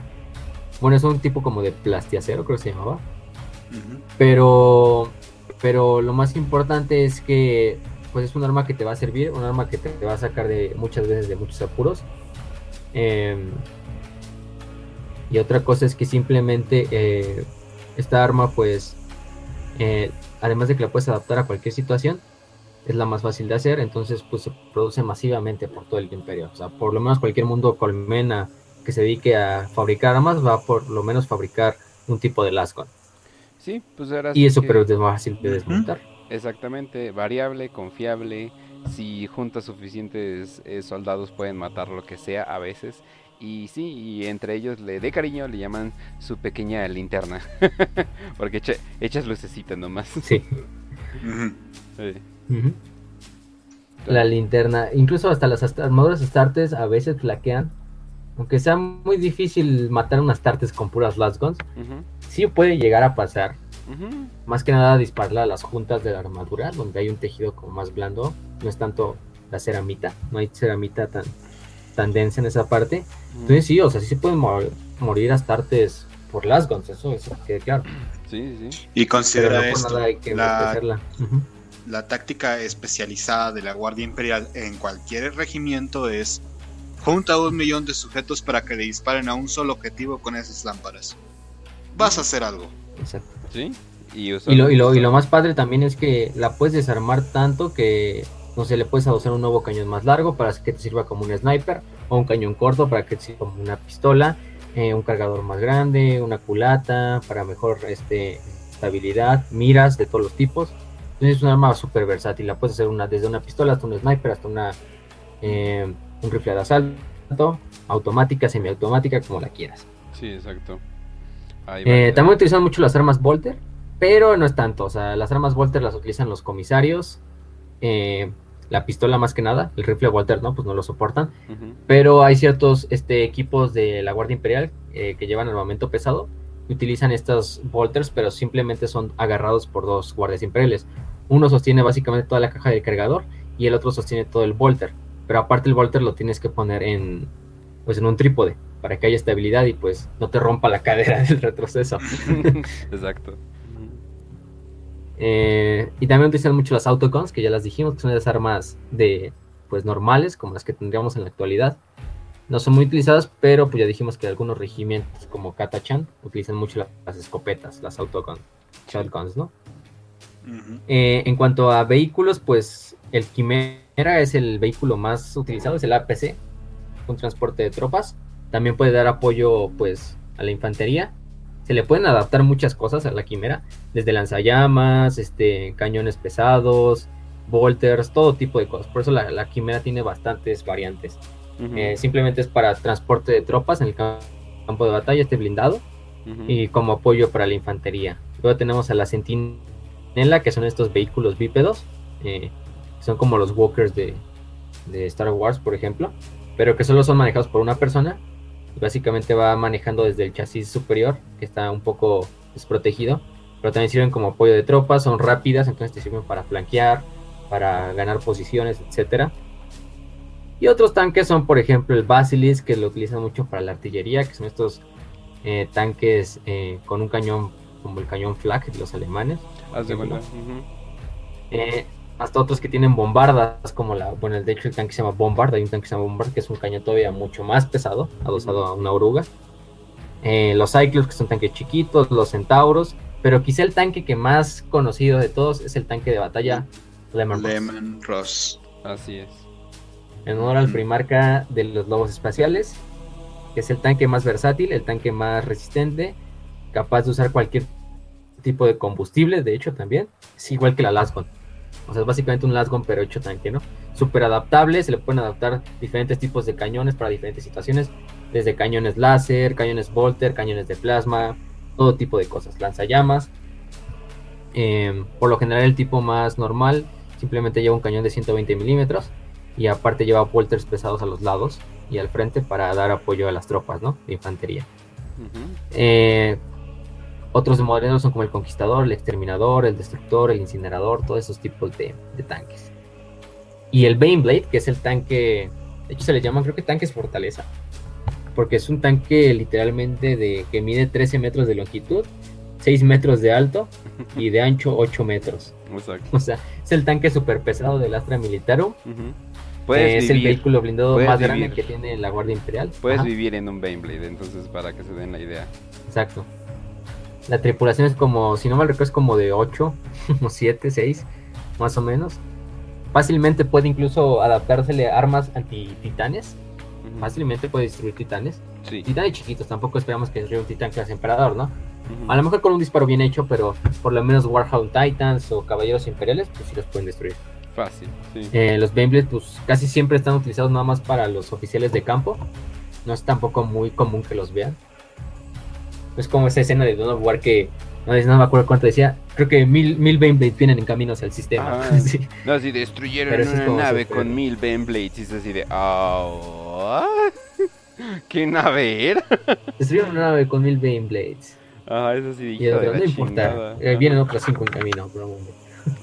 Bueno, es un tipo como de plastiacero, creo que se llamaba. Pero pero lo más importante es que pues es un arma que te va a servir, un arma que te, va a sacar de muchas veces de muchos apuros. Em, y otra cosa es que simplemente eh, esta arma pues eh, además de que la puedes adaptar a cualquier situación, es la más fácil de hacer, entonces pues se produce masivamente por todo el imperio. O sea, por lo menos cualquier mundo colmena que se dedique a fabricar armas va por lo menos fabricar un tipo de lascon. Sí, pues Y eso, pero es más fácil de desmontar. Exactamente, variable, confiable. Si juntas suficientes eh, soldados pueden matar lo que sea a veces. Y sí, y entre ellos le de cariño le llaman su pequeña linterna. Porque echas lucecita nomás. Sí. La linterna, incluso hasta las armaduras astartes a veces flaquean. Aunque sea muy difícil matar unas tartes con puras last guns, sí puede llegar a pasar. Más que nada dispararla a las juntas de la armadura, donde hay un tejido como más blando. No es tanto la ceramita, no hay ceramita tan, tan densa en esa parte. Entonces sí, o sea, sí se pueden morir Astartes por las guns, eso, eso quede claro. Sí, sí. Y considera esto, la, la táctica especializada de la Guardia Imperial en cualquier regimiento es Junta un millón de sujetos para que le disparen a un solo objetivo con esas lámparas. Vas a hacer algo. Exacto. ¿Sí? Y, Y lo, y, lo, y lo más padre también es que la puedes desarmar tanto que no sé, le puedes adosar un nuevo cañón más largo para que te sirva como un sniper, o un cañón corto para que te sirva como una pistola, eh, un cargador más grande, una culata para mejor este, estabilidad, miras de todos los tipos. Entonces es un arma súper versátil, la puedes hacer una, desde una pistola hasta un sniper, hasta una, eh, un rifle de asalto, automática, semiautomática, como la quieras. Sí, exacto. Eh, también utilizan mucho las armas Volter, pero no es tanto. O sea, las armas Volter las utilizan los comisarios. Eh, la pistola más que nada, el rifle Walter no, pues no lo soportan. Pero hay ciertos este, equipos de la Guardia Imperial eh, que llevan armamento pesado y utilizan estos Volters, pero simplemente son agarrados por dos guardias imperiales. Uno sostiene básicamente toda la caja del cargador y el otro sostiene todo el Volter. Pero aparte el Volter lo tienes que poner en, pues en un trípode para que haya estabilidad y pues no te rompa la cadera del retroceso. Exacto. Eh, y también utilizan mucho las autocons, que ya las dijimos, que son esas armas de pues normales, como las que tendríamos en la actualidad. No son muy utilizadas, pero pues ya dijimos que algunos regimientos como Katachan utilizan mucho la- las escopetas, las autocons, shotguns, ¿no? Ujú. Eh, en cuanto a vehículos, pues el Quimera es el vehículo más utilizado, es el APC, un transporte de tropas. También puede dar apoyo pues a la infantería. Se le pueden adaptar muchas cosas a la Quimera, desde lanzallamas, este, cañones pesados, volters, todo tipo de cosas. Por eso la, la Quimera tiene bastantes variantes. Eh, simplemente es para transporte de tropas en el cam- campo de batalla, este blindado y como apoyo para la infantería. Luego tenemos a la Sentinela, que son estos vehículos bípedos, eh, que son como los walkers de, de Star Wars, por ejemplo, pero que solo son manejados por una persona. Y básicamente va manejando desde el chasis superior, que está un poco desprotegido, pero también sirven como apoyo de tropas, son rápidas, entonces te sirven para flanquear, para ganar posiciones, etcétera. Y otros tanques son, por ejemplo, el Basilisk, que lo utilizan mucho para la artillería, que son estos eh, tanques eh, con un cañón como el cañón Flak de los alemanes. Haz de. Eh, hasta otros que tienen bombardas, como la, bueno, de hecho el tanque se llama Bombard, hay un tanque que se llama Bombard, que es un cañón todavía mucho más pesado, adosado a una oruga. Eh, los Cyclops, que son tanques chiquitos, los Centauros, pero quizá el tanque que más conocido de todos es el tanque de batalla Lemon Ross, Lemon Ross. Así es. en honor al Mm. primarca de los lobos espaciales, que es el tanque más versátil, el tanque más resistente, capaz de usar cualquier tipo de combustible, de hecho también, es igual que la Lasgon. O sea, es básicamente un Lasgon pero hecho tanque, ¿no? Súper adaptable, se le pueden adaptar diferentes tipos de cañones para diferentes situaciones, desde cañones láser, cañones Volter, cañones de plasma, todo tipo de cosas, lanzallamas. Em, por lo general el tipo más normal simplemente lleva un cañón de 120 milímetros y aparte lleva Volters pesados a los lados y al frente para dar apoyo a las tropas, ¿no? De infantería. Eh, otros modelos son como el Conquistador, el Exterminador, el Destructor, el Incinerador, todos esos tipos de, de tanques. Y el Baneblade, que es el tanque, de hecho se le llaman creo que tanques fortaleza, porque es un tanque literalmente de que mide 13 metros de longitud, 6 metros de alto y de ancho 8 metros. Exacto. O sea, es el tanque super pesado del Astra Militarum. Eh, Puedes es el vehículo blindado más grande que tiene la Guardia Imperial. puedes Ajá. vivir en un Baneblade, entonces para que se den la idea. Exacto. La tripulación es como, si no mal recuerdo, es como de 8 o 7, 6, más o menos. Fácilmente puede incluso adaptársele a armas anti-titanes. Fácilmente puede destruir titanes. Sí. Titanes chiquitos, tampoco esperamos que destruya un titán clase emperador, ¿no? A lo mejor con un disparo bien hecho, pero por lo menos Warhound Titans o Caballeros Imperiales, pues sí los pueden destruir. Fácil, sí. Eh, los Baneblades, pues casi siempre están utilizados nada más para los oficiales de campo. No es tampoco muy común que los vean. No es como esa escena de Dawn of War que no, no me acuerdo cuánto decía. Creo que mil, mil Baneblades vienen en camino hacia el sistema. Ah. Sí. No, si destruyeron Pero una nave con mil Baneblades y es así de... "Ah, ¿Qué nave era? Destruyeron una nave con mil Baneblades. Ah, eso sí, Y otro, no importa. eh, vienen otros cinco en camino.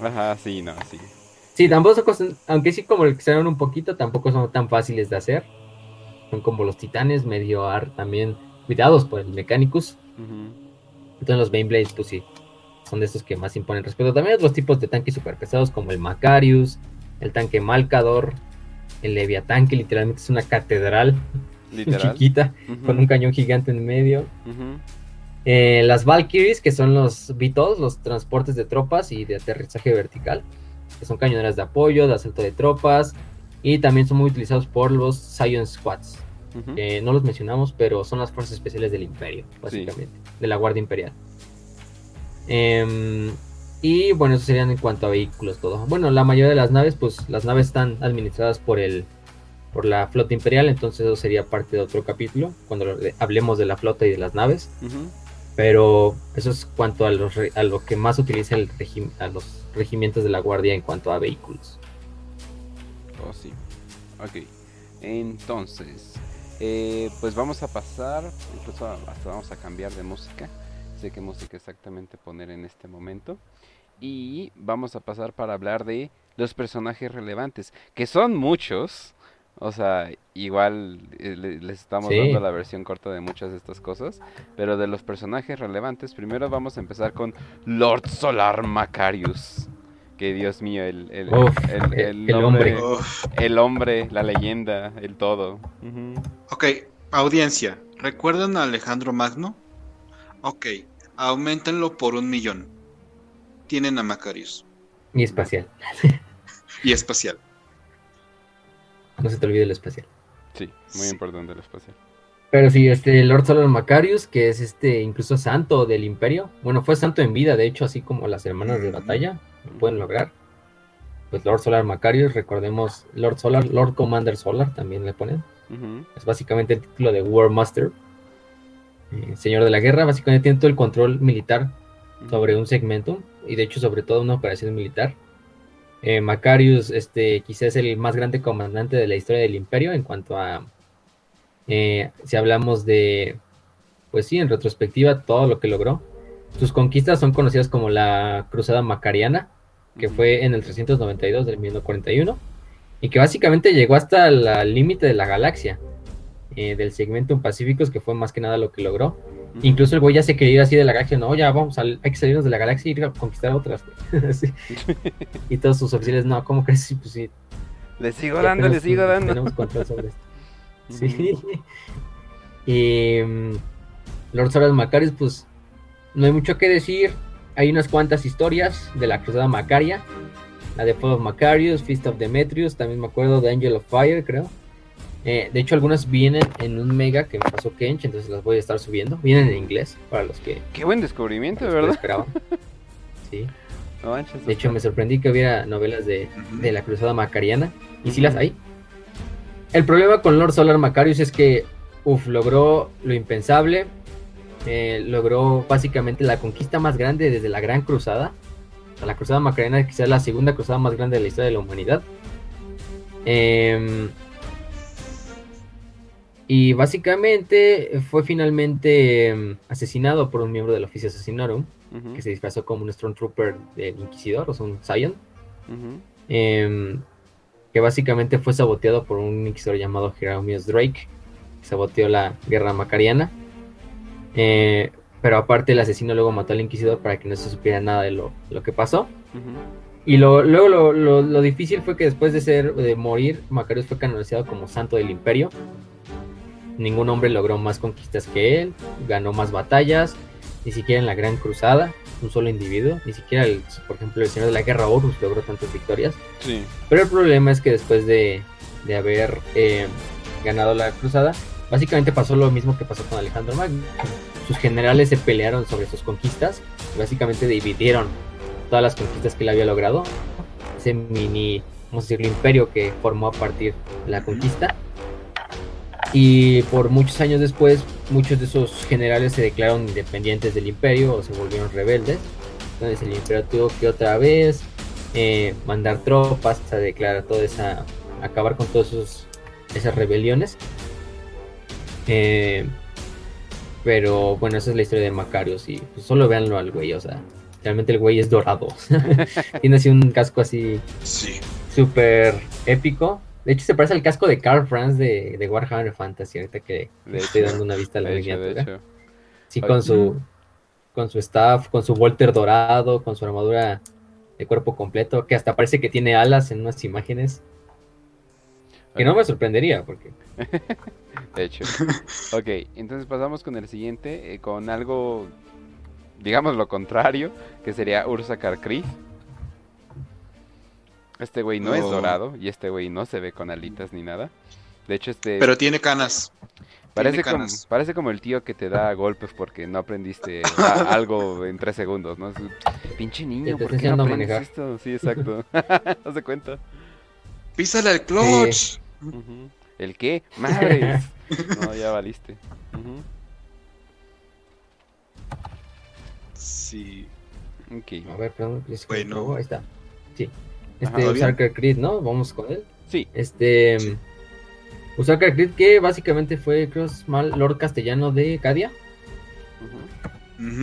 Ajá, sí, no, sí. Sí, tampoco son aunque sí como que se un poquito, tampoco son tan fáciles de hacer. Son como los titanes, medio ar, también cuidados por el Mechanicus. Entonces los Baneblades, pues sí, son de estos que más imponen respeto. También hay otros tipos de tanques super pesados como el Macarius, el tanque Malcador, el Leviatán, que literalmente es una catedral chiquita, con un cañón gigante en medio. Eh, las Valkyries, que son los VTOLs, los transportes de tropas y de aterrizaje vertical, que son cañoneras de apoyo, de asalto de tropas, y también son muy utilizados por los Science Squads. No los mencionamos, pero son las fuerzas especiales del Imperio, básicamente, de la Guardia Imperial. Em, y bueno, eso serían en cuanto a vehículos, todo. Bueno, la mayoría de las naves, pues las naves están administradas por el por la flota imperial, entonces eso sería parte de otro capítulo, cuando hablemos de la flota y de las naves. Pero eso es cuanto a, los, a lo que más utiliza el a los regimientos de la guardia en cuanto a vehículos. Oh, sí. Ok. Entonces, eh, pues vamos a pasar, incluso hasta vamos a cambiar de música. Sé qué música exactamente poner en este momento. Y vamos a pasar para hablar de los personajes relevantes, que son muchos. O sea, igual eh, les estamos dando la versión corta de muchas de estas cosas. Pero de los personajes relevantes, primero vamos a empezar con Lord Solar Macarius. Que Dios mío, el, el, el, hombre, el hombre, la leyenda, el todo. Ok, audiencia, ¿recuerdan a Alejandro Magno? Ok, aumentenlo por un millón. Tienen a Macarius. Y espacial. y espacial. No se te olvide el espacial. Sí, muy importante el espacial. Pero sí, este Lord Solar Macarius, que es este incluso santo del imperio. Bueno, fue santo en vida, de hecho, así como las hermanas de batalla pueden lograr. Pues Lord Solar Macarius, recordemos Lord Solar, Lord Commander Solar también le ponen. Es básicamente el título de War Master. Eh, señor de la guerra, básicamente tiene todo el control militar sobre un segmento y de hecho sobre todo una operación militar. Eh, Macarius, este, quizás es el más grande comandante de la historia del imperio en cuanto a, eh, si hablamos de, pues sí, en retrospectiva, todo lo que logró. Sus conquistas son conocidas como la Cruzada Macariana, que fue en el 392 del 1941, y que básicamente llegó hasta el límite de la galaxia, eh, del segmento Pacíficos, que fue más que nada lo que logró. Incluso el güey ya se quería ir así de la galaxia, no, ya vamos, hay que salirnos de la galaxia y ir a conquistar otras. y todos sus oficiales, no, ¿cómo crees? Sí, pues sí. Le sigo dando, le sigo dando. Tenemos control sobre esto. Sí. y mm, Lord Soras Macarius, pues no hay mucho que decir. Hay unas cuantas historias de la Cruzada Macaria. La de Fall of Macarius, Feast of Demetrius, también me acuerdo de Angel of Fire, creo. Eh, de hecho, algunas vienen en un mega que me pasó Kench, entonces las voy a estar subiendo. Vienen en inglés para los que. Qué buen descubrimiento, ¿verdad? Esperaban. Sí. de hecho, me sorprendí que hubiera novelas de, la Cruzada Macariana. Y sí las hay. El problema con Lord Solar Macarius es que, uff, logró lo impensable. Eh, logró básicamente la conquista más grande desde la Gran Cruzada. la Cruzada Macariana, quizás la segunda cruzada más grande de la historia de la humanidad. Em, y básicamente fue finalmente em, asesinado por un miembro del oficio Assassinorum, que se disfrazó como un Stormtrooper del Inquisidor, o sea, un Scion. Que básicamente fue saboteado por un Inquisidor llamado Jeremias Drake, que saboteó la guerra macariana. Eh, pero aparte el asesino luego mató al inquisidor para que no se supiera nada de lo, que pasó. Y luego lo, lo, difícil fue que después de ser de morir, Macarius fue canonizado como santo del imperio. Ningún hombre logró más conquistas que él, ganó más batallas, ni siquiera en la Gran Cruzada, un solo individuo, ni siquiera, el, por ejemplo, el Señor de la Guerra Horus logró tantas victorias. Pero el problema es que después de, de haber eh, ganado la Cruzada, Básicamente pasó lo mismo que pasó con Alejandro Magno. Sus generales se pelearon sobre sus conquistas y básicamente dividieron todas las conquistas que él había logrado. Ese mini, vamos a decirlo, imperio que formó a partir de la conquista. Y por muchos años después, muchos de esos generales se declararon independientes del imperio o se volvieron rebeldes. Entonces el imperio tuvo que otra vez eh, mandar tropas a declarar toda esa, acabar con todas esas rebeliones. Eh, pero bueno, esa es la historia de Macarius y pues, solo véanlo al güey, o sea, realmente el güey es dorado. Tiene así un casco así sí. súper épico. De hecho, se parece al casco de Carl Franz de, de Warhammer Fantasy, ahorita que le estoy dando una vista a la miniatura. Sí, con su, con su staff, con su Volter dorado, con su armadura de cuerpo completo, que hasta parece que tiene alas en unas imágenes. Que no me sorprendería, porque... De hecho. Ok, entonces pasamos con el siguiente, eh, con algo, digamos lo contrario, que sería Ursa Creed. Este güey no, es No. dorado y este güey no se ve con alitas ni nada. De hecho, este Pero tiene canas. parece, tiene como, canas. parece como el tío que te da golpes porque no aprendiste a- algo en tres segundos, ¿no? Es un Pinche niño, ¿por qué no aprendes manejar. esto? Sí, exacto. Haz de cuenta. Písale al clutch. ¿El qué? ¡Madres! No, ya valiste. Sí. Ok. A ver, perdón. se Bueno. Ahí está. Sí. Este. Usarker Creed, ¿no? Vamos con él. Sí. Este... Sí. Usarker Creed, que básicamente fue, creo, mal Lord Castellano de Cadia.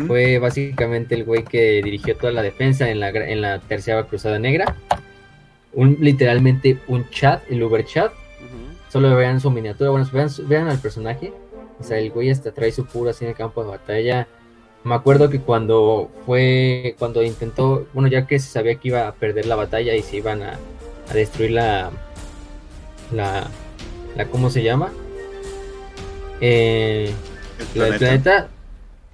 Fue básicamente el güey que dirigió toda la defensa en la, en la tercera cruzada negra. Un, literalmente un chat, el Uber chat. Solo vean su miniatura, bueno, vean, su- vean al personaje. O sea, el güey hasta trae su puro así en el campo de batalla. Me acuerdo que cuando fue, cuando intentó, bueno, ya que se sabía que iba a perder la batalla y se iban a, a destruir la, la, la, ¿cómo se llama? Eh, El planeta. planeta,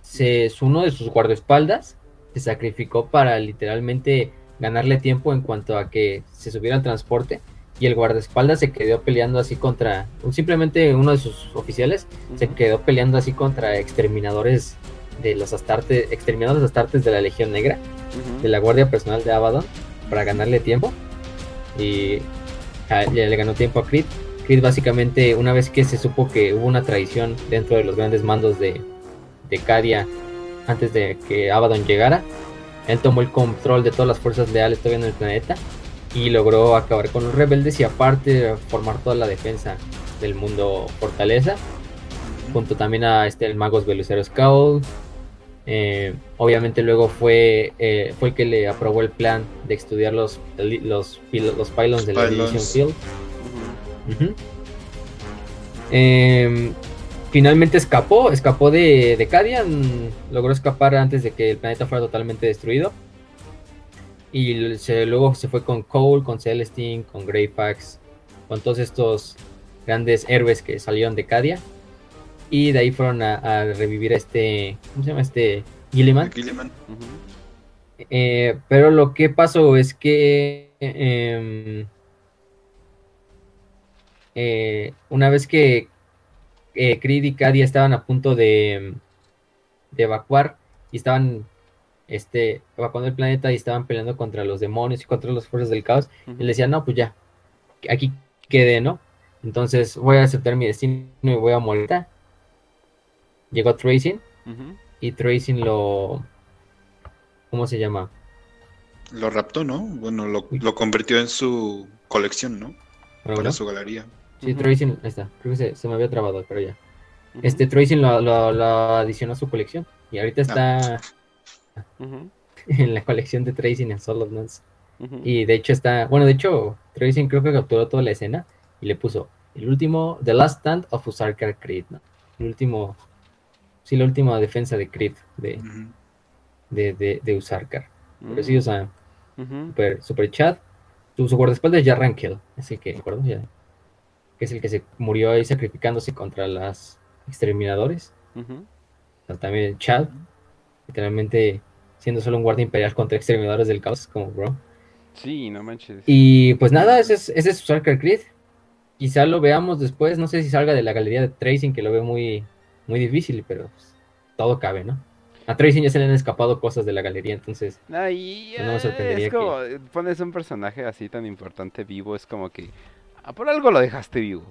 se, uno de sus guardaespaldas se sacrificó para literalmente ganarle tiempo en cuanto a que se subiera al transporte y el guardaespaldas se quedó peleando así contra, simplemente uno de sus oficiales se quedó peleando así contra exterminadores de los astartes, exterminadores astartes de la Legión Negra, de la Guardia Personal de Abaddon, para ganarle tiempo y a- ya le ganó tiempo a Creed. Creed básicamente, una vez que se supo que hubo una traición dentro de los grandes mandos de, de Cadia antes de que Abaddon llegara, él tomó el control de todas las fuerzas leales todavía en el planeta y logró acabar con los rebeldes y aparte formar toda la defensa del mundo fortaleza junto también a este el magos Belucero Skull. Eh, obviamente luego fue eh, fue el que le aprobó el plan de estudiar los los, los pylons de la. Division Field. Em, finalmente escapó, escapó de, de Cadia, mm, logró escapar antes de que el planeta fuera totalmente destruido. Y se- luego se fue con Cole, con Celestine, con Greyfax, con todos estos grandes héroes que salieron de Cadia. Y de ahí fueron a, a revivir a este, ¿cómo se llama? Este Gilliman. Gilliman. Eh, pero lo que pasó es que em, eh, una vez que eh, Creed y Cadia estaban a punto de, de evacuar y estaban este, evacuando el planeta y estaban peleando contra los demonios y contra las fuerzas del caos, Ujú. él decía, no, pues ya, aquí quedé, ¿no? Entonces voy a aceptar mi destino y voy a morir. Llegó Tracing y Tracing lo... ¿Cómo se llama? Lo raptó, ¿no? Bueno, lo, lo convirtió en su colección, ¿no? Para su galería. Sí, Ujú. Tracing, ahí está. Creo que se, se me había trabado, pero ya. Este Tracing lo, lo, lo adicionó a su colección. Y ahorita está Ujú. en la colección de Tracing en Solo Nuts. Y de hecho está. Bueno, de hecho, Tracing creo que capturó toda la escena y le puso el último. The Last Stand of Usarkar Creed, ¿no? El último. Sí, la última defensa de Creed de, Ujú. de, de, de Usarkar. Mm. Pero sí, o sea, Ujú. super, super chat. Su, su guardaespaldas es ya Rankel, así que, ¿de acuerdo? Ya, que es el que se murió ahí sacrificándose contra las exterminadores. O sea, también Chad, literalmente siendo solo un guardia imperial contra exterminadores del caos, como bro. Sí, no manches. Y pues nada, ese es, ese es Usarkar Creed. Quizá lo veamos después, no sé si salga de la galería de Tracing, que lo veo muy, muy difícil, pero pues, todo cabe, ¿no? A Tracing ya se le han escapado cosas de la galería, entonces Ay, no me eh, sorprendería es como, eh, pones un personaje así tan importante vivo, es como que ah, por algo lo dejaste vivo.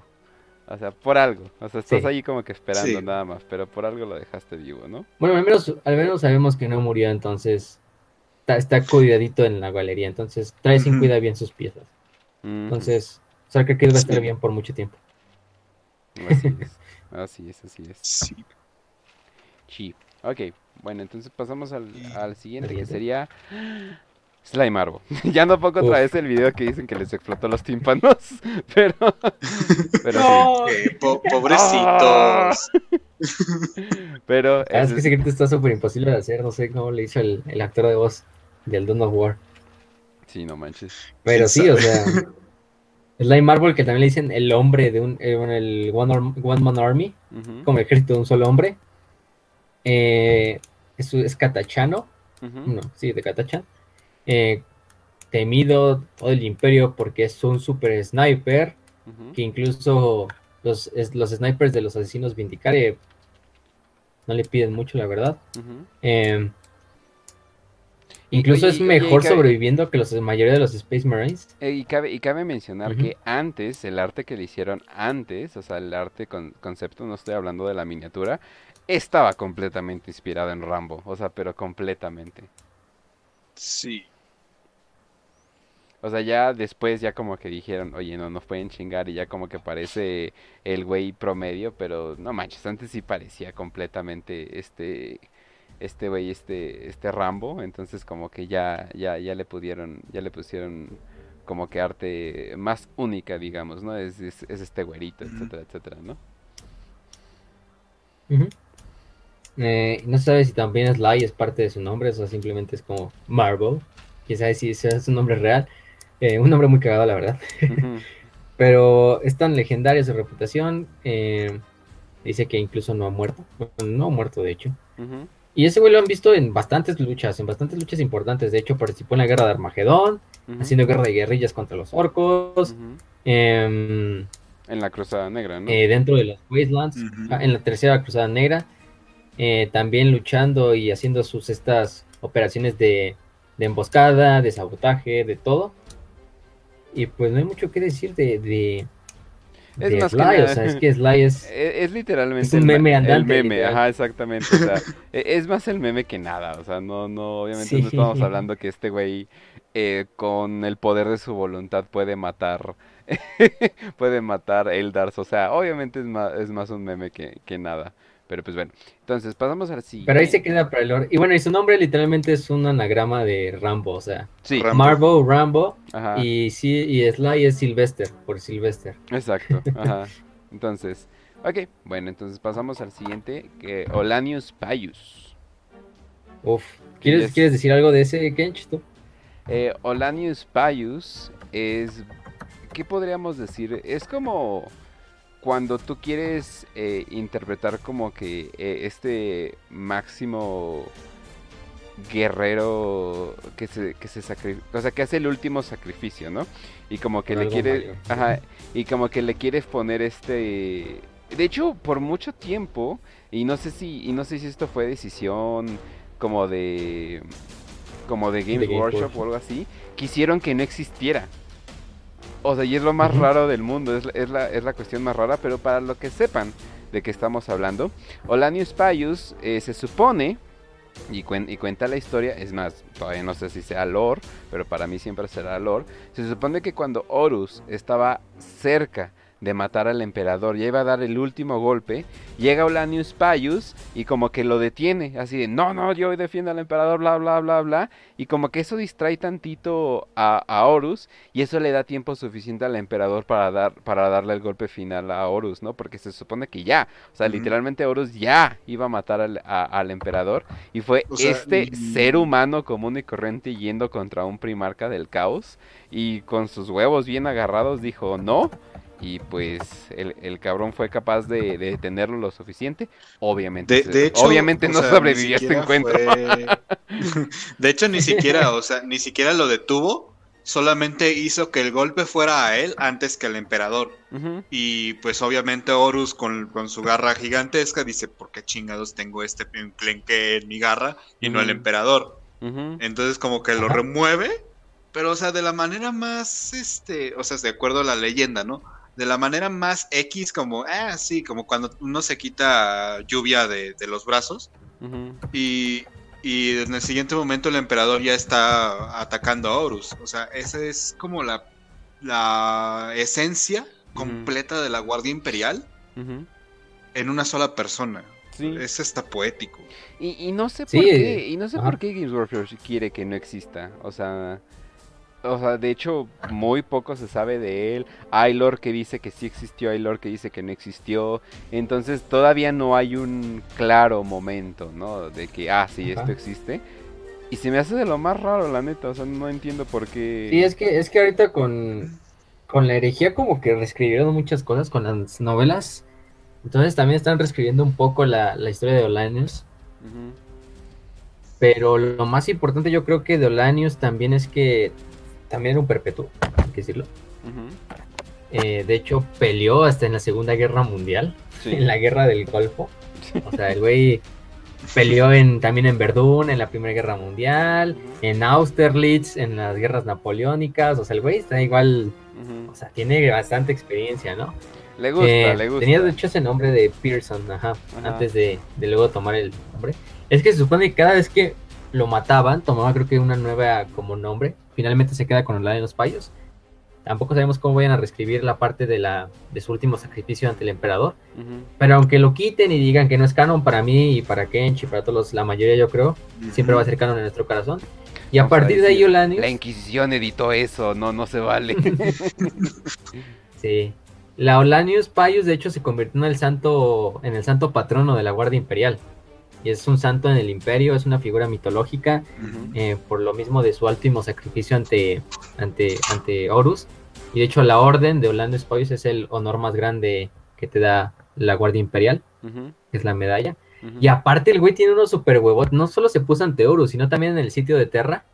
O sea, por algo. O sea, estás Sí. ahí como que esperando Sí. nada más, pero por algo lo dejaste vivo, ¿no? Bueno, al menos, al menos sabemos que no murió, entonces está, está cuidadito en la galería. Entonces, Tracing Ujú. cuida bien sus piezas. Entonces, Usarkar Creed va a estar Sí. bien por mucho tiempo. Así es. Así es, así es. Sí. Sí. Ok, bueno, entonces pasamos al, al siguiente que sería Slime Arbo. ya no pongo otra vez el video que dicen que les explotó los tímpanos, pero, pero Eh, po- pobrecitos. sí. Pero Ah, es que ese grito está súper imposible de hacer. No sé cómo le hizo el, el actor de voz del Dawn of War. Sí, no manches. Pero ¿Quién sí, o sea, Sly Marvel, que también le dicen el hombre de un eh, el One, Arm- One Man Army, Ujú, como el ejército de un solo hombre. Eh, es, es Katachano, no, sí, de Katachan. Eh, temido todo el imperio porque es un super sniper, que incluso los, es- los snipers de los asesinos Vindicare no le piden mucho, la verdad. Eh, incluso es y- oye, y mejor cabe- sobreviviendo que los la mayoría de los Space Marines. Eh, y, cabe, y cabe mencionar que antes, el arte que le hicieron antes, o sea, el arte con concepto, no estoy hablando de la miniatura, estaba completamente inspirado en Rambo, o sea, pero completamente. Sí. O sea, ya después ya como que dijeron, oye, no nos pueden chingar y ya como que parece el güey promedio, pero no manches, antes sí parecía completamente este este güey este este Rambo, entonces como que ya ya ya le pudieron ya le pusieron como que arte más única, digamos, ¿no? Es, es, es este güerito, etcétera, etcétera, ¿no? Eh, no se sabe si también Sly es parte de su nombre, o simplemente es como Marvel. Quién sabe si ese es su nombre real. Eh, un nombre muy cagado, la verdad. Pero es tan legendaria su reputación. eh, dice que incluso no ha muerto. Bueno, no ha muerto, de hecho. Y ese güey lo han visto en bastantes luchas, en bastantes luchas importantes. De hecho, participó en la guerra de Armagedón, haciendo guerra de guerrillas contra los orcos. em, En la Cruzada Negra, ¿no? eh, dentro de los Wastelands, ah, en la tercera cruzada negra, eh, también luchando y haciendo sus estas operaciones de, de emboscada, de sabotaje, de todo. Y pues no hay mucho que decir de, de, Es de más que Sly, o nada- sea, es que Sly es... Es, literalmente Es un el meme el andante, meme, literal. ajá, exactamente. O sea, e- es más el meme que nada. O sea, no, no, obviamente no estamos hablando que este güey eh, con el poder de su voluntad puede matar, puede matar Eldars. O sea, obviamente es más, es más un meme que, que nada. Pero pues bueno, entonces pasamos al siguiente. Pero ahí se queda para el lore. Y bueno, y su nombre literalmente es un anagrama de Rambo, o sea, Sí, Rambo. Marvel, Rambo, ajá, y, sí, y Sly es Sylvester, por Sylvester. exacto, ajá. Entonces, ok, bueno, entonces pasamos al siguiente, que Olanius Paius. Uf, ¿quieres. ¿quieres decir algo de ese, Kench, tú? Eh, Olanius Paius es. ¿Qué podríamos decir? Es como cuando tú quieres eh, interpretar como que eh, este máximo guerrero que se, que se sacrifica, o sea, que hace el último sacrificio, ¿no? Y como que le quiere, mayor. ajá, y como que le quieres poner este, de hecho, por mucho tiempo, y no sé si, y no sé si esto fue decisión como de, como de Workshop, Workshop. o algo así, quisieron que no existiera. O sea, y es lo más raro del mundo, es, la- es, la, es la cuestión más rara, pero para lo que sepan de qué estamos hablando, Olanius Paius eh, se supone, y, cuen- y cuenta la historia, es más, todavía no sé si sea lore, pero para mí siempre será lore, se supone que cuando Horus estaba cerca de matar al emperador, ya iba a dar el último golpe, llega Olanius Paius y como que lo detiene, así de, no, no, yo defiendo al emperador, bla, bla, bla, bla, y como que eso distrae tantito a, a Horus y eso le da tiempo suficiente al emperador para, dar, para darle el golpe final a Horus, ¿no? Porque se supone que ya, o sea, literalmente Horus ya iba a matar al, a- al emperador y fue O sea, este ser humano común y corriente yendo contra un primarca del caos y con sus huevos bien agarrados dijo no. Y pues el, el cabrón fue capaz de, de detenerlo lo suficiente. Obviamente, De, se- de hecho, obviamente no sea, sobrevivió a este encuentro. fue- De hecho, ni siquiera, o sea, ni siquiera lo detuvo. Solamente hizo que el golpe fuera a él antes que al emperador. Y pues obviamente Horus con, con su garra gigantesca dice, ¿por qué chingados tengo este enclenque en mi garra y no el emperador? Entonces como que lo remueve, pero o sea, de la manera más, este, o sea, de acuerdo a la leyenda, ¿no? De la manera más X, como, ah, sí, como cuando uno se quita lluvia de, de los brazos y, y en el siguiente momento el emperador ya está atacando a Horus. O sea, esa es como la, la esencia completa de la Guardia Imperial en una sola persona. Sí. Es hasta poético. Y, y no sé por qué, y no sé ajá. por qué Games Workshop quiere que no exista. O sea, o sea, de hecho, muy poco se sabe de él. Hay lore que dice que sí existió, hay lore que dice que no existió. Entonces todavía no hay un claro momento, ¿no? De que, ah, sí, Ajá. esto existe. Y se me hace de lo más raro, la neta. O sea, no entiendo por qué. Sí, es que, es que ahorita con, con la herejía como que reescribieron muchas cosas con las novelas. Entonces también están reescribiendo un poco la, la historia de Olanius. Pero lo más importante yo creo que de Olanius también es que también era un perpetuo, hay que decirlo. Eh, de hecho, peleó hasta en la Segunda Guerra Mundial, Sí. en la Guerra del Golfo. O sea, el güey peleó en, también en Verdún, en la Primera Guerra Mundial, en Austerlitz, en las guerras napoleónicas. O sea, el güey está igual, o sea, tiene bastante experiencia, ¿no? Le gusta, Eh, le gusta. Tenía de hecho ese nombre de Pearson, ajá, Ajá. antes de, de luego tomar el nombre. Es que se supone que cada vez que lo mataban, tomaba creo que una nueva como nombre. Finalmente se queda con el de los payos. Tampoco sabemos cómo vayan a reescribir la parte de la de su último sacrificio ante el emperador. Ujú. Pero aunque lo quiten y digan que no es canon para mí y para Kench y para todos los- la mayoría yo creo, siempre va a ser canon en nuestro corazón. Y a Vamos a partir de ahí Olanius, La Inquisición editó eso, no, no se vale. sí, la Olanius Paius de hecho se convirtió en el santo en el santo patrono de la Guardia Imperial. Y es un santo en el imperio, es una figura mitológica, eh, por lo mismo de su último sacrificio ante, ante, ante Horus. Y de hecho la orden de Olanius Paius es el honor más grande que te da la Guardia Imperial, que es la medalla. Y aparte el güey tiene unos super huevos. No solo se puso ante Horus, sino también en el sitio de Terra.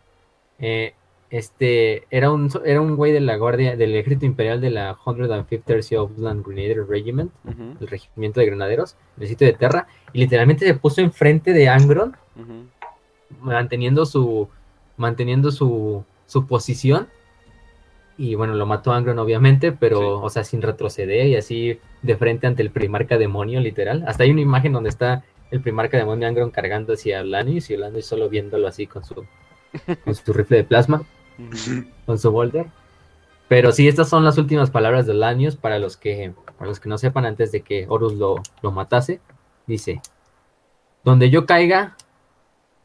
Eh, este era un era un güey de la guardia del ejército imperial de la 150th Upland Grenadier Regiment, el regimiento de granaderos, en el sitio de Terra, y literalmente se puso enfrente de Angron, manteniendo su manteniendo su, su posición. Y bueno, lo mató Angron obviamente, pero Sí. o sea, sin retroceder y así de frente ante el primarca demonio literal. Hasta hay una imagen donde está el primarca demonio Angron cargando hacia Olanius y Olanius solo viéndolo así con su con su rifle de plasma, con su boulder. Pero sí, estas son las últimas palabras de Olanius para los que para los que no sepan antes de que Horus lo, lo matase. Dice, donde yo caiga,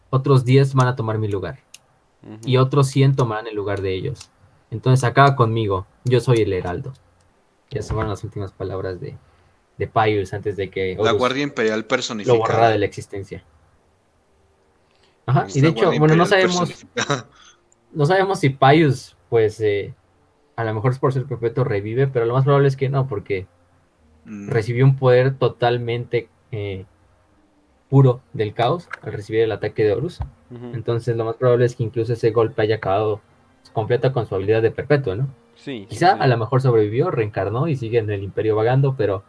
otros 10 van a tomar mi lugar y otros 100 tomarán el lugar de ellos. Entonces acaba conmigo, yo soy el heraldo. Y esas fueron las últimas palabras de, de antes de que La Guardia Imperial lo borrara personificada. de la existencia. Ajá, y de hecho, Guardia bueno, no sabemos, personificada. no sabemos si Pius, pues, eh, a lo mejor es por ser perpetuo revive, pero lo más probable es que no, porque Mm, recibió un poder totalmente eh, puro del caos al recibir el ataque de Horus. Entonces, lo más probable es que incluso ese golpe haya acabado completa con su habilidad de perpetuo, ¿no? Sí, Quizá sí. a lo mejor sobrevivió, reencarnó y sigue en el imperio vagando, pero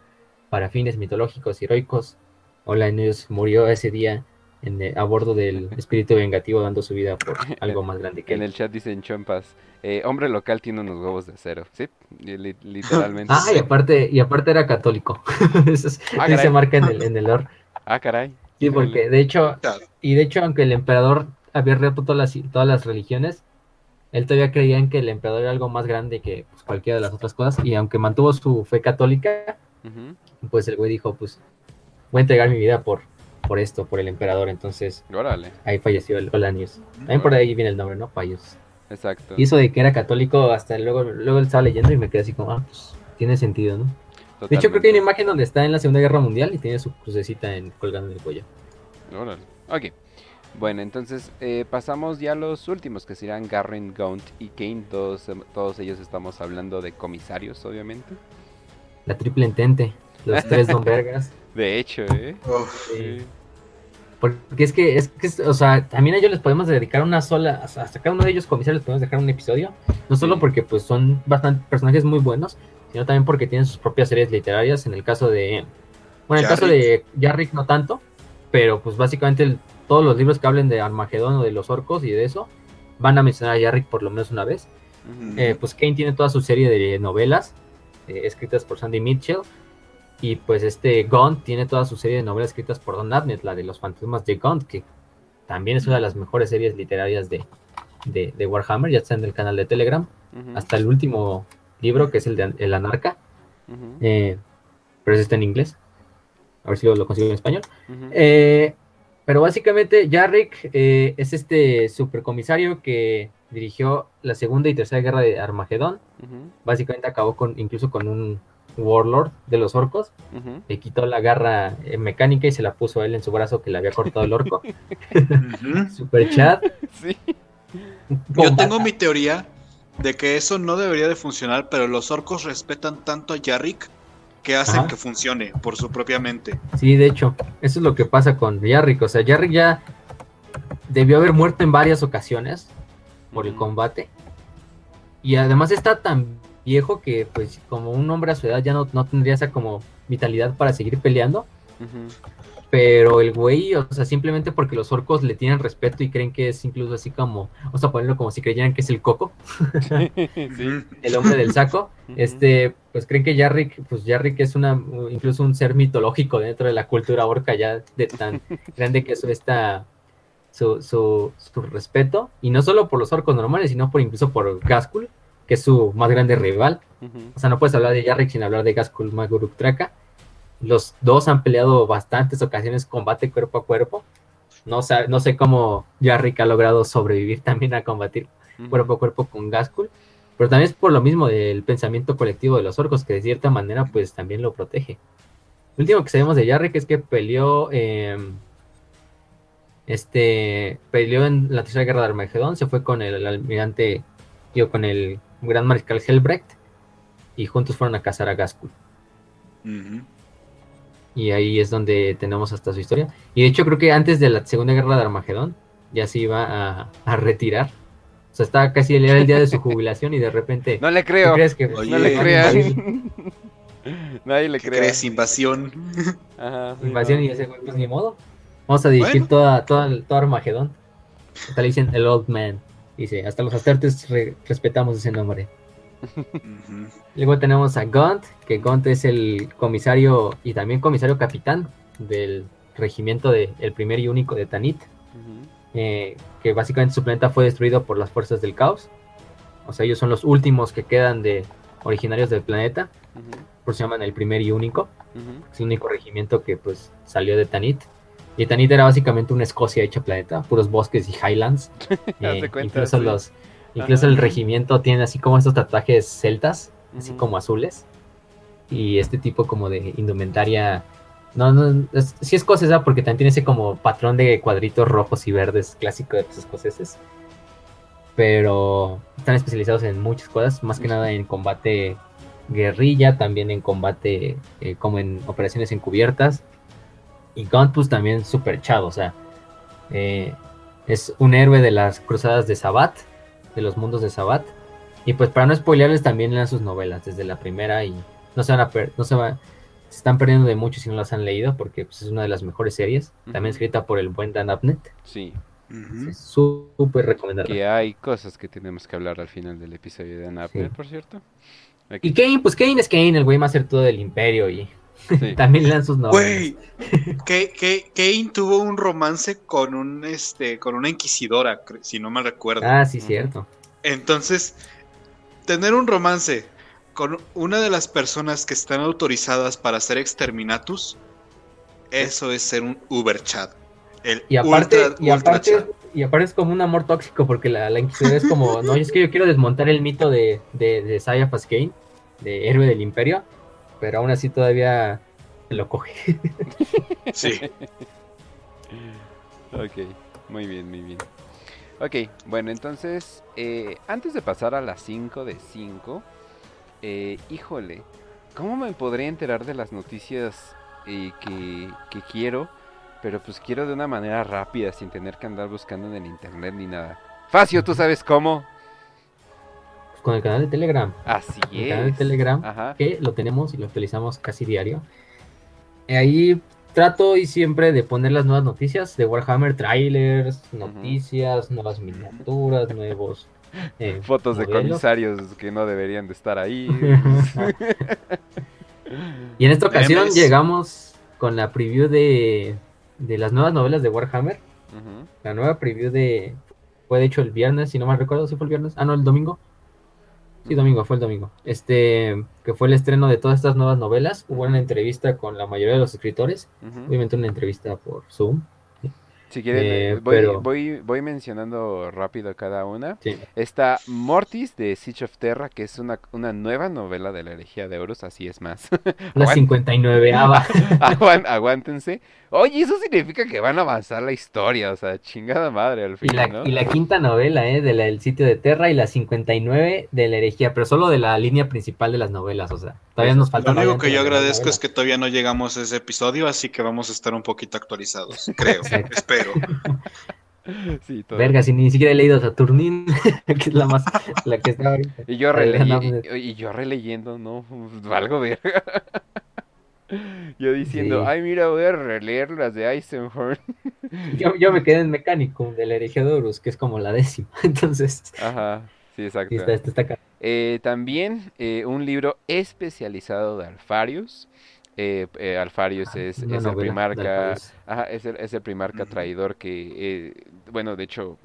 para fines mitológicos y heroicos, Olanius murió ese día en, eh, a bordo del espíritu vengativo dando su vida por algo más grande que Que en él. el chat dicen chompas. eh, hombre local tiene unos huevos de acero, ¿sí? Li- literalmente. Ah, y aparte, y aparte era católico. Eso es- Ah, se caray. marca en el, en el lore. Ah, caray. Sí, porque de hecho, y de hecho, aunque el emperador había roto todas las, todas las religiones, él todavía creía en que el emperador era algo más grande que pues, cualquiera de las otras cosas. Y aunque mantuvo su fe católica, pues el güey dijo, pues voy a entregar mi vida por, por esto, por el emperador. Entonces Órale, ahí falleció el Olanius. También por ahí viene el nombre, ¿no? Payos. exacto. Y eso de que era católico, hasta luego, luego él estaba leyendo y me quedé así como, ah, pues tiene sentido, ¿no? De hecho, creo que hay una imagen donde está en la Segunda Guerra Mundial y tiene su crucecita en, colgando en el cuello. Órale. Ok. Bueno, entonces eh, pasamos ya a los últimos, que serán Garren, Gaunt y Kane. Todos, todos ellos estamos hablando de comisarios, obviamente. La triple entente, los tres Don Vergas. De hecho, ¿eh? Uf, Sí. Porque es que, es que, es- o sea, también a ellos les podemos dedicar una sola, hasta cada uno de ellos comisarios les podemos dejar un episodio, no solo porque pues son bastante personajes muy buenos, sino también porque tienen sus propias series literarias, en el caso de, bueno, en el caso de Jarrick no tanto, pero pues básicamente el- todos los libros que hablen de Armagedón o de los orcos y de eso, van a mencionar a Jarrick por lo menos una vez. Eh, pues Kane tiene toda su serie de novelas eh, escritas por Sandy Mitchell. Y pues este Gaunt tiene toda su serie de novelas escritas por Don Abnett, la de los fantasmas de Gaunt, que también es una de las mejores series literarias de, de, de Warhammer, ya está en el canal de Telegram. Hasta el último libro, que es el de El Anarca, eh, pero ese está en inglés. A ver si lo, lo consigo en español. Eh, pero básicamente Jarrick eh, es este supercomisario que dirigió la segunda y tercera guerra de Armagedón. Básicamente acabó con incluso con un warlord de los orcos. Le quitó la garra eh, mecánica y se la puso a él en su brazo que le había cortado el orco. Super chat. Sí. Yo tengo mi teoría de que eso no debería de funcionar, pero los orcos respetan tanto a Yarrick que hacen Ajá. que funcione por su propia mente. Sí, de hecho, eso es lo que pasa con Yarrick. O sea, Yarrick ya debió haber muerto en varias ocasiones por el combate. Y además está tan viejo que, pues, como un hombre a su edad ya no, no tendría esa como vitalidad para seguir peleando. Pero el güey, o sea, simplemente porque los orcos le tienen respeto y creen que es incluso así como, vamos a ponerlo como si creyeran que es el coco, Sí. el hombre del saco. Este, pues creen que Yarrick, pues Yarrick es una, incluso un ser mitológico dentro de la cultura orca ya de tan grande que eso está su, su, su respeto. Y no solo por los orcos normales, sino por incluso por Gaskul, que es su más grande rival. O sea, no puedes hablar de Yarrick sin hablar de Gaskul Maguruk Traka. Los dos han peleado bastantes ocasiones combate cuerpo a cuerpo. No, no sé cómo Yarrick ha logrado sobrevivir también a combatir cuerpo a cuerpo con Gaskul. Pero también es por lo mismo del pensamiento colectivo de los orcos, que de cierta manera pues también lo protege. Lo último que sabemos de Yarrick es que peleó eh, este peleó en la tercera guerra de Armagedón, se fue con el almirante, digo, con el gran mariscal Helbrecht, y juntos fueron a cazar a Gaskul. Ujú. Y ahí es donde tenemos hasta su historia. Y de hecho creo que antes de la segunda guerra de Armagedón ya se iba a, a retirar. O sea, estaba casi el día de su jubilación y de repente... No le ¿tú creo. crees que Oye, No le Oye, crean. Nadie le ¿Qué crea. crees? Invasión. Ajá, sí, invasión no. y ese güey, pues ni modo. Vamos a dirigir Bueno. toda, toda, todo Armagedón. Hasta le dicen el Old Man. Dice, hasta los astartes re- respetamos ese nombre. Luego tenemos a Gaunt, que Gaunt es el comisario y también comisario capitán del regimiento del el primer y único de Tanit. Eh, que básicamente su planeta fue destruido por las fuerzas del caos. O sea, ellos son los últimos que quedan de originarios del planeta. Ujú. Por eso se llaman el primer y único. Es el único regimiento que pues salió de Tanit. Y Tanit era básicamente una Escocia hecha planeta, puros bosques y highlands. Eh, cuenta, incluso sí. los, incluso Ajá. el regimiento tiene así como estos tatuajes celtas, así como azules. Y este tipo como de indumentaria. No, no, es, sí escocesa porque también tiene ese como patrón de cuadritos rojos y verdes clásico de los escoceses. Pero están especializados en muchas cosas, más que nada en combate guerrilla, también en combate eh, como en operaciones encubiertas. Y Gaunt pues también súper chavo, o sea, eh, es un héroe de las cruzadas de Sabat, de los mundos de Sabat. Y pues para no spoilearles también lean sus novelas desde la primera y no se van a per- no se va, se están perdiendo de mucho si no las han leído porque pues, es una de las mejores series, también escrita por el buen Dan Abnett. Sí. Es súper recomendable. que hay cosas que tenemos que hablar al final del episodio de Anapner, Sí. por cierto. Y Kane, pues Kane es Kane, el güey más todo del imperio y Sí. también lean sus novelas. Güey, que, que, Kane tuvo un romance con un este con una inquisidora, si no me recuerdo. Ah, sí, cierto. Entonces, tener un romance con una de las personas que están autorizadas para hacer exterminatus, eso es ser un uber chat. El Y aparte, ultra, y ultra aparte, chat. y aparte es como un amor tóxico, porque la, la Inquisidora es como, no, es que yo quiero desmontar el mito de, de, de Sayafas Kane, de héroe del imperio, pero aún así todavía lo coge. Sí. Ok, muy bien, muy bien. Ok, bueno, entonces, eh, antes de pasar a las 5 de 5, eh, híjole, ¿cómo me podría enterar de las noticias eh, que, que quiero? Pero pues quiero de una manera rápida, sin tener que andar buscando en el internet ni nada. Facio, ¿tú sabes cómo? Con el canal de Telegram. Así El canal de es. Telegram, Ajá. que lo tenemos y lo actualizamos casi diario. Ahí trato y siempre de poner las nuevas noticias de Warhammer, trailers, noticias, nuevas miniaturas, nuevos eh, Fotos de comisarios que no deberían de estar ahí. Y en esta ocasión Memes. llegamos con la preview de, de las nuevas novelas de Warhammer. La nueva preview de. Fue de hecho el viernes, si no me recuerdo, si fue el viernes. Ah, no, el domingo. Sí, domingo, fue el domingo. Este, que fue el estreno de todas estas nuevas novelas. Hubo una entrevista con la mayoría de los escritores. Obviamente una entrevista por Zoom. Si quieren, Eh, eh, voy, pero- voy, voy mencionando rápido cada una. Sí. Está Mortis de Siege of Terra, que es una, una nueva novela de la herejía de Horus, así es más. La Aguant- 59 ava Aguan- aguántense. Oye, eso significa que van a avanzar la historia, o sea, chingada madre al y fin, la, ¿no? y la quinta novela, ¿eh? De la- del sitio de Terra y la 59 de la herejía, pero solo de la línea principal de las novelas, o sea, todavía nos falta. Lo único que yo agradezco es que todavía no llegamos a ese episodio, así que vamos a estar un poquito actualizados, creo, Exacto. Espero. Sí, todo. Verga, si ni siquiera he leído Saturnín, que es la más, la que está ahorita. Y yo, releye- no, y, y yo releyendo, no, pues, valgo verga. Yo diciendo, Sí. ay, mira, voy a releer las de Eisenhorn. Yo, yo me quedé en Mecánico de la herejía de Horus, que es como la décima, entonces, Ajá, sí, exacto. está, está, Eh, también eh, un libro especializado de Alfarius. Eh, eh, Alfarius es, una es el primarca, ajá, es el, es el primarca Ujú. traidor que, eh, bueno, de hecho,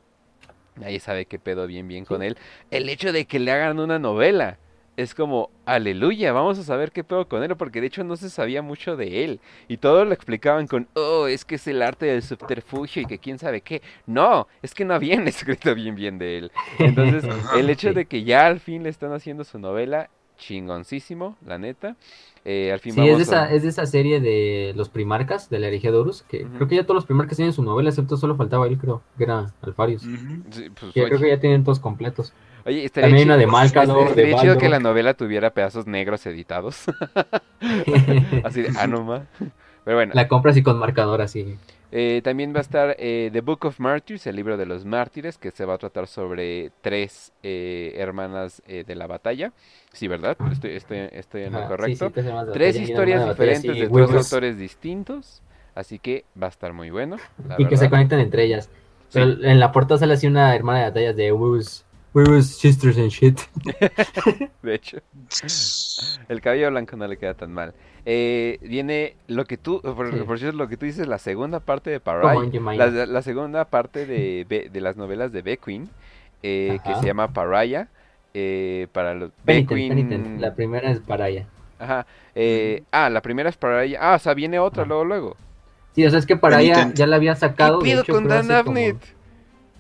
nadie sabe qué pedo bien bien con él. El hecho de que le hagan una novela es como, aleluya, vamos a saber qué pedo con él, porque de hecho no se sabía mucho de él. Y todo lo explicaban con, oh, es que es el arte del subterfugio y que quién sabe qué. No, es que no habían escrito bien bien de él. Entonces, el hecho de que ya al fin le están haciendo su novela, chingoncísimo, la neta. Eh, al fin Sí, es de, esa, a... es de esa serie de los primarcas de la herejía de Horus, que creo que ya todos los primarcas tienen su novela, excepto solo faltaba él, creo, que era Alfarius. Ujú. Sí, pues, Que oye, creo que ya tienen todos completos. oye, estaría También hay una chido- de Malcador, de estaría chido que la novela tuviera pedazos negros editados. Así de, ah, no. Pero bueno, La compras y con marcador así. Eh, también va a estar eh, The Book of Martyrs, el libro de los mártires, que se va a tratar sobre tres eh, hermanas eh, de la batalla. Sí, ¿verdad? Estoy, estoy, estoy en lo correcto. sí, tres historias diferentes de tres autores distintos. Así que va a estar muy bueno. Y que se conectan entre ellas. Sí. Pero en la portada sale así una hermana de batallas de was, we was sisters and shit. De hecho, el cabello blanco no le queda tan mal. Eh, viene lo que tú, por, Sí. por cierto, lo que tú dices, la segunda parte de Parai. La, la segunda parte de, Be- de las novelas de Beckwin, eh, que se llama Paraya. eh, para los Penitent. La primera es para ella. Ajá. eh, Ah, la primera es Paraya. Ah, o sea, viene otra Ajá. luego, luego. Sí, o sea, es que para ella Penitent. ya la había sacado. ¿Qué de pido hecho, con Dan hace como- Abnett?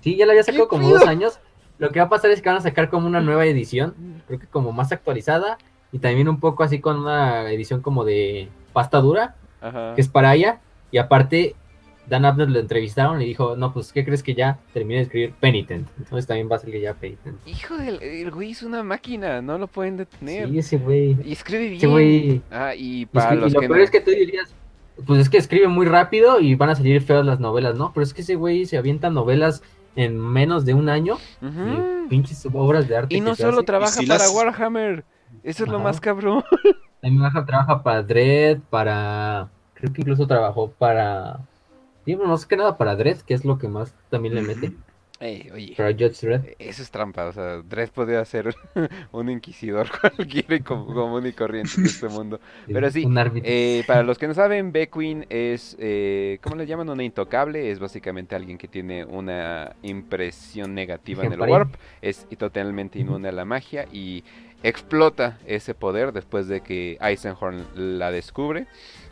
Sí, ya la había sacado ¿Qué como pido? dos años. Lo que va a pasar es que van a sacar como una nueva edición, creo que como más actualizada y también un poco así con una edición como de pasta dura, Ajá. que es para ella. Y aparte, Dan Abner lo entrevistaron y dijo, no, pues, ¿qué crees que ya terminé de escribir Penitent? Entonces también va a salir ya Penitent. Hijo del el güey es una máquina, no lo pueden detener. Sí, ese güey. Y escribe bien. Ese güey. Ah, y para escri- y los lo que peor no- es que tú dirías, pues es que escribe muy rápido y van a salir feas las novelas, ¿no? Pero es que ese güey se avienta novelas en menos de un año Ujú. y pinches obras de arte. Y que no solo hace. trabaja para las- Warhammer. Eso es lo más cabrón. También baja- trabaja para Dread, para. Creo que incluso trabajó para. Sí, bueno, no sé qué nada para Dread, que es lo que más también le mete. Ey, oye, Para Judge Dredd. eso es trampa. O sea, Dredd podría ser un inquisidor cualquiera y com- común y corriente de este mundo. Pero sí. Eh, para los que no saben, Beckwin es, eh, ¿cómo le llaman? Una intocable. Es básicamente alguien que tiene una impresión negativa en el warp. Es totalmente inmune a la magia y explota ese poder después de que Eisenhorn la descubre.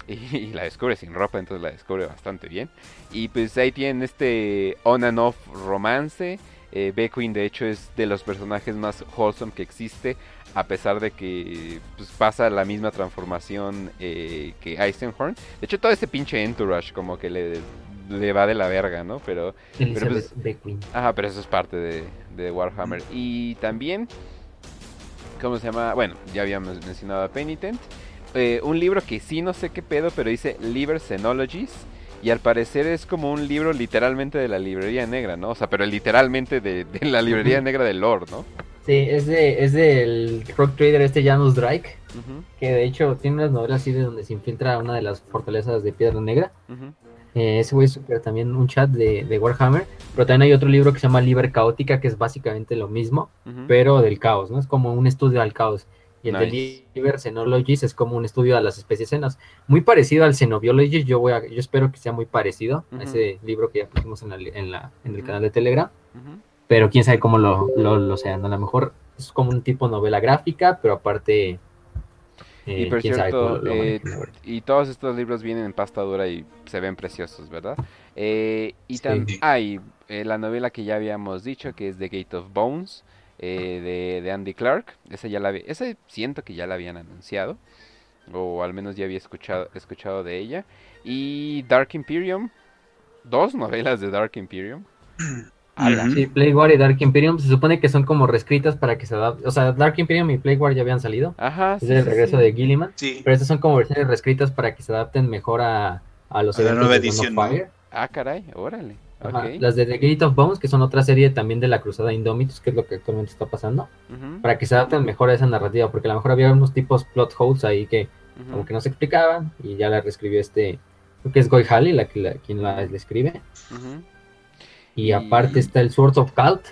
Y, la descubre sin ropa, entonces la descubre bastante bien. Y pues ahí tienen este on and off romance. Eh, Beckwin de hecho es de los personajes más wholesome que existe. A pesar de que pues, pasa la misma transformación eh, que Eisenhorn. De hecho todo ese pinche entourage como que le, le va de la verga, ¿no? Pero Elizabeth pues- Beckwin. Ajá, pero eso es parte de, de Warhammer. Y también, ¿cómo se llama? Bueno, ya habíamos mencionado a Penitent. Eh, un libro que sí no sé qué pedo, pero dice Liber Xenologies. Y al parecer es como un libro literalmente de la librería negra, ¿no? O sea, pero literalmente de, de la librería negra del lore, ¿no? Sí, es, de, es del rock trader este Janus Drake, que de hecho tiene unas novelas así de donde se infiltra una de las fortalezas de Piedra Negra. Eh, ese güey es súper también un chat de, de Warhammer. Pero también hay otro libro que se llama Liber Caótica, que es básicamente lo mismo. Pero del caos, ¿no? Es como un estudio al caos. Y el Nice. de Liber Xenologies es como un estudio a las especies cenas. Muy parecido al Xenobiology, yo voy a, yo espero que sea muy parecido a ese libro que ya pusimos en, la, en, la- en el canal de Telegram. Pero quién sabe cómo lo, lo, lo sean. A lo mejor es como un tipo novela gráfica, pero aparte Y Eh, por quién sabe cierto, lo eh, y todos estos libros vienen en pasta dura y se ven preciosos, ¿verdad? Eh, y Sí. también hay eh, la novela que ya habíamos dicho, que es The Gate of Bones, eh, de, de Andy Clark. Esa ya la había- esa siento que ya la habían anunciado, o al menos ya había escuchado, escuchado de ella. Y Dark Imperium, dos novelas de Dark Imperium. Ala. Sí, Plague War y Dark Imperium se supone que son como reescritas para que se adapten. O sea, Dark Imperium y Plague War ya habían salido. Ajá, Es sí, el sí, regreso sí. de Gilliman. Sí. Pero estas son como versiones reescritas para que se adapten mejor a, a los A la eventos nueva de Dawn of edición, ¿no? Fire. Ah, caray, órale. Ajá. Las de The Gate of Bones, que son otra serie también de la Cruzada Indomitus, que es lo que actualmente está pasando, para que se adapten mejor a esa narrativa, porque a lo mejor había unos tipos plot holes ahí que ujú. como que no se explicaban y ya la reescribió este, creo que es Goy Halley la, que la- quien la, la escribe. Y Y- aparte está el Swords of Cult,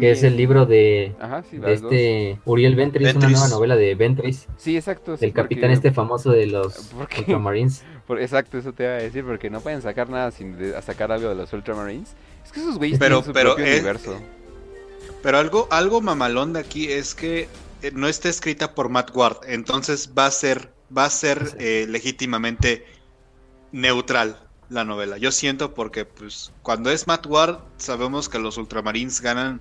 que es el libro de, Ajá, sí, de las dos. este Uriel Ventris, una nueva novela de Ventris, Sí, exacto. sí, del capitán este famoso de los. Ultramarines. Por- exacto, eso te iba a decir, porque no pueden sacar nada sin de- a sacar algo de los Ultramarines. Es que esos güeyes Pero- tienen su pero propio es- universo. Pero algo, algo mamalón de aquí es que eh, no está escrita por Matt Ward, entonces va a ser, va a ser Sí. eh, legítimamente neutral la novela. Yo siento porque pues cuando es Matt Ward sabemos que los Ultramarines ganan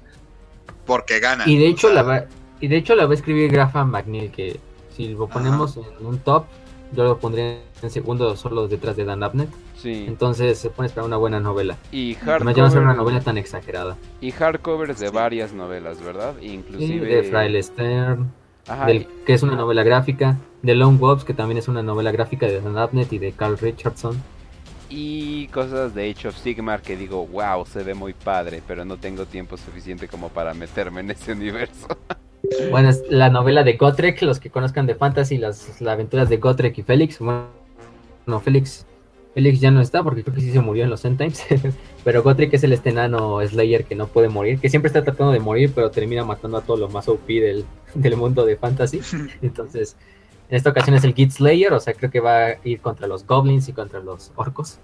porque ganan. Y de o hecho sea, la va, y de hecho la va a escribir Graham McNeil, que si lo ponemos en un top, yo lo pondría en segundo solo detrás de Dan Abnett. Sí. Entonces se pone esperar una buena novela. Y Además ya va a ser una hardcover, novela tan exagerada. y hardcovers de Sí. varias novelas, ¿verdad? Sí, Inclusive... de Fraile Stern, Ajá, del, que es una novela gráfica, de Lone Wolves, que también es una novela gráfica de Dan Abnett y de Carl Richardson. y cosas de Age of Sigmar que digo, wow, se ve muy padre, pero no tengo tiempo suficiente como para meterme en ese universo. Bueno, es la novela de Gotrek, los que conozcan de Fantasy, las, las aventuras de Gotrek y Félix. Bueno, no, Félix, Félix ya no está porque creo que sí se murió en los End Times. pero Gotrek es el este enano Slayer que no puede morir, que siempre está tratando de morir, pero termina matando a todo lo más OP del, del mundo de Fantasy. Entonces, en esta ocasión es el Git Slayer, o sea, creo que va a ir contra los Goblins y contra los Orcos,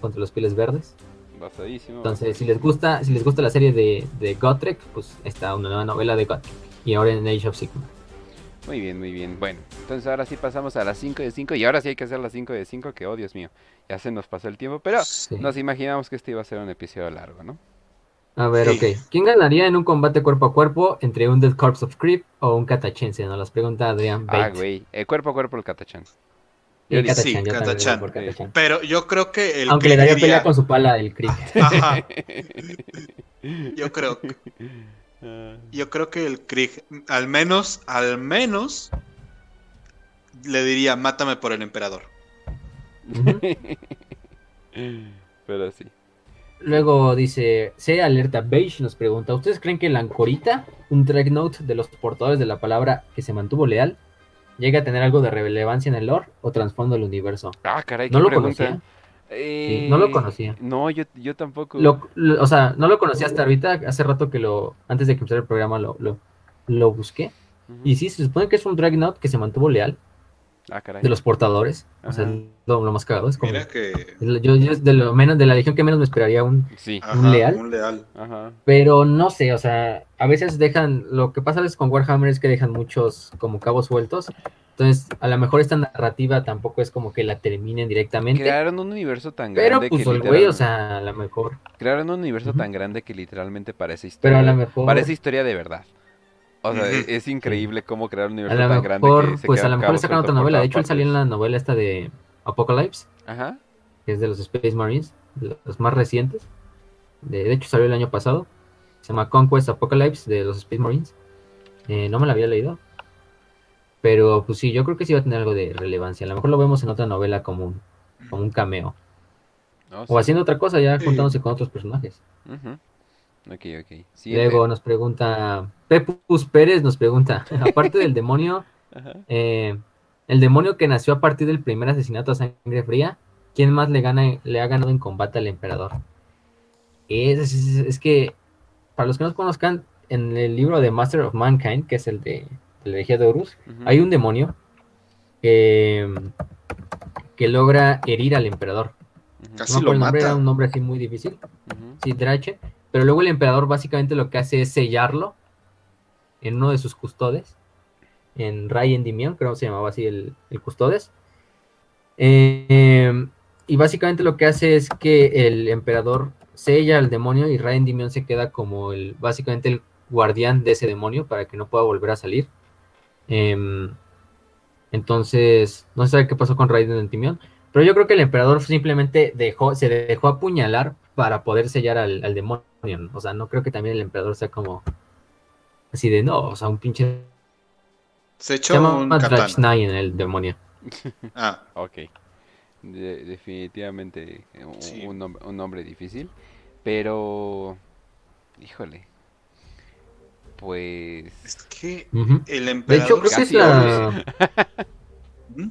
contra los Pieles Verdes. Basadísimo. Entonces, si les gusta, si les gusta la serie de, de Gotrek, pues está una nueva novela de Gotrek. Y ahora en Age of Sigmar. Muy bien, muy bien. Bueno, entonces ahora sí pasamos a las 5 de 5 y ahora sí hay que hacer las 5 de 5, que oh Dios mío, ya se nos pasó el tiempo, pero Sí. nos imaginamos que este iba a ser un episodio largo, ¿no? A ver, Sí. ok. ¿Quién ganaría en un combate cuerpo a cuerpo entre un Dead Corpse of Creep o un Katachense? Nos las pregunta Adrián Ah, Bate. güey, eh, cuerpo a cuerpo el Katachan. Sí, Yo yo por. Pero yo creo que el Aunque le daría diría- pelea con su pala el Creep. Ajá, yo creo Ah, Yo creo que el Krieg, al menos, al menos, le diría, mátame por el emperador. Pero sí. Luego dice, C Alerta Beige nos pregunta, ¿ustedes creen que la Ancorita, un Dreadnought de los portadores de la palabra que se mantuvo leal, llega a tener algo de relevancia en el lore o trasfondo del universo? Ah, caray, No qué lo pregunta. conocía. Eh, no lo conocía. No, yo, yo tampoco. Lo- lo- o sea, no lo conocía hasta ahorita, hace rato que lo, antes de que empezara el programa lo, lo, lo busqué. Y sí, se supone que es un Dreadnought que se mantuvo leal Ah, caray. de los portadores. O sea, lo, lo más cagado es como... Mira que... Yo, yo de lo menos, de la legión que menos me esperaría un... Sí, ajá, leal? Un leal. ajá. Pero no sé, o sea, a veces dejan, lo que pasa a veces con Warhammer es que dejan muchos como cabos sueltos. Entonces, a lo mejor esta narrativa tampoco es como que la terminen directamente. Crearon un universo tan pero grande pues que el güey, o sea, a lo mejor. Crearon un universo tan grande que literalmente parece Pero historia. a lo mejor. Parece historia de verdad. O sea, Ujú. es, es increíble cómo crear un A universo lo tan grande mejor, que se pues a lo mejor sacan otra novela. De hecho, él salió en la novela esta de Apocalypse, Ajá. que es de los Space Marines, de los más recientes. De, de hecho, salió el año pasado. Se llama Conquest Apocalypse de los Space Marines. Eh, no me la había leído. Pero pues sí, yo creo que sí va a tener algo de relevancia. A lo mejor lo vemos en otra novela como un, como un cameo. No, O sí. haciendo otra cosa, ya Sí. juntándose con otros personajes. Ujú. Ok, ok. Siguiente. Luego nos pregunta, Pepus Pérez nos pregunta, aparte del demonio, eh, el demonio que nació a partir del primer asesinato a sangre fría, ¿quién más le gana, le ha ganado en combate al emperador? Es, es- es que, para los que no conozcan, en el libro de Master of Mankind, que es el de, de la herejía de Horus, hay un demonio que, que logra herir al emperador. Casi No lo el nombre, mata. era un nombre así muy difícil. Sí, Drache. Pero luego el emperador básicamente lo que hace es sellarlo en uno de sus custodes en Ray Endymion, creo que se llamaba así el, el Custodes. Eh, y básicamente lo que hace es que el emperador sella al demonio y Ray Endymion se queda como el, básicamente el guardián de ese demonio para que no pueda volver a salir. Em, entonces, no sabe qué pasó con Raiden Endymion, pero yo creo que el emperador simplemente dejó, se dejó apuñalar para poder sellar al, al demonio. O sea, no creo que también el emperador sea como así de no, o sea, un pinche. Se Se echó llama un katana. Drachnine el demonio. Ah, Ok. De- definitivamente eh, un, Sí. un nom- un nombre difícil. Pero. Híjole. Pues. es que el De emperador... hecho, creo que es la. ¿Mm?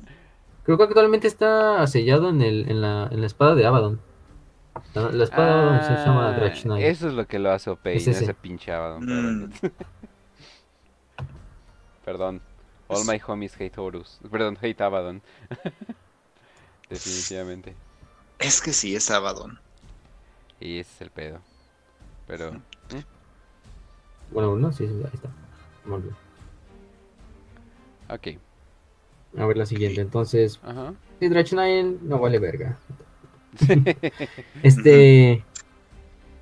Creo que actualmente está sellado en, el, en, la, en la espada de Abaddon. La, la espada se llama Ah, Drachnine. Eso es lo que lo hace OP y Es no ese. pinche Abaddon. Mm. Perdón. All my homies hate Horus. Perdón, hate Abaddon. Definitivamente. Es que sí, es Abaddon. Y ese es el pedo. Pero. Bueno, no, sí, ahí está. Ok. A ver la siguiente. Entonces, Ajá. Drachnine no vale verga. Este.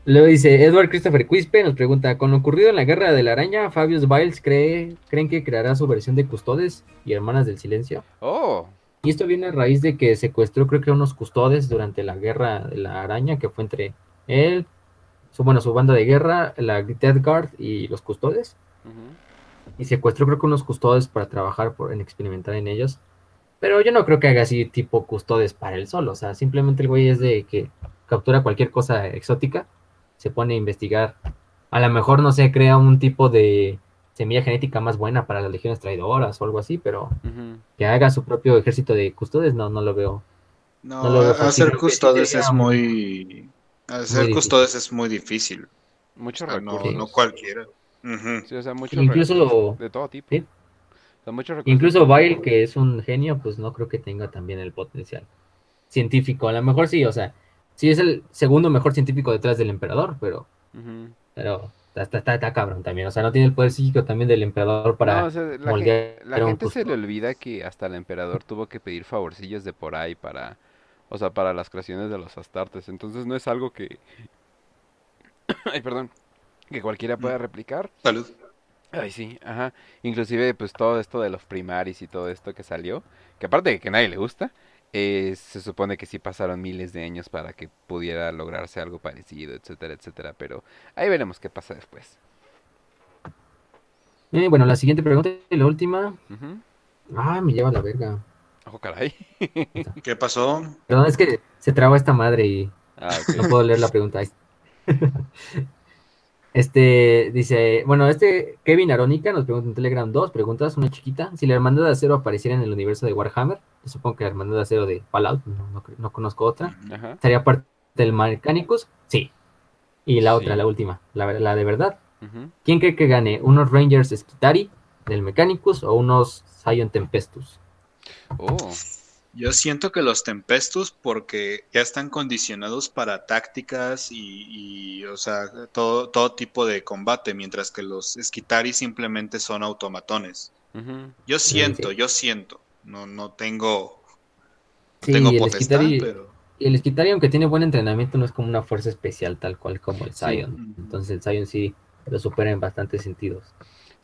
Luego dice Edward Christopher Quispe nos pregunta: Con lo ocurrido en la guerra de la araña, Fabius Biles cree, creen que creará su versión de Custodes y Hermanas del Silencio. Oh. Y esto viene a raíz de que secuestró, creo que a unos custodes durante la guerra de la araña, que fue entre él, su, bueno, su banda de guerra, la Death Guard y los custodes. Y secuestró, creo que unos custodes para trabajar por, en experimentar en ellos. Pero yo no creo que haga así tipo custodes para él solo. O sea, simplemente el güey es de que captura cualquier cosa exótica, se pone a investigar. A lo mejor, no sé, crea un tipo de semilla genética más buena para las legiones traidoras o algo así, pero que haga su propio ejército de custodes, no, no lo veo. No, No lo veo hacer custodes es muy-. Hacer difícil. custodes es muy difícil. Muchos O sea, no, recursos. no cualquiera. Ujú. Sí, o sea, muchos Incluso de todo tipo. sí. Muchos. Incluso Bile, que es un genio, pues no creo que tenga también el potencial científico. A lo mejor sí, o sea, sí es el segundo mejor científico detrás del emperador, pero, Ujú. pero está, está, está- está cabrón también. O sea, no tiene el poder psíquico también del emperador para No, o sea, la, moldear gen- la gente se le olvida que hasta el emperador tuvo que pedir favorcillos de por ahí para, o sea, para las creaciones de los astartes. Entonces no es algo que, ay, perdón, que cualquiera pueda replicar. Salud. Ay, sí, ajá. Inclusive, pues todo esto de los primaris y todo esto que salió, que aparte de que a nadie le gusta, eh, se supone que sí pasaron miles de años para que pudiera lograrse algo parecido, etcétera, etcétera. Pero ahí veremos qué pasa después. Eh, bueno, la siguiente pregunta y la última. Ah, me lleva la verga. Ojo, caray. ¿Qué pasó? Perdón, es que se traba esta madre y Ah. No puedo leer la pregunta. Este dice, bueno, este Kevin Arónica nos pregunta en Telegram dos preguntas, una chiquita. Si la hermandad de acero apareciera en el universo de Warhammer, yo supongo que la hermandad de acero de Fallout, no, no cre- no conozco otra. Ajá. ¿Estaría parte del Mechanicus? Sí. Y la otra, la última, la, la de verdad. ¿Quién cree que gane? ¿Unos Rangers Skitari del Mechanicus o unos Zion Tempestus? Oh, Yo siento que los Tempestus, porque ya están condicionados para tácticas y, y, o sea, todo, todo tipo de combate, mientras que los Skitari simplemente son automatones. Yo siento, sí. yo siento. No, no tengo, Sí, tengo el potestad, Skitari, pero y el Skitari, aunque tiene buen entrenamiento, no es como una fuerza especial tal cual como el Sí. Zion. Entonces el Zion sí lo supera en bastantes sentidos.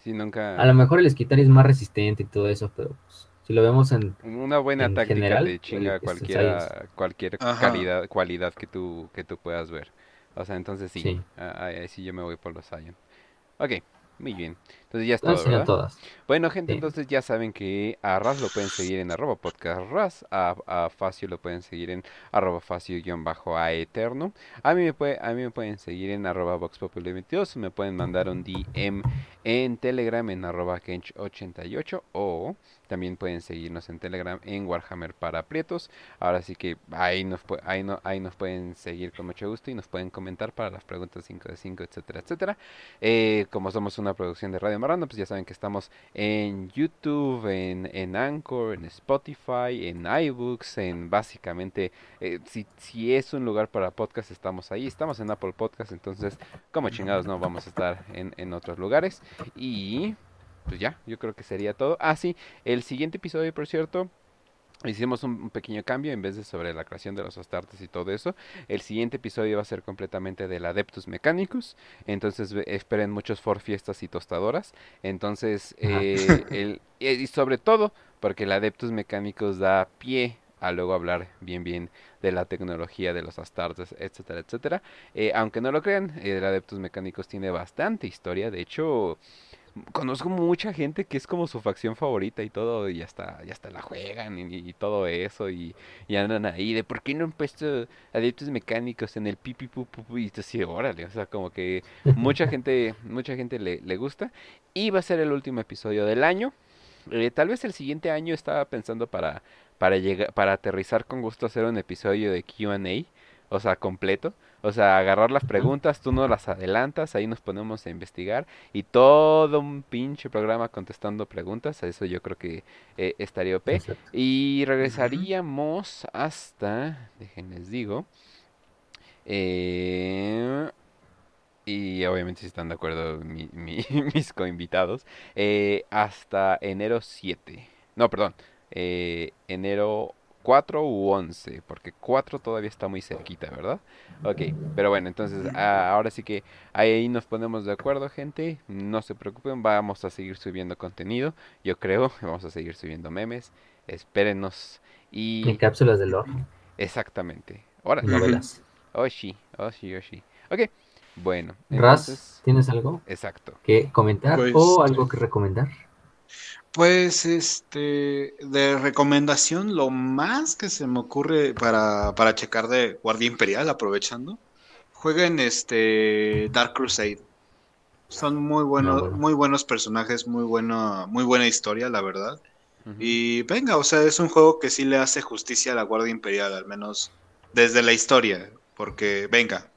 Sí, nunca. A lo mejor el Skitari es más resistente y todo eso, pero pues, si lo vemos en... Una buena en táctica general, te chinga el- es el cualquiera, cualquier calidad, cualidad que tú, que tú puedas ver. O sea, entonces sí, Sí. ah, ahí ahí sí yo me voy por los Zion. Ok, muy bien. Entonces ya es No, todo, serían ¿verdad? todas. Bueno, gente, Sí. entonces ya saben que a Raz lo pueden seguir en arroba podcast Raz, a, a Facio lo pueden seguir en arroba Facio-a eterno. A mí, me puede, a mí me pueden seguir en arroba VoxPopuli22, me pueden mandar un DM en Telegram en arroba Kench88 o también pueden seguirnos en Telegram en Warhammer para Prietos. Ahora sí que ahí nos, ahí, ahí nos pueden seguir con mucho gusto y nos pueden comentar para las preguntas 5 de 5, etcétera, etcétera. Eh, como somos una producción de Radio Marrano, pues ya saben que estamos en YouTube, en, en Anchor, en Spotify, en iBooks, en básicamente, eh, si, si es un lugar para podcast, estamos ahí. Estamos en Apple Podcast, entonces, como chingados no vamos a estar en, en otros lugares. Y pues ya, yo creo que sería todo. Ah, sí, el siguiente episodio, por cierto, Hicimos un, pequeño cambio en vez de sobre la creación de los astartes y todo eso. El siguiente episodio va a ser completamente del Adeptus Mechanicus. Entonces esperen muchos for fiestas y tostadoras. Entonces, eh, el, y sobre todo porque el Adeptus Mechanicus da pie a luego hablar bien bien de la tecnología de los astartes, etcétera, etcétera. Eh, aunque no lo crean, el Adeptus Mechanicus tiene bastante historia. De hecho, conozco mucha gente que es como su facción favorita y todo, y hasta, y hasta la juegan y, y todo eso, y, andan ahí de por qué no han puesto adeptos mecánicos en el pipi pu?", y tú así, órale, o sea, como que mucha gente, mucha gente le, le gusta, y va a ser el último episodio del año. Eh, tal vez el siguiente año estaba pensando para, para llegar, para aterrizar con gusto hacer un episodio de Q&A, o sea, completo. O sea, agarrar las preguntas, tú no las adelantas, ahí nos ponemos a investigar y todo un pinche programa contestando preguntas, eso yo creo que eh, estaría OP. Exacto. Y regresaríamos hasta, déjenles digo, eh, y obviamente si están de acuerdo mi- mi- mis coinvitados, eh, hasta enero 7. No, perdón, eh, enero 4 u 11, porque 4 todavía está muy cerquita, ¿verdad? Ok, pero bueno, entonces ah, ahora sí que ahí nos ponemos de acuerdo, gente. No se preocupen, vamos a seguir subiendo contenido, yo creo. Vamos a seguir subiendo memes. Espérenos. Y Y cápsulas de lore, exactamente. Ahora, novelas. Oshi, Oshi, Oshi. Ok, bueno, Raz, entonces, ¿tienes algo exacto. que comentar Pues, o algo que recomendar? Pues este, de recomendación, lo más que se me ocurre para, para checar de Guardia Imperial, aprovechando, jueguen este Dark Crusade. Son muy buenos, bueno. muy buenos personajes, muy buena, muy buena historia, la verdad. Y venga, o sea, es un juego que sí le hace justicia a la Guardia Imperial, al menos desde la historia, porque venga,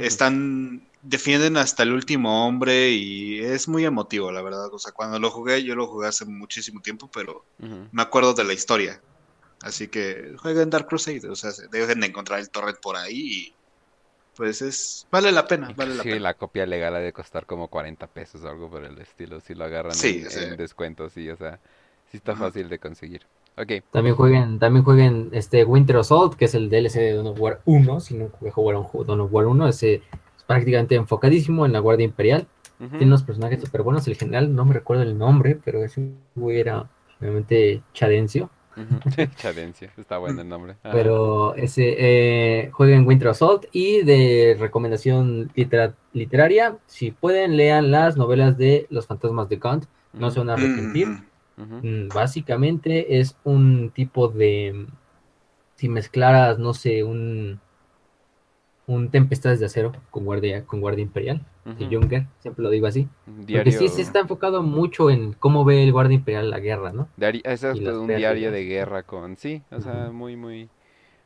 están defienden hasta el último hombre y es muy emotivo, la verdad. O sea, cuando lo jugué, yo lo jugué hace muchísimo tiempo, pero Ujú. me acuerdo de la historia. Así que jueguen Dark Crusade, o sea, se- dejen de encontrar el torrent por ahí y pues es vale la pena, vale la Sí, pena. la copia legal ha de costar como 40 pesos o algo por el estilo, si lo agarran Sí, en, sí. en descuento, sí, o sea, sí está fácil de conseguir. Ok, También jueguen, también jueguen este Winter Assault, que es el DLC de Dawn of War 1. Si nunca jugaron ju- Dawn of War 1, ese es prácticamente enfocadísimo en la Guardia Imperial. Tiene unos personajes súper buenos. El general, no me recuerdo el nombre, pero ese güey era realmente Chadencio. ujú. Chadencia, está bueno el nombre. Ajá. Pero ese eh, jueguen Winter Assault. Y de recomendación litera- literaria, si pueden, lean las novelas de Los Fantasmas de Kant. No se van a arrepentir. Mm, Básicamente es un tipo de. Si mezclaras, no sé, un. Un Tempestades de Acero con Guardia, con Guardia Imperial de ujú. Junger, siempre lo digo así. Un Porque Diario, sí se está enfocado mucho en cómo ve el Guardia Imperial la guerra, ¿no? es un diario de guerra con, sí, o sea, muy, muy,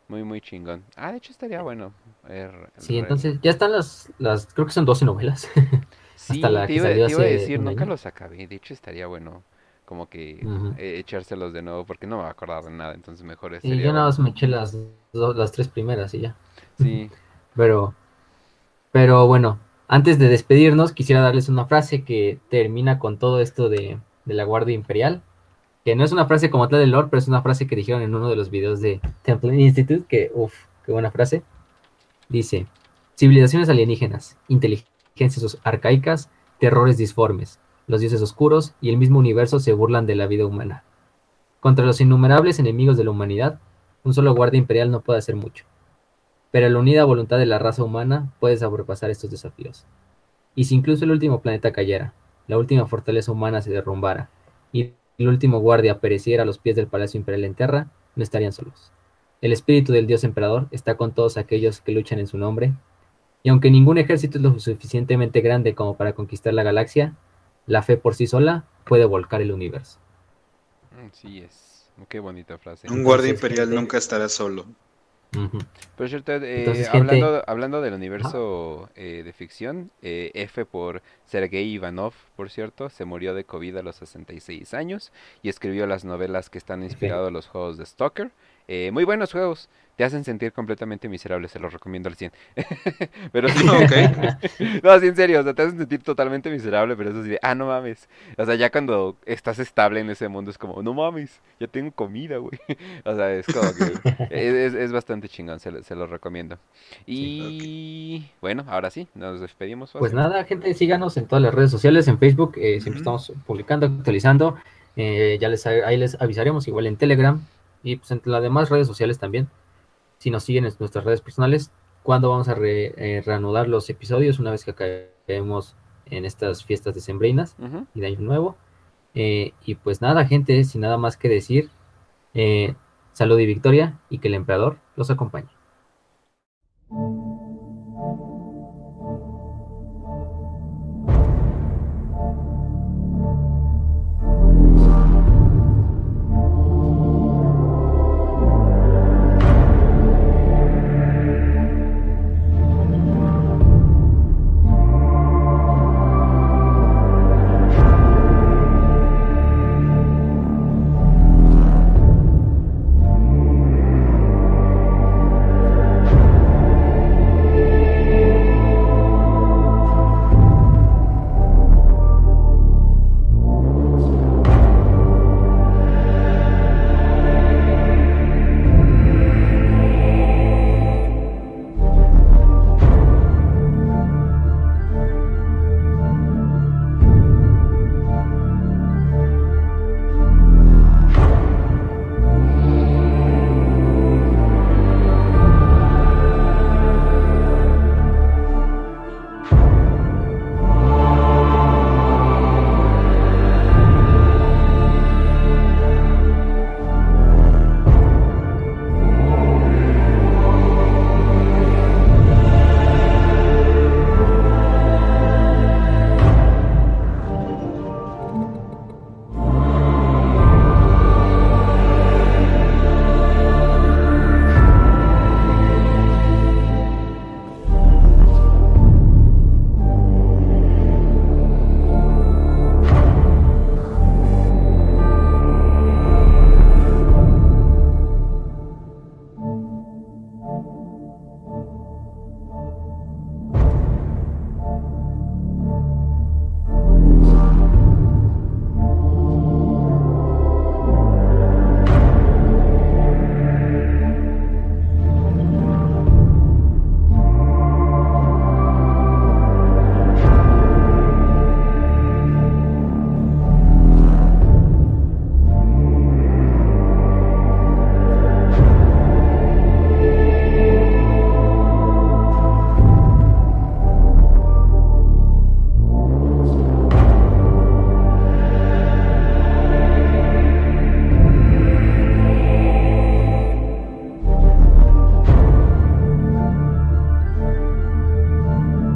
muy, muy chingón. Ah, de hecho estaría bueno. ver- Sí, ver- entonces ya están las, las creo que son 12 novelas. Sí, hasta la te que salió te iba a hace decir, un nunca año. los acabé. De hecho, estaría bueno como que Ujú. eh, echárselos de nuevo porque no me va a acordar de nada. Entonces, mejor es Y sería yo nada más me eché las, dos- las tres primeras y ya. Sí, Pero, pero bueno, antes de despedirnos, quisiera darles una frase que termina con todo esto de, la Guardia Imperial. Que no es una frase como tal de Lord, pero es una frase que dijeron en uno de los videos de Temple Institute. Que, uff, qué buena frase. Dice: Civilizaciones alienígenas, inteligencias arcaicas, terrores disformes, los dioses oscuros y el mismo universo se burlan de la vida humana. Contra los innumerables enemigos de la humanidad, un solo guardia imperial no puede hacer mucho pero la unida voluntad de la raza humana puede sobrepasar estos desafíos. Y si incluso el último planeta cayera, la última fortaleza humana se derrumbara, y el último guardia pereciera a los pies del Palacio Imperial en Terra, no estarían solos. El espíritu del Dios Emperador está con todos aquellos que luchan en su nombre, y aunque ningún ejército es lo suficientemente grande como para conquistar la galaxia, la fe por sí sola puede volcar el universo. mm, sí es. Qué bonita frase. Un guardia imperial nunca estará solo. Ujú. Pero cierto, eh, Entonces, gente- hablando, hablando del universo eh, de ficción, eh, F por Sergei Ivanov, por cierto, se murió de COVID a los 66 años y escribió las novelas que están inspiradas en los juegos de Stalker. Eh, muy buenos juegos. Te hacen sentir completamente miserable, se los recomiendo al 100. pero sí, Ok. no, sí, en serio, o sea, te hacen sentir totalmente miserable, pero eso sí, de, ah, no mames. O sea, ya cuando estás estable en ese mundo es como, no mames, ya tengo comida, güey. O sea, es como que es, es- es bastante chingón, se, se los recomiendo. Y bueno, ahora sí, nos despedimos. Pues nada, gente, síganos en todas las redes sociales, en Facebook, eh, siempre estamos publicando, actualizando. eh, ya les, ahí les avisaremos, igual en Telegram y pues en las demás redes sociales también. Si nos siguen en nuestras redes personales, cuándo vamos a re- eh, reanudar los episodios una vez que acabemos en estas fiestas decembrinas Ujú. y de Año Nuevo. Eh, y pues nada, gente, sin nada más que decir, eh, salud y victoria y que el emperador los acompañe.